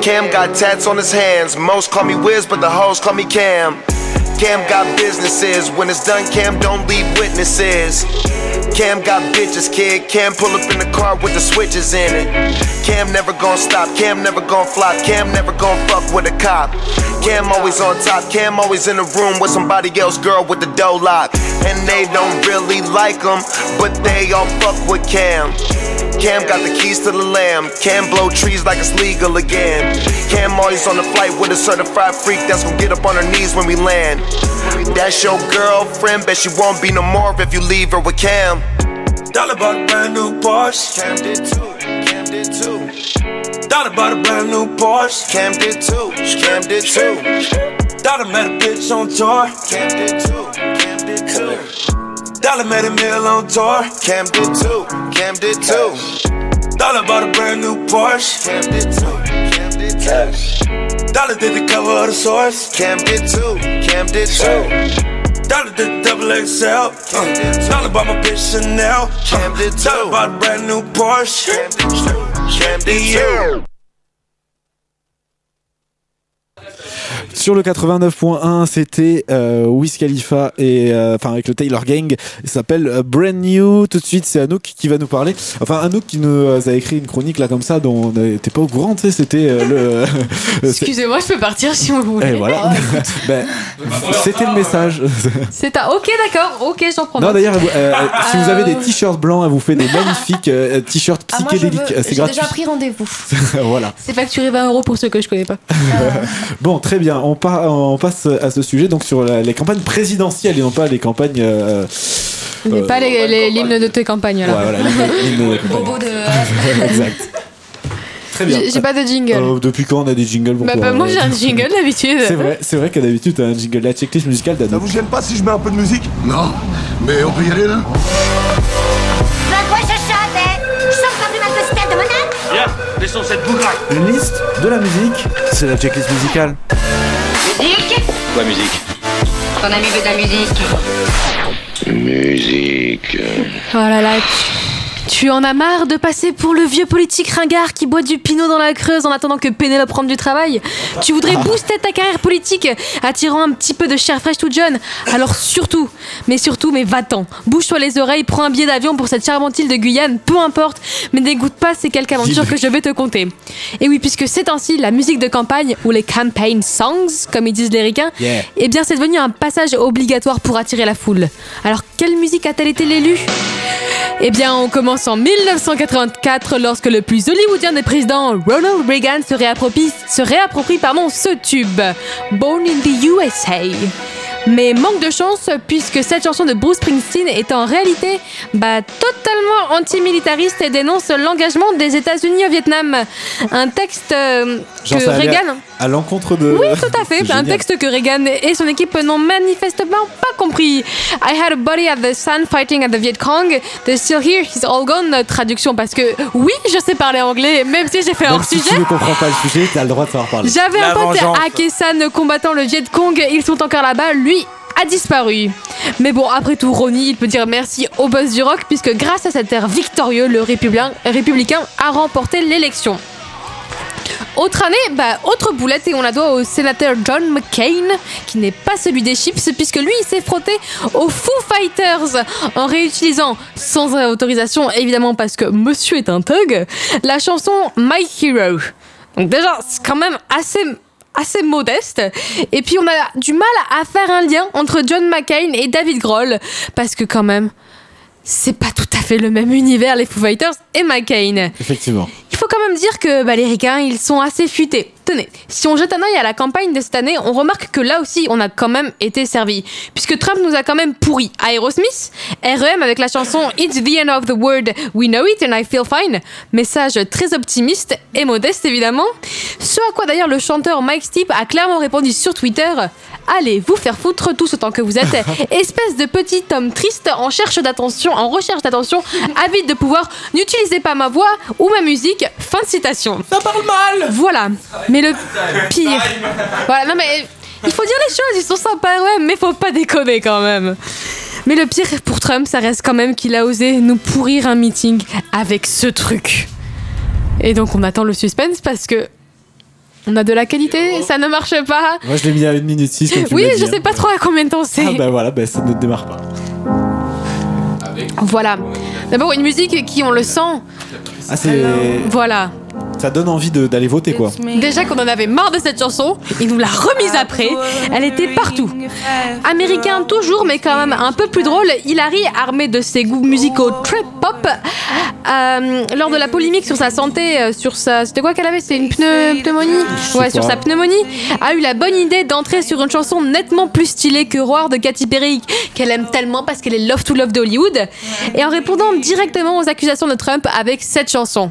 Cam got tats on his hands. Most call me Wiz, but the hoes call me Cam. Cam got businesses. When it's done, Cam don't leave witnesses. Cam got bitches, kid. Cam pull up in the car with the switches in it. Cam never gon' stop. Cam never gon' flop. Cam never gon' fuck with a cop. Cam always on top. Cam always in the room with somebody else, girl with the dough lock. And they don't really like him, but they all fuck with Cam. Cam got the keys to the lamb. Cam blow trees like it's legal again. Cam always on the flight with a certified freak that's gonna get up on her knees when we land. That's your girlfriend, bet she won't be no more if you leave her with Cam. Dollar bought a brand new Porsche. Cam did too. Cam did too. Dollar bought a brand new Porsche. Cam did too. Cam did too. Dollar met a bitch on tour. Cam did too. Cam did too. Dollar made a meal on tour. Cam did too. Cam did too. Dollar bought a brand new Porsche. Cam did too. Cam did too. Dollar did the cover of the source. Cam did too. Cam did too. Dollar did the double XL. Uh, Dollar bought my bitch Chanel. Cam did too. Dollar bought a brand new Porsche. Cam did too. Cam did too. Sur le 89.1, c'était euh, Wiz Khalifa et euh, enfin avec le Taylor Gang. Il s'appelle euh, Brand New. Tout de suite, c'est Anouk qui va nous parler. Enfin, Anouk qui nous euh, a écrit une chronique là comme ça dont on n'était pas au courant. Tu sais, c'était euh, le. Excusez-moi, je peux partir si vous voulez. Et voilà. Ben, c'était le message. C'est un. Ok, d'accord. Ok, j'en prends Non, d'ailleurs, euh, si vous avez des t-shirts blancs, elle vous fait des magnifiques euh, t-shirts Ah, psychédéliques. c'est J'ai gratuit. déjà pris rendez-vous. voilà. C'est facturé 20 euros pour ceux que je connais pas. Bon, très bien. On, on passe à ce sujet, donc sur la- les campagnes présidentielles et non pas les campagnes. euh, euh, pas les- les- l'hymne de tes campagnes là. Ouais, voilà, l'hymne- campagnes. Bobo de. exact. Très bien. J'ai pas de jingle. Euh, depuis quand on a des jingles pour Bah, toi bah, moi j'ai un jingle d'habitude. C'est vrai, c'est vrai qu'à d'habitude t'as un jingle, la checklist musicale d'Anne. Ça vous gêne pas si je mets un peu de musique? Non, mais on peut y aller là? Quoi je chante, Je sors pas du mal de stade de mon âme Viens, laissons cette. Une liste de la musique, c'est la checklist musicale. Musique Quoi, musique Ton ami veut de la musique. Musique. Oh là là, tu, tu en as marre de passer pour le vieux politique ringard qui boit du pinot dans la creuse en attendant que Pénélope rentre du travail Tu voudrais booster ta carrière politique, attirant un petit peu de chair fraîche toute jeune Alors surtout, mais surtout, mais va-t'en Bouge-toi les oreilles, prends un billet d'avion pour cette charmante île de Guyane, peu importe, mais dégoûte pas ces quelques aventures que je vais te conter. Et oui, puisque c'est ainsi, la musique de campagne, ou les campaign songs, comme ils disent les ricains, Yeah. eh bien c'est devenu un passage obligatoire pour attirer la foule. Alors quelle musique a-t-elle été l'élu eh bien, on commence en 1984 lorsque le plus hollywoodien des présidents, Ronald Reagan, se réapproprie, se réapproprie ce tube, Born in the USA. Mais manque de chance, puisque cette chanson de Bruce Springsteen est en réalité bah, totalement antimilitariste et dénonce l'engagement des États-Unis au Vietnam. Un texte euh, Genre, que Reagan. à, à l'encontre de. Oui, tout à fait. Un texte que Reagan et son équipe n'ont manifestement pas compris. I had a buddy at the sun fighting at the Viet Cong. They're still here, he's all gone. Traduction parce que oui, je sais parler anglais, même si j'ai fait hors si sujet. tu ne comprends pas le sujet, t'as le droit de savoir parler. J'avais un pote à Kessan combattant le Viet Cong, ils sont encore là-bas, lui a disparu. Mais bon, après tout, Ronnie, il peut dire merci au boss du rock, puisque grâce à cet air victorieux, le républicain, a remporté l'élection. Autre année, bah, autre boulette et on la doit au sénateur John McCain, qui n'est pas celui des chips, puisque lui, il s'est frotté aux Foo Fighters en réutilisant, sans autorisation évidemment parce que monsieur est un thug, la chanson My Hero. Donc déjà, c'est quand même assez assez modeste et puis on a du mal à faire un lien entre John McCain et David Grohl parce que quand même c'est pas tout à fait le même univers les Foo Fighters et McCain. Effectivement. Il faut quand même dire que bah, les ricains, ils sont assez futés. Tenez, si on jette un œil à la campagne de cette année, on remarque que là aussi, on a quand même été servi. Puisque Trump nous a quand même pourri Aerosmith, REM avec la chanson It's the end of the world, we know it and I feel fine. Message très optimiste et modeste évidemment. Ce à quoi d'ailleurs le chanteur Mike Stipe a clairement répondu sur Twitter Allez vous faire foutre tous autant que vous êtes, espèce de petit homme triste en cherche d'attention, en recherche d'attention, avide de pouvoir, n'utilisez pas ma voix ou ma musique. Fin de citation. Ça parle mal Voilà. Mais le pire. Voilà, non mais il faut dire les choses, ils sont sympas, ouais, mais faut pas déconner quand même. Mais le pire pour Trump, ça reste quand même qu'il a osé nous pourrir un meeting avec ce truc. Et donc on attend le suspense parce que on a de la qualité, ça ne marche pas. Moi je l'ai mis à 1 minute 6 comme tu Oui, je dit, sais hein. pas trop à combien de temps c'est. Ah bah voilà, bah, ça ne démarre pas. Voilà. D'abord une musique qui, on le sent. Ah c'est. Voilà. Ça donne envie de- d'aller voter quoi. Déjà qu'on en avait marre de cette chanson, il nous l'a remise après. Elle était partout. Américain toujours, mais quand même un peu plus drôle, Hilary, armé de ses goûts musicaux trip pop, euh, lors de la polémique sur sa santé, euh, sur sa. C'était quoi qu'elle avait? C'était une pneu- pneumonie? Ouais, sur sa pneumonie, a eu la bonne idée d'entrer sur une chanson nettement plus stylée que Roar de Katy Perry, qu'elle aime tellement parce qu'elle est love to love d'Hollywood, et en répondant directement aux accusations de Trump avec cette chanson.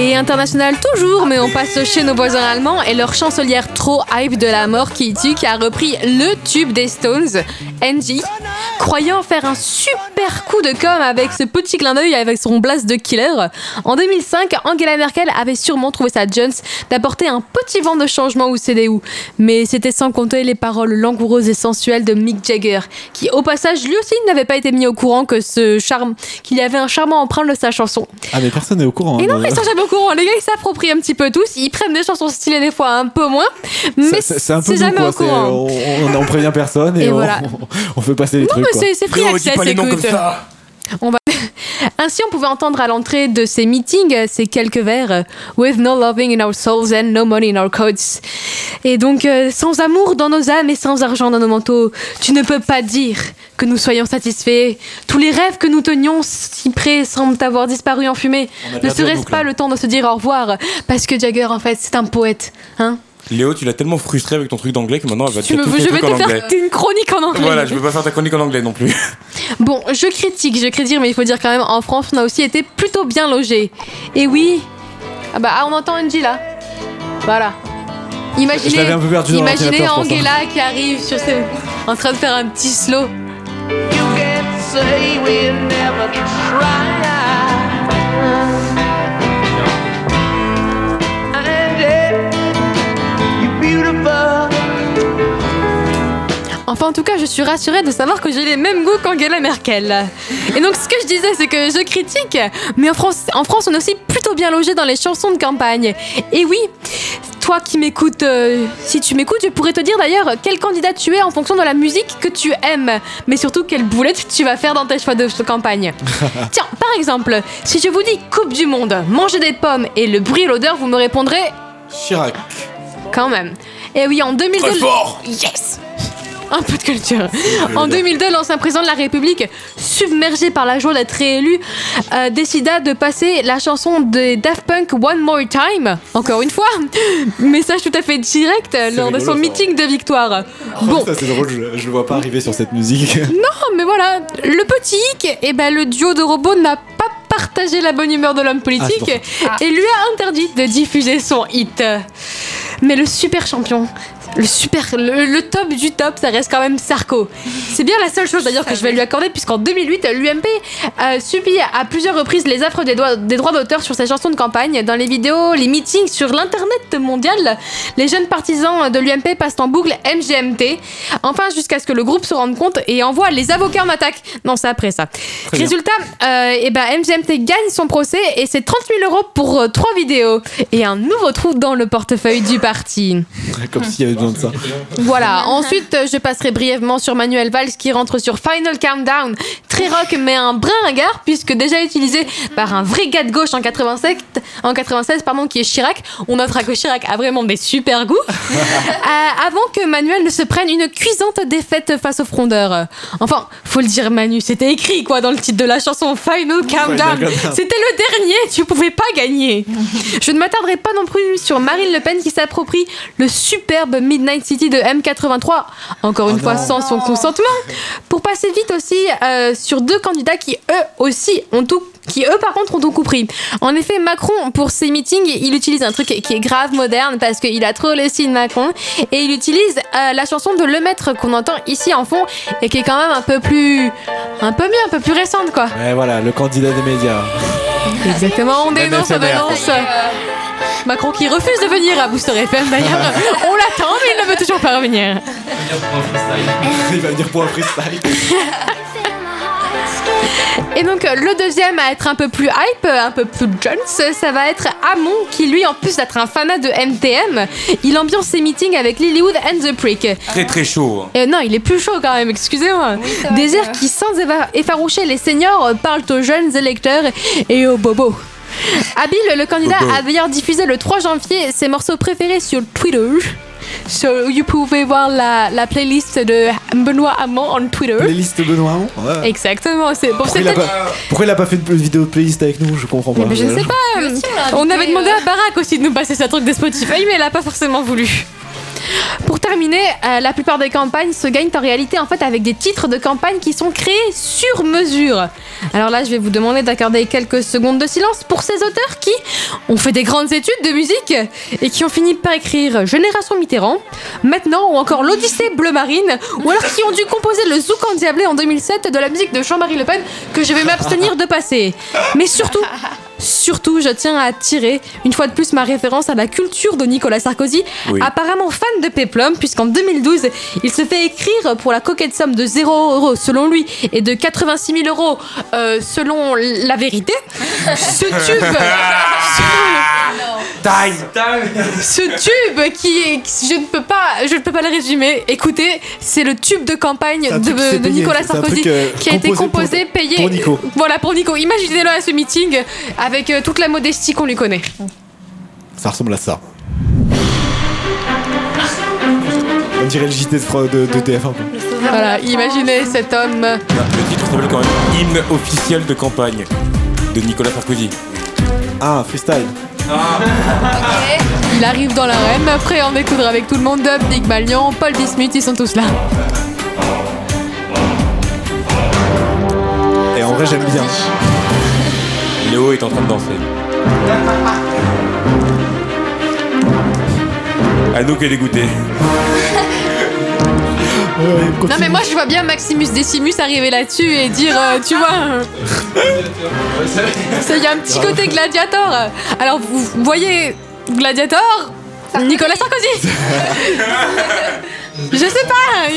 Et international toujours, mais on passe chez nos voisins allemands et leur chancelière trop hype de la mort qui tue, qui a repris le tube des Stones, Angie, croyant faire un super coup de com avec ce petit clin d'œil avec son blast de killer. En 2005, Angela Merkel avait sûrement trouvé ça Jones d'apporter un petit vent de changement au CDU, mais c'était sans compter les paroles langoureuses et sensuelles de Mick Jagger, qui au passage lui aussi n'avait pas été mis au courant que ce charme, qu'il y avait un charmant emprunt de sa chanson. Ah mais personne n'est au courant. Et hein, non, dans- ils sont jamais au courant. Les gars, ils s'approprient un petit peu tous. Ils prennent des chansons stylées des fois un peu moins. Mais C'est- C'est un peu c'est nous, jamais quoi. au courant. On, on, on prévient personne et, Et on, voilà. on fait passer les Non, trucs. mais quoi. c'est- c'est free access, écoute. On va... Ainsi, on pouvait entendre à l'entrée de ces meetings ces quelques vers With no loving in our souls and no money in our coats. Et donc, euh, sans amour dans nos âmes et sans argent dans nos manteaux, tu ne peux pas dire que nous soyons satisfaits. Tous les rêves que nous tenions si près semblent avoir disparu en fumée. Ne serait-ce pas hein. le temps de se dire au revoir? Parce que Jagger, en fait, c'est un poète. Hein Léo, tu l'as tellement frustré avec ton truc d'anglais que maintenant elle va tu dire veux, tes je vais te en anglais. faire une chronique en anglais. Voilà, je veux pas faire ta chronique en anglais non plus. Bon, je critique, je critique, mais il faut dire quand même, en France, on a aussi été plutôt bien logés. Et oui. Ah bah, ah, on entend Angie là. Voilà. Imaginez, Je l'avais un peu perdu dans imaginez ça. Angela qui arrive sur ce... en train de faire un petit slow. say we'll never try. Enfin, en tout cas, je suis rassurée de savoir que j'ai les mêmes goûts qu'Angela Merkel. Et donc, ce que je disais, c'est que je critique, mais en France, en France, on est aussi plutôt bien logé dans les chansons de campagne. Et oui, toi qui m'écoutes, euh, si tu m'écoutes, je pourrais te dire d'ailleurs quel candidat tu es en fonction de la musique que tu aimes, mais surtout quelle boulette tu vas faire dans tes choix de campagne. Tiens, par exemple, si je vous dis Coupe du Monde, manger des pommes et le bruit et l'odeur, vous me répondrez Chirac. quand même. Et oui, en 2002. Très fort Yes un peu de culture. En 2002, l'ancien président de la République, submergé par la joie d'être réélu, euh, décida de passer la chanson de Daft Punk One More Time, encore une fois, message tout à fait direct lors de son meeting de victoire. Bon, Ça c'est drôle, je, je le vois pas arriver sur cette musique. non, mais voilà, le petit hic, eh ben, le duo de robots n'a pas partagé la bonne humeur de l'homme politique Ah, pour et lui a interdit de diffuser son hit. Mais le super champion, le super, le, le top du top, ça reste quand même Sarko. C'est bien la seule chose d'ailleurs que je vais lui accorder puisqu'en 2008, l'UMP a subi à plusieurs reprises les affres des, droits- des droits d'auteur sur ses chansons de campagne. Dans les vidéos, les meetings sur l'internet mondial, les jeunes partisans de l'UMP passent en boucle MGMT. Enfin, jusqu'à ce que le groupe se rende compte et envoie les avocats en attaque. Non, c'est après ça. Résultat, euh, eh ben, MGMT gagne son procès et c'est 30 000 euros pour euh, trois vidéos et un nouveau trou dans le portefeuille du parti. Comme s'il y avait besoin de ça. Voilà, ensuite euh, je passerai brièvement sur Manuel Valls qui rentre sur Final Countdown, très rock mais un brin ringard puisque déjà utilisé par un vrai gars de gauche en 87, en 96 pardon, qui est Chirac. On notera que Chirac a vraiment des super goûts. Euh, avant que Manuel ne se prenne une cuisante défaite face aux frondeurs. Enfin, faut le dire Manu, c'était écrit quoi dans le titre de la chanson Final Countdown. Countdown. C'était le dernier, tu pouvais pas gagner. Je ne m'attarderai pas non plus sur Marine Le Pen qui s'approprie le superbe Midnight City de M83, encore une fois sans son consentement. Pour passer vite aussi euh, sur deux candidats qui eux aussi ont tout qui eux par contre ont tout compris. En effet, Macron pour ses meetings, il utilise un truc qui est grave moderne parce qu'il a trop le signe Macron et il utilise euh, la chanson de Le Maître qu'on entend ici en fond et qui est quand même un peu plus un peu mieux, un peu plus récente quoi. Et voilà, le candidat des médias. Exactement, on dénonce, on dénonce. Macron qui refuse de venir à Booster FM d'ailleurs. On l'attend, mais il ne veut toujours pas revenir. Il va venir pour un freestyle. Et donc le deuxième à être un peu plus hype, un peu plus Jones, ça va être Amon qui lui en plus d'être un fanat de MTM, il ambiance ses meetings avec Lilywood and the Prick. Très très chaud. Euh, non, il est plus chaud quand même, excusez-moi. Des airs qui, sans effaroucher les seniors, parlent aux jeunes électeurs et aux bobos. Habile, le candidat, a d'ailleurs diffusé le 3 janvier ses morceaux préférés sur Twitter. So, vous pouvez voir la, la playlist de Benoît Hamon en Twitter. Playlist Benoît Hamon Ouais. Exactement, c'est bon, Pourquoi c'est il, a pas, pourquoi il a pas fait une vidéo playlist avec nous? Je comprends pas. Mais je sais pas. On avait demandé à Barack aussi de nous passer sa truc de Spotify, mais elle a pas forcément voulu. Pour terminer, euh, la plupart des campagnes se gagnent en réalité en fait avec des titres de campagne qui sont créés sur mesure. Alors là, je vais vous demander d'accorder quelques secondes de silence pour ces auteurs qui ont fait des grandes études de musique et qui ont fini par écrire Génération Mitterrand, maintenant ou encore l'Odyssée bleu marine, ou alors qui ont dû composer le Zouk endiablé en 2007 de la musique de Jean-Marie Le Pen que je vais m'abstenir de passer. Mais surtout, Surtout, je tiens à attirer une fois de plus ma référence à la culture de Nicolas Sarkozy, Oui. apparemment fan de Peplum, puisqu'en 2012, il se fait écrire pour la coquette somme de 0 euros selon lui et de 86 000 euros euh, selon la vérité. Ce tube. Ce tube qui est, je ne peux pas, je ne peux pas le résumer. Écoutez, c'est le tube de campagne de, payé, Nicolas Sarkozy truc, euh, qui a été composé pour- composé, payé. pour Nico. Voilà pour Nico. Imaginez-le à ce meeting avec euh, toute la modestie qu'on lui connaît. Ça ressemble à ça. On dirait le JT de, Fro- de, de TF1. quoi. Voilà, imaginez cet homme. Le titre s'appelle quand même Hymne officiel de campagne de Nicolas Sarkozy. Ah, freestyle. Il arrive dans l'arène, prêt à en découdre avec tout le monde. Dub, Nick Malian, Paul Bismuth, ils sont tous là. Et en vrai, j'aime bien. Léo est en train de danser. Anouk est dégoûté. Non mais moi je vois bien Maximus Decimus arriver là-dessus et dire, euh, tu vois, euh, ça y a un petit côté gladiator. Alors vous vous voyez gladiator, Nicolas Sarkozy. Je sais pas.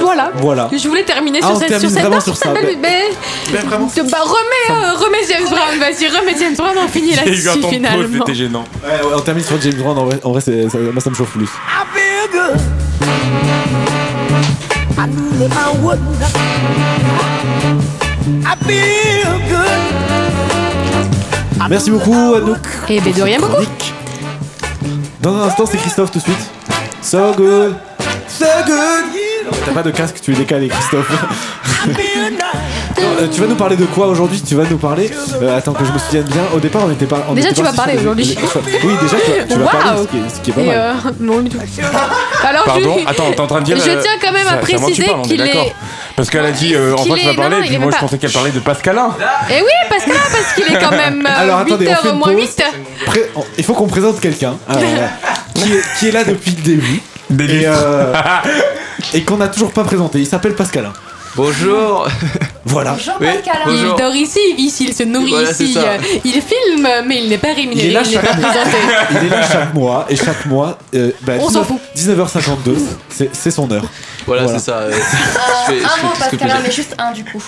Voilà. Voilà. Je voulais terminer Ah, sur on cette, termine sur cette, sur ça. belle- mais- Mais vraiment. De- bah, remets, euh, remets James Brown, vas-y, remets James Brown, on finit là-dessus finalement. c'était gênant. Ouais, ouais, on termine sur James Brown. En vrai, en vrai c'est- ça, moi, ça me chauffe plus. I feel good. I knew that I would. I feel good. Merci beaucoup, Anouk. Et ben de rien beaucoup. Chronique. Dans un instant, c'est Christophe tout de suite. So good. So good. T'as pas de casque, tu es décalé, Christophe. Euh, tu vas nous parler de quoi aujourd'hui Tu vas nous parler. euh, attends que je me souvienne bien. Au départ, on était pas. on Déjà, était tu vas parti parler sur les- aujourd'hui. les- Oui, déjà, tu, vas- tu vas Waouh. parler, ce qui est, ce qui est pas Et mal. euh, non du tout. Alors Pardon je, Attends, t'es en train de dire. je euh, tiens quand même à préciser parle, on est qu'il d'accord. est. Parce qu'elle a dit, euh, qu'il enfin, tu est- vas non, parler, non, il puis est moi je pensais qu'elle parlait de Pascalin. Eh oui, parce que là, parce qu'il est quand même euh, Alors attendez, on fait 8h une moins pause. 8. Pré- on- Il faut qu'on présente quelqu'un euh, qui, est, qui est là depuis le début et, euh, et qu'on n'a toujours pas présenté. Il s'appelle Pascalin. Bonjour. Voilà. Oui, Il bonjour. dort ici, il vit ici, il se nourrit Voilà, ici. ça. euh, Il filme, mais il n'est pas Il rémunéré, est là il n'est chaque pas mois. présenté. Il est là chaque mois et chaque mois, euh, bah, On s'en 19, 19h52, c'est son heure. Voilà, c'est ça. euh, je fais, je fais un tout mot, Pascal, je mais juste un du coup.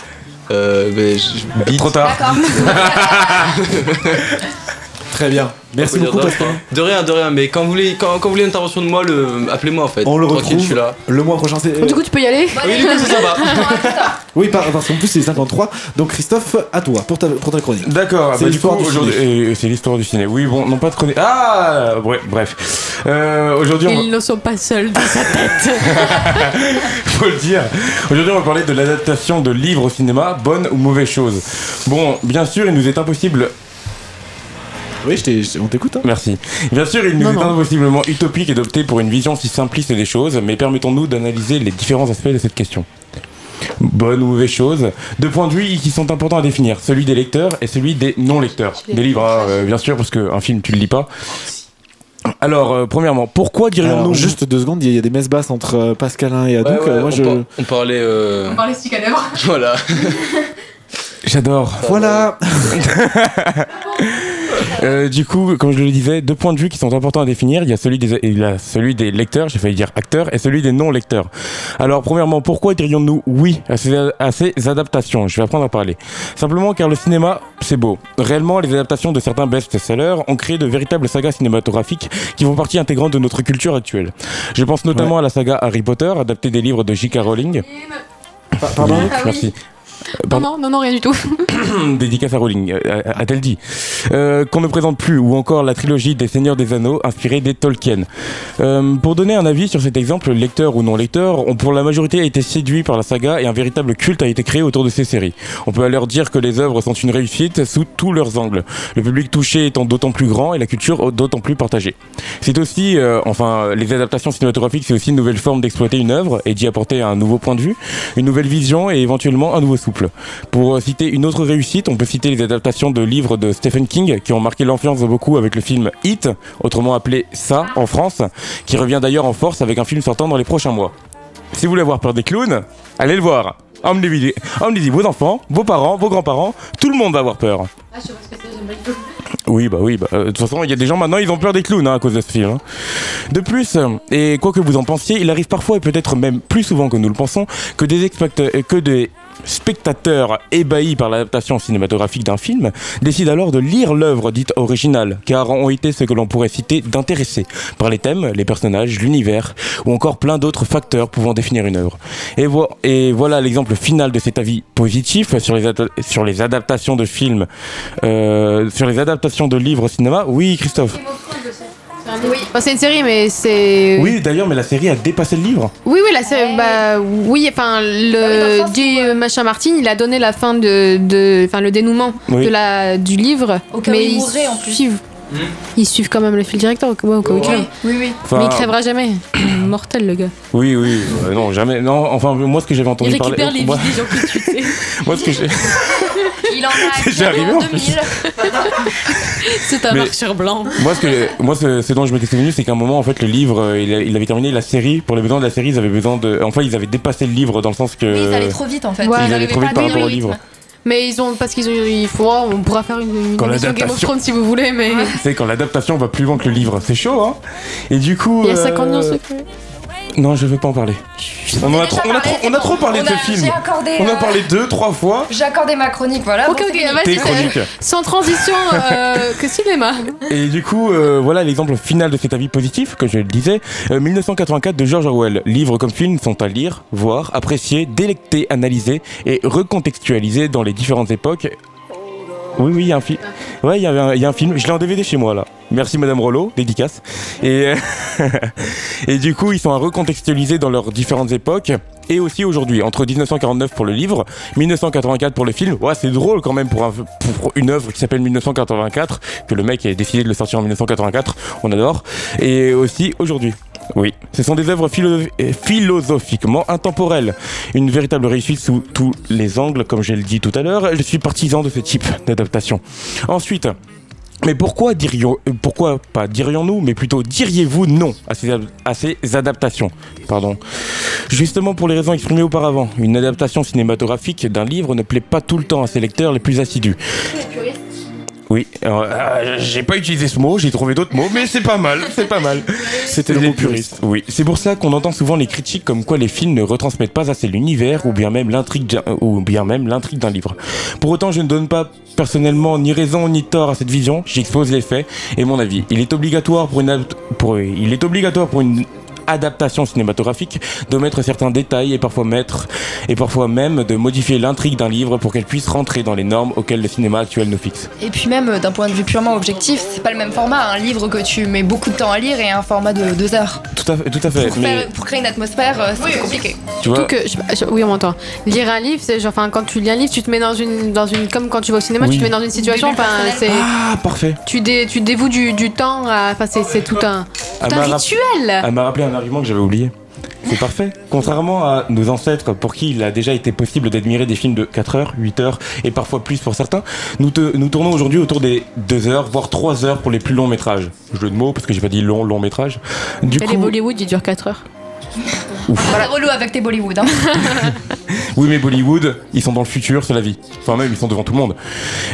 Euh, mais je. Trop tard. D'accord. Très bien. Merci On beaucoup de- rien, de rien. Mais quand vous voulez, quand, quand vous voulez une intervention de moi, le, appelez-moi en fait. On le Tranquille, je suis retrouve là. le mois prochain. c'est- Du coup, tu peux y aller Oui, du coup, c'est sympa. Oui, par- parce qu'en plus c'est 53. Donc Christophe, à toi pour ta, pour ta chronique. D'accord, C'est bah, du l'histoire coup, du ciné. c'est l'histoire du ciné. Oui, bon, non pas de chronique. Ah, bref, bref. Euh, aujourd'hui, on va- Ils ne sont pas seuls dans sa tête. faut le dire. Aujourd'hui, on va parler de l'adaptation de livres au cinéma, bonne ou mauvaise chose. Bon, bien sûr, il nous est impossible. Oui, je on t'écoute. hein. Merci. Bien sûr, il nous Non, est non. impossiblement utopique d'opter pour une vision si simpliste des choses, mais permettons-nous d'analyser les différents aspects de cette question. Bonne ou mauvaise chose Deux points de vue qui sont importants à définir, celui des lecteurs et celui des non-lecteurs. Des livres, euh, bien sûr, parce qu'un film, tu le lis pas. Alors, euh, premièrement, pourquoi dirions-nous juste deux secondes, il y a des messes basses entre euh, Pascalin et Adouk. Ouais, ouais, moi, on, je... par- on parlait. euh, On parlait. Voilà. J'adore. Voilà. Euh, du coup, comme je le disais, deux points de vue qui sont importants à définir. Il y a celui des, il y a celui des lecteurs, j'ai failli dire acteurs, et celui des non-lecteurs. Alors, premièrement, pourquoi dirions-nous oui à ces, à ces adaptations? Je vais apprendre à parler. Simplement car le cinéma, c'est beau. Réellement, les adaptations de certains best-sellers ont créé de véritables sagas cinématographiques qui font partie intégrante de notre culture actuelle. Je pense notamment à la saga Harry Potter, adaptée des livres de J.K. Rowling. Pardon? Ah oui. Merci. Non, non, non, non, rien du tout. Dédicace à Rowling, euh, a-t-elle dit Euh, Qu'on ne présente plus, ou encore la trilogie des Seigneurs des Anneaux inspirée des Tolkien. Euh, pour donner un avis sur cet exemple, lecteur ou non lecteur, on, pour la majorité a été séduit par la saga et un véritable culte a été créé autour de ces séries. On peut alors dire que les œuvres sont une réussite sous tous leurs angles. Le public touché étant d'autant plus grand et la culture d'autant plus partagée. C'est aussi, euh, enfin, les adaptations cinématographiques, c'est aussi une nouvelle forme d'exploiter une œuvre et d'y apporter un nouveau point de vue, une nouvelle vision et éventuellement un nouveau souffle. Pour euh, citer une autre réussite, on peut citer les adaptations de livres de Stephen King qui ont marqué l'influence de beaucoup avec le film Hit, autrement appelé Ça en France, qui revient d'ailleurs en force avec un film sortant dans les prochains mois. Si vous voulez avoir peur des clowns, allez le voir. Emmenez emmenez-y vos enfants, vos parents, vos grands-parents, tout le monde va avoir peur. Ah, je. Oui, bah oui, bah, euh, de toute façon, il y a des gens maintenant, ils ont peur des clowns hein, à cause de ce film. hein. De plus, euh, et quoi que vous en pensiez, il arrive parfois, et peut-être même plus souvent que nous le pensons, que des, que des spectateurs ébahis par l'adaptation cinématographique d'un film décident alors de lire l'œuvre dite originale, car ont été ce que l'on pourrait citer d'intéressés par les thèmes, les personnages, l'univers, ou encore plein d'autres facteurs pouvant définir une œuvre. Et, vo- et voilà l'exemple final de cet avis positif sur les, sur les adaptations de films, euh, sur les adaptations de livres au cinéma. Oui, Christophe. Oui. c'est une série, mais c'est. Oui, d'ailleurs, mais la série a dépassé le livre. Oui, oui, la série, bah, oui, enfin, le J. Machin Martin, il a donné la fin de, de enfin, le dénouement Oui. de la, du livre, Au cas où mais il ils mourrait, en plus. suivent, ils suivent quand même le fil directeur, au cas où au cas où il crève. Oui, oui. Enfin- mais il crèvera jamais, mortel le gars. Oui, oui, euh, non, jamais. Non, enfin, moi, ce que j'avais entendu Il parler. récupère les moi, vies des gens qui tuent, tu sais. moi, ce que j'ai. Il en a J'ai arrivé, en en plus. 2000. C'est un Mais- marcheur blanc. Moi, ce, que, moi ce, ce dont je m'étais souvenu, c'est qu'à un moment, en fait, le livre, euh, il, a- il avait terminé la série. Pour les besoins de la série, ils avaient besoin de. Enfin, ils avaient dépassé le livre dans le sens que. Oui, ils allaient trop vite en fait. Ouais, ils allaient arrivaient trop vite par rapport au livre. Mais ils ont, parce qu'ils ont, il faudra, on pourra faire une, une Quand émission Game of l'adaptation- Thrones si vous voulez, mais C'est quand l'adaptation va plus loin que le livre. C'est chaud, hein Et du coup. il y a euh, 50 millions de secrets. Non, je veux pas en parler. On, en a, trop, on, a, parlé, trop, c'est on a bon. trop parlé On de ce film. accordé, on a euh, parlé deux, trois fois. J'ai accordé ma chronique, voilà. Ok, ok, vas-y, sans transition, euh, que cinéma. Et du coup, euh, voilà l'exemple final de cet avis positif, que je le disais. Euh, 1984 de George Orwell. Livres comme films sont à lire, voir, apprécier, délecter, analyser et recontextualiser dans les différentes époques. Oui, oui, il y a un film. Ouais, il y, y a un film. Je l'ai en DVD chez moi là. Merci Madame Rollo, dédicace. Et, et du coup, ils sont à recontextualiser dans leurs différentes époques. Et aussi aujourd'hui, entre 1949 pour le livre, 1984 pour le film. Ouais, c'est drôle quand même pour, un- pour une œuvre qui s'appelle 1984, que le mec ait décidé de le sortir en 1984. On adore. Et aussi aujourd'hui. Oui, ce sont des œuvres philo- euh, philosophiquement intemporelles. Une véritable réussite sous tous les angles, comme je l'ai dit tout à l'heure. Je suis partisan de ce type d'adaptation. Ensuite, mais pourquoi dirions, euh, pourquoi pas dirions-nous, mais plutôt diriez-vous non à ces, à ces adaptations? Pardon. Justement pour les raisons exprimées auparavant, une adaptation cinématographique d'un livre ne plaît pas tout le temps à ses lecteurs les plus assidus. Oui, euh, j'ai pas utilisé ce mot, j'ai trouvé d'autres mots, mais c'est pas mal, c'est pas mal. C'était le mot puriste. Oui, c'est pour ça qu'on entend souvent les critiques comme quoi les films ne retransmettent pas assez l'univers ou bien même l'intrigue d'un- ou bien même l'intrigue d'un livre. Pour autant, je ne donne pas personnellement ni raison ni tort à cette vision, j'expose les faits et mon avis. Il est obligatoire pour une pour il est obligatoire pour une adaptation cinématographique de mettre certains détails et parfois mettre et parfois même de modifier l'intrigue d'un livre pour qu'elle puisse rentrer dans les normes auxquelles le cinéma actuel nous fixe. Et puis même d'un point de vue purement objectif, c'est pas le même format. Un livre que tu mets beaucoup de temps à lire et un format de deux heures. Tout à fait, tout à fait. Pour, mais faire- pour créer une atmosphère, euh, c'est compliqué. tu vois, Surtout que, je- je- oui, on m'entend. Lire un livre, c'est enfin, quand tu lis un livre, tu te mets dans une, dans une, comme quand tu vas au cinéma, Oui. tu te mets dans une situation, enfin, c'est, ah parfait. tu, dé, tu dévoues du, du temps, à- enfin, c'est, tout un, tout un rituel. Elle m'a rappelé un argument que j'avais oublié. C'est parfait. Contrairement à nos ancêtres, pour qui il a déjà été possible d'admirer des films de 4 heures, 8 heures et parfois plus pour certains, nous, te- nous tournons aujourd'hui autour des 2 heures, voire 3 heures pour les plus longs métrages. Jeu de mots, parce que j'ai pas dit long, long métrage. Du Et les coup, Bollywood, ils durent 4 heures. Voilà, relou avec tes Bollywood. Hein. Oui, mais Bollywood, ils sont dans le futur, c'est la vie. Enfin, même, ils sont devant tout le monde.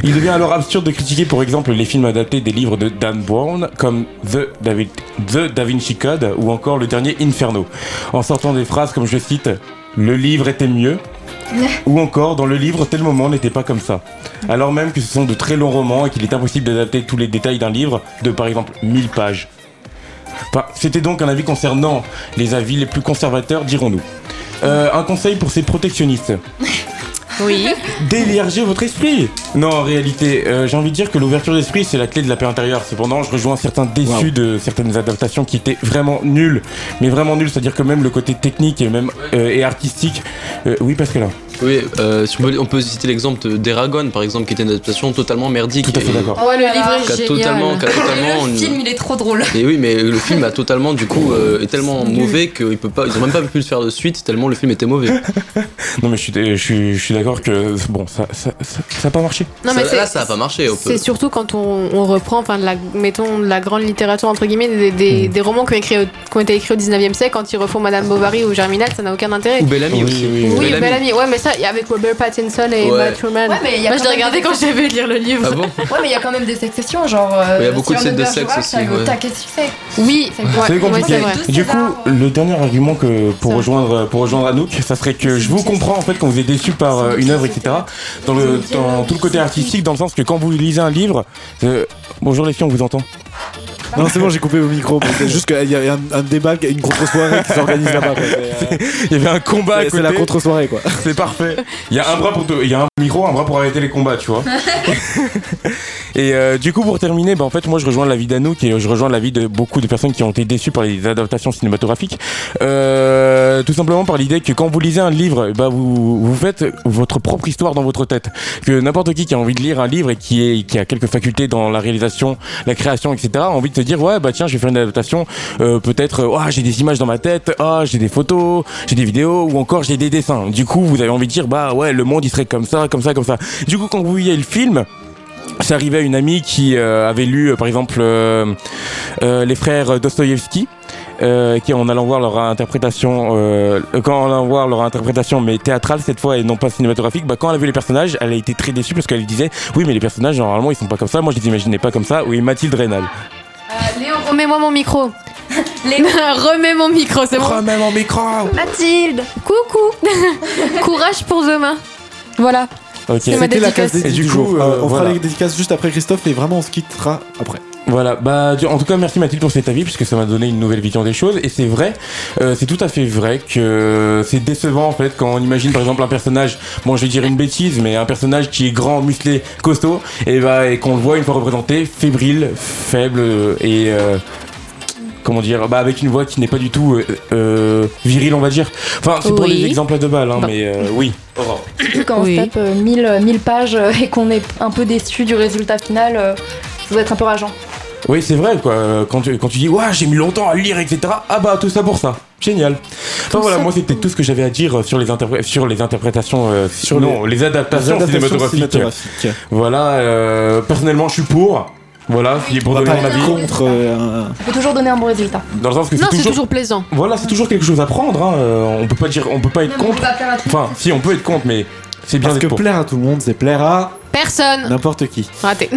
Il devient alors absurde de critiquer, pour exemple, les films adaptés des livres de Dan Brown, comme The, David, The Da Vinci Code ou encore le dernier Inferno, en sortant des phrases comme je cite Le livre était mieux. Ou encore, dans le livre, tel moment n'était pas comme ça. Alors même que ce sont de très longs romans et qu'il est impossible d'adapter tous les détails d'un livre de, par exemple, 1000 pages. Enfin, C'était donc un avis concernant les avis les plus conservateurs, dirons-nous. Euh, un conseil pour ces protectionnistes. Oui. Déviergez votre esprit Non, en réalité, euh, j'ai envie de dire que l'ouverture d'esprit, c'est la clé de la paix intérieure. Cependant, je rejoins certains déçus de certaines adaptations qui étaient vraiment nulles. Mais vraiment nulles, c'est-à-dire que même le côté technique et même euh, et artistique... euh, oui, parce que là... Oui, euh, si on, peut, on peut citer l'exemple de- d'Eragon, par exemple, qui était une adaptation totalement merdique. Tout à fait d'accord. Oh, le livre est génial. totalement, totalement le film, il est trop drôle. Et oui, mais le film a totalement, du coup, euh, est tellement mauvais qu'ils peut pas, ils ont même pas pu le faire de suite tellement le film était mauvais. Non, mais je suis, je suis, je suis d'accord que... Bon, ça ça, ça, ça a pas marché. Non, mais Ça- c'est- là, ça a pas marché. C'est surtout quand on, on reprend, enfin, mettons, de la grande littérature, entre guillemets, des, Hmm. des romans qui ont, écrit, au- qui ont été écrits au 19e siècle, quand ils refont Madame Bovary ou Germinal, ça n'a aucun intérêt. Ou Bellamy aussi. oui, Oui, Bellamy. Bellamy. Ouais, mais ça, avec Robert Pattinson et Ouais. Matt Truman. Ouais, mais il y a Moi, je l'ai regardé quand j'avais lire le livre. Ah bon Ouais, mais il y a quand même des exceptions, genre. euh, il y a beaucoup de scènes de sexe aussi. Oui, C'est ouais, c'est ouais, compliqué. du coup, le dernier argument que pour rejoindre pour rejoindre Anouk, ça serait que je vous comprends en fait quand vous êtes déçu par euh, une œuvre, etc. Dans le dans tout le côté artistique, dans le sens que quand vous lisez un livre, euh, bonjour les filles, on vous entend. Non, c'est bon, j'ai coupé au micro. mais C'est juste qu'il y a un, un débat, une contre-soirée qui s'organise là-bas. quoi. C'est, euh, Il y avait un combat. à C'est- c'est la contre-soirée, quoi. C'est parfait. Il y a un bras pour te- il y a un micro, un bras pour arrêter les combats, tu vois. Et euh, du coup, pour terminer, bah, en fait, moi, je rejoins l'avis d'Anouk et je rejoins l'avis de beaucoup de personnes qui ont été déçues par les adaptations cinématographiques. Euh, tout simplement par l'idée que quand vous lisez un livre, bah, vous, vous faites votre propre histoire dans votre tête. Que n'importe qui qui a envie de lire un livre et qui, est, qui a quelques facultés dans la réalisation, la création, etc., a envie de se dire, ouais, bah tiens, je vais faire une adaptation. Euh, Peut-être, ah, j'ai des images dans ma tête, ah, j'ai des photos, j'ai des vidéos, ou encore j'ai des dessins. Du coup, vous avez envie de dire, bah ouais, le monde il serait comme ça, comme ça, comme ça. Du coup, quand vous voyez le film, c'est arrivé à une amie qui euh, avait lu, par exemple, les frères Dostoïevski. Qui en allant voir leur interprétation quand en allant voir leur interprétation mais théâtrale cette fois et non pas cinématographique bah quand elle a vu les personnages elle a été très déçue parce qu'elle disait oui mais les personnages normalement ils sont pas comme ça moi je les imaginais pas comme ça oui Mathilde Reynal remets-moi mon micro. remets mon micro, c'est bon. Remets mon micro. Mathilde, coucou. Courage pour demain. Voilà. Ok. C'est ma C'était la case dédicace. Et du du coup, jour. euh, Euh, on voilà. fera les dédicaces juste après Christophe et vraiment on se quittera après. Voilà, bah en tout cas merci Mathilde pour cet avis puisque ça m'a donné une nouvelle vision des choses et c'est vrai, euh, c'est tout à fait vrai que c'est décevant en fait quand on imagine par exemple un personnage, bon je vais dire une bêtise mais un personnage qui est grand, musclé, costaud et bah et qu'on le voit une fois représenté fébrile, faible euh, et euh, comment dire, bah avec une voix qui n'est pas du tout euh, euh, virile on va dire. Enfin c'est pour Oui. les exemples de balles hein, Bah. mais euh, oui. Quand Oui. on se tape euh, 1000, 1000 pages euh, et qu'on est un peu déçu du résultat final, euh, ça doit être un peu rageant. Oui, c'est vrai, quoi. Euh, Quand tu, quand tu dis, ouais, j'ai mis longtemps à lire, etc. Ah bah, tout ça pour ça. Génial. Enfin voilà, moi, c'était tout ce que j'avais à dire sur les, sur les interprétations, euh, Sur non, les, adaptations, les adaptations cinématographiques. cinématographiques. Voilà, euh, personnellement, je suis pour. Voilà, si pour donner mon avis. contre euh, peut toujours donner un bon résultat. Dans le sens que Non, c'est toujours... toujours plaisant. Voilà, c'est toujours quelque chose à prendre. Hein. euh, On peut pas dire, on peut pas être Non, contre. pas Enfin, si, on peut être contre, mais c'est bien Parce que pour. plaire à tout le monde, c'est plaire à Personne. n'importe qui. Raté.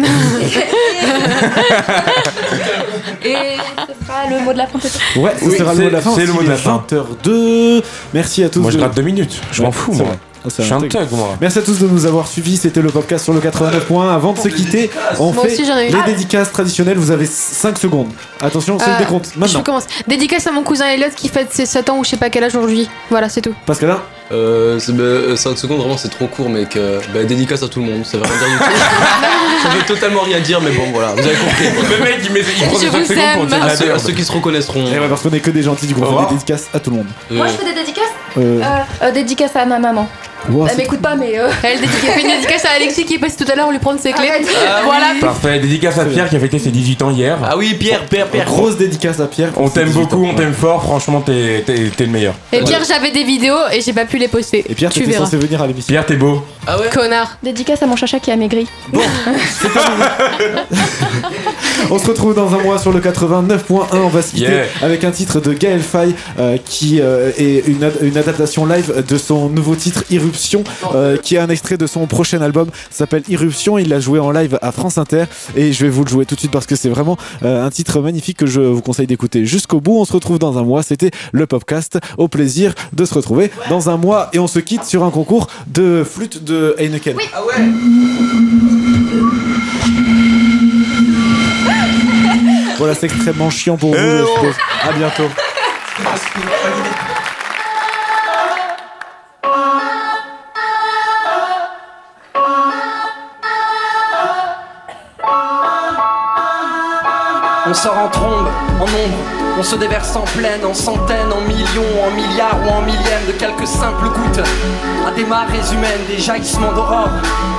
Et ce sera le mot de la fin peut-être Ouais, ce Oui, sera le c'est- mot de la fin. c'est le mot de la fin. 20h02. Merci à tous. Moi, je de- gratte deux minutes. Je m'en fous, c'est moi. vrai. Ah, Je suis un thug. moi. Merci à tous de nous avoir suivis. C'était le podcast sur le 89 points. Avant de se quitter, on Moi fait aussi, j'en ai eu. les dédicaces traditionnelles. Vous avez 5 secondes. Attention, c'est Euh, le décompte. Je Maintenant. commence. Dédicace à mon cousin Elliot qui fête ses 7 ans ou je sais pas quel âge aujourd'hui. Voilà, c'est tout. Là, Euh, 5 secondes, vraiment, c'est trop court, mec. Euh, bah, dédicace à tout le monde, ça veut rien dire du tout. ça veut totalement rien dire, mais bon, voilà, vous avez compris. Le mec, il, met, il prend Je des 5 vous secondes pour aime. dire À la ceux, à merde. ceux qui se reconnaîtront. eh ouais, parce qu'on est que des gentils, du coup, Au on fait revoir. des dédicaces à tout le monde. Euh, Moi je fais des dédicaces Euh, euh, euh, Dédicace à ma maman. Wow, Elle c'est- m'écoute pas, mais. euh, Elle dédicace, fait une dédicace à Alexis qui est passé tout à l'heure lui prendre ses clés. Ah voilà. Parfait, dédicace à Pierre qui a fêté ses 18 ans hier. Ah oui, Pierre, Pierre, Pierre. Grosse dédicace à Pierre. On t'aime beaucoup, on t'aime fort, franchement t'es t'es- t'es le meilleur. Et Pierre, j'avais des vidéos et j'ai pas pu les poster. Et Pierre, tu verras. censé venir à l'émission. Pierre, t'es beau. Ah ouais Connard. Dédicace à mon chacha qui a maigri. On se retrouve dans un mois sur le 89.1. On va se quitter Yeah. avec un titre de Gaël Faye euh, qui euh, est une, ad- une adaptation live de son nouveau titre Irruption, euh, qui est un extrait de son prochain album. S'appelle Irruption. Il l'a joué en live à France Inter et je vais vous le jouer tout de suite parce que c'est vraiment euh, un titre magnifique que je vous conseille d'écouter jusqu'au bout. On se retrouve dans un mois. C'était le Popcast. Au plaisir de se retrouver dans un mois et on se quitte sur un concours de flûte de Heineken. Ah ouais Voilà, c'est extrêmement chiant pour vous. je suppose. À bientôt. On sort en trombe, en ombre, on se déverse en pleine, en centaines, en millions, en milliards ou en millièmes de quelques simples gouttes. À des marées humaines, des jaillissements d'aurore,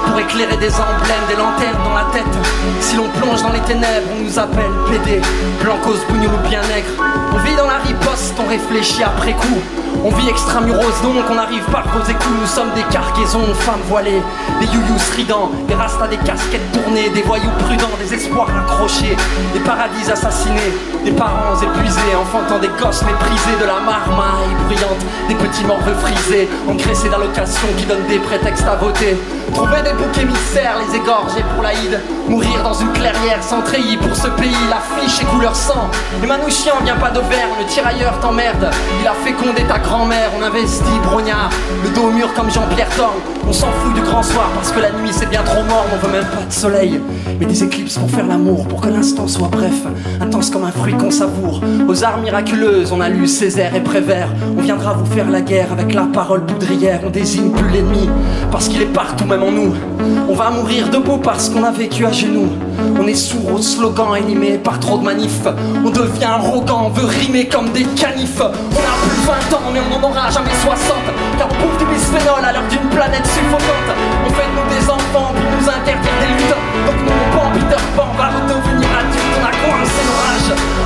pour éclairer des emblèmes, des lanternes dans la tête. Si l'on plonge dans les ténèbres, on nous appelle PD, blancos, bougnoul ou bien nègre. On vit dans la riposte, on réfléchit après coup. On vit extramuros donc on arrive par vos écouts Nous sommes des cargaisons, femmes voilées Des youyous stridents, des rastas, des casquettes tournées Des voyous prudents, des espoirs accrochés Des paradis assassinés, des parents épuisés Enfantant des gosses méprisés de la marmaille bruyante Des petits morveux frisés, engraissés d'allocations Qui donnent des prétextes à voter. Trouver des boucs émissaires, les égorger pour l'Aïd. Mourir dans une clairière sans treillis pour ce pays L'affiche et couleur sang. Les Manouchian vient pas d'Auvergne, le tirailleur t'emmerde. Il a fécondé ta grand-mère, on investit brognard. Le dos au mur comme Jean-Pierre Thorne On s'en fout du grand soir parce que la nuit c'est bien trop mort. On veut même pas de soleil Mais des éclipses pour faire l'amour Pour que l'instant soit bref. Intense comme un fruit qu'on savoure Aux arts miraculeuses on a lu Césaire et Prévert. On viendra vous faire la guerre avec la parole poudrière. On désigne plus l'ennemi parce qu'il est partout même en nous. On va mourir debout parce qu'on a vécu à genoux. On est sourd aux slogans animés par trop de manifs. On devient arrogant, on veut rimer comme des canifs. On a plus de 20 ans mais on n'en aura jamais 60 Car on bouffe du bisphénol à l'heure d'une planète suffocante On fait de nous des enfants puis nous interdire des luttes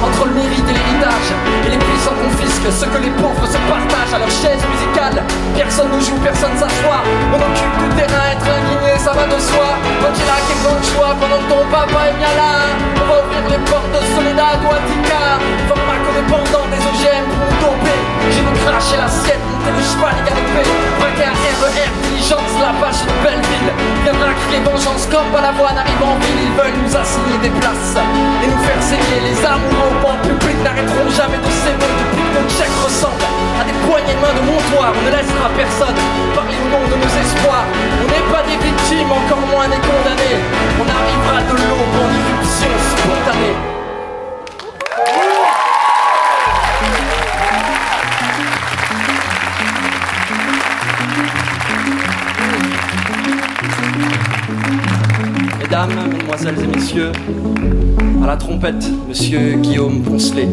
entre le mérite et l'héritage. Et les puissants confisquent ce que les pauvres se partagent à leur chaise musicale. Personne ne joue, personne s'assoit. On occupe du terrain, être indigné ça va de soi. Quand il a quel bon choix pendant que ton papa est bien là. On va ouvrir les portes de Soledad ou Attica. Format des J'ai nous craché l'assiette, monter le cheval et galoper Vainqueur RER, diligence, la vache une belle ville. Viendra crier vengeance comme Balavoine arrive en ville. Ils veulent nous assigner des places et nous faire saigner. Les amoureux au banc public n'arrêteront jamais de s'aimer Depuis que nos chèques ressemblent à des poignées de main de montoir On ne laissera personne parler au nom de nos espoirs. On n'est pas des victimes, encore moins des condamnés. On arrivera de l'aube en irruption spontanée Mesdames, mesdemoiselles et messieurs, à la trompette, monsieur Guillaume Poncelet.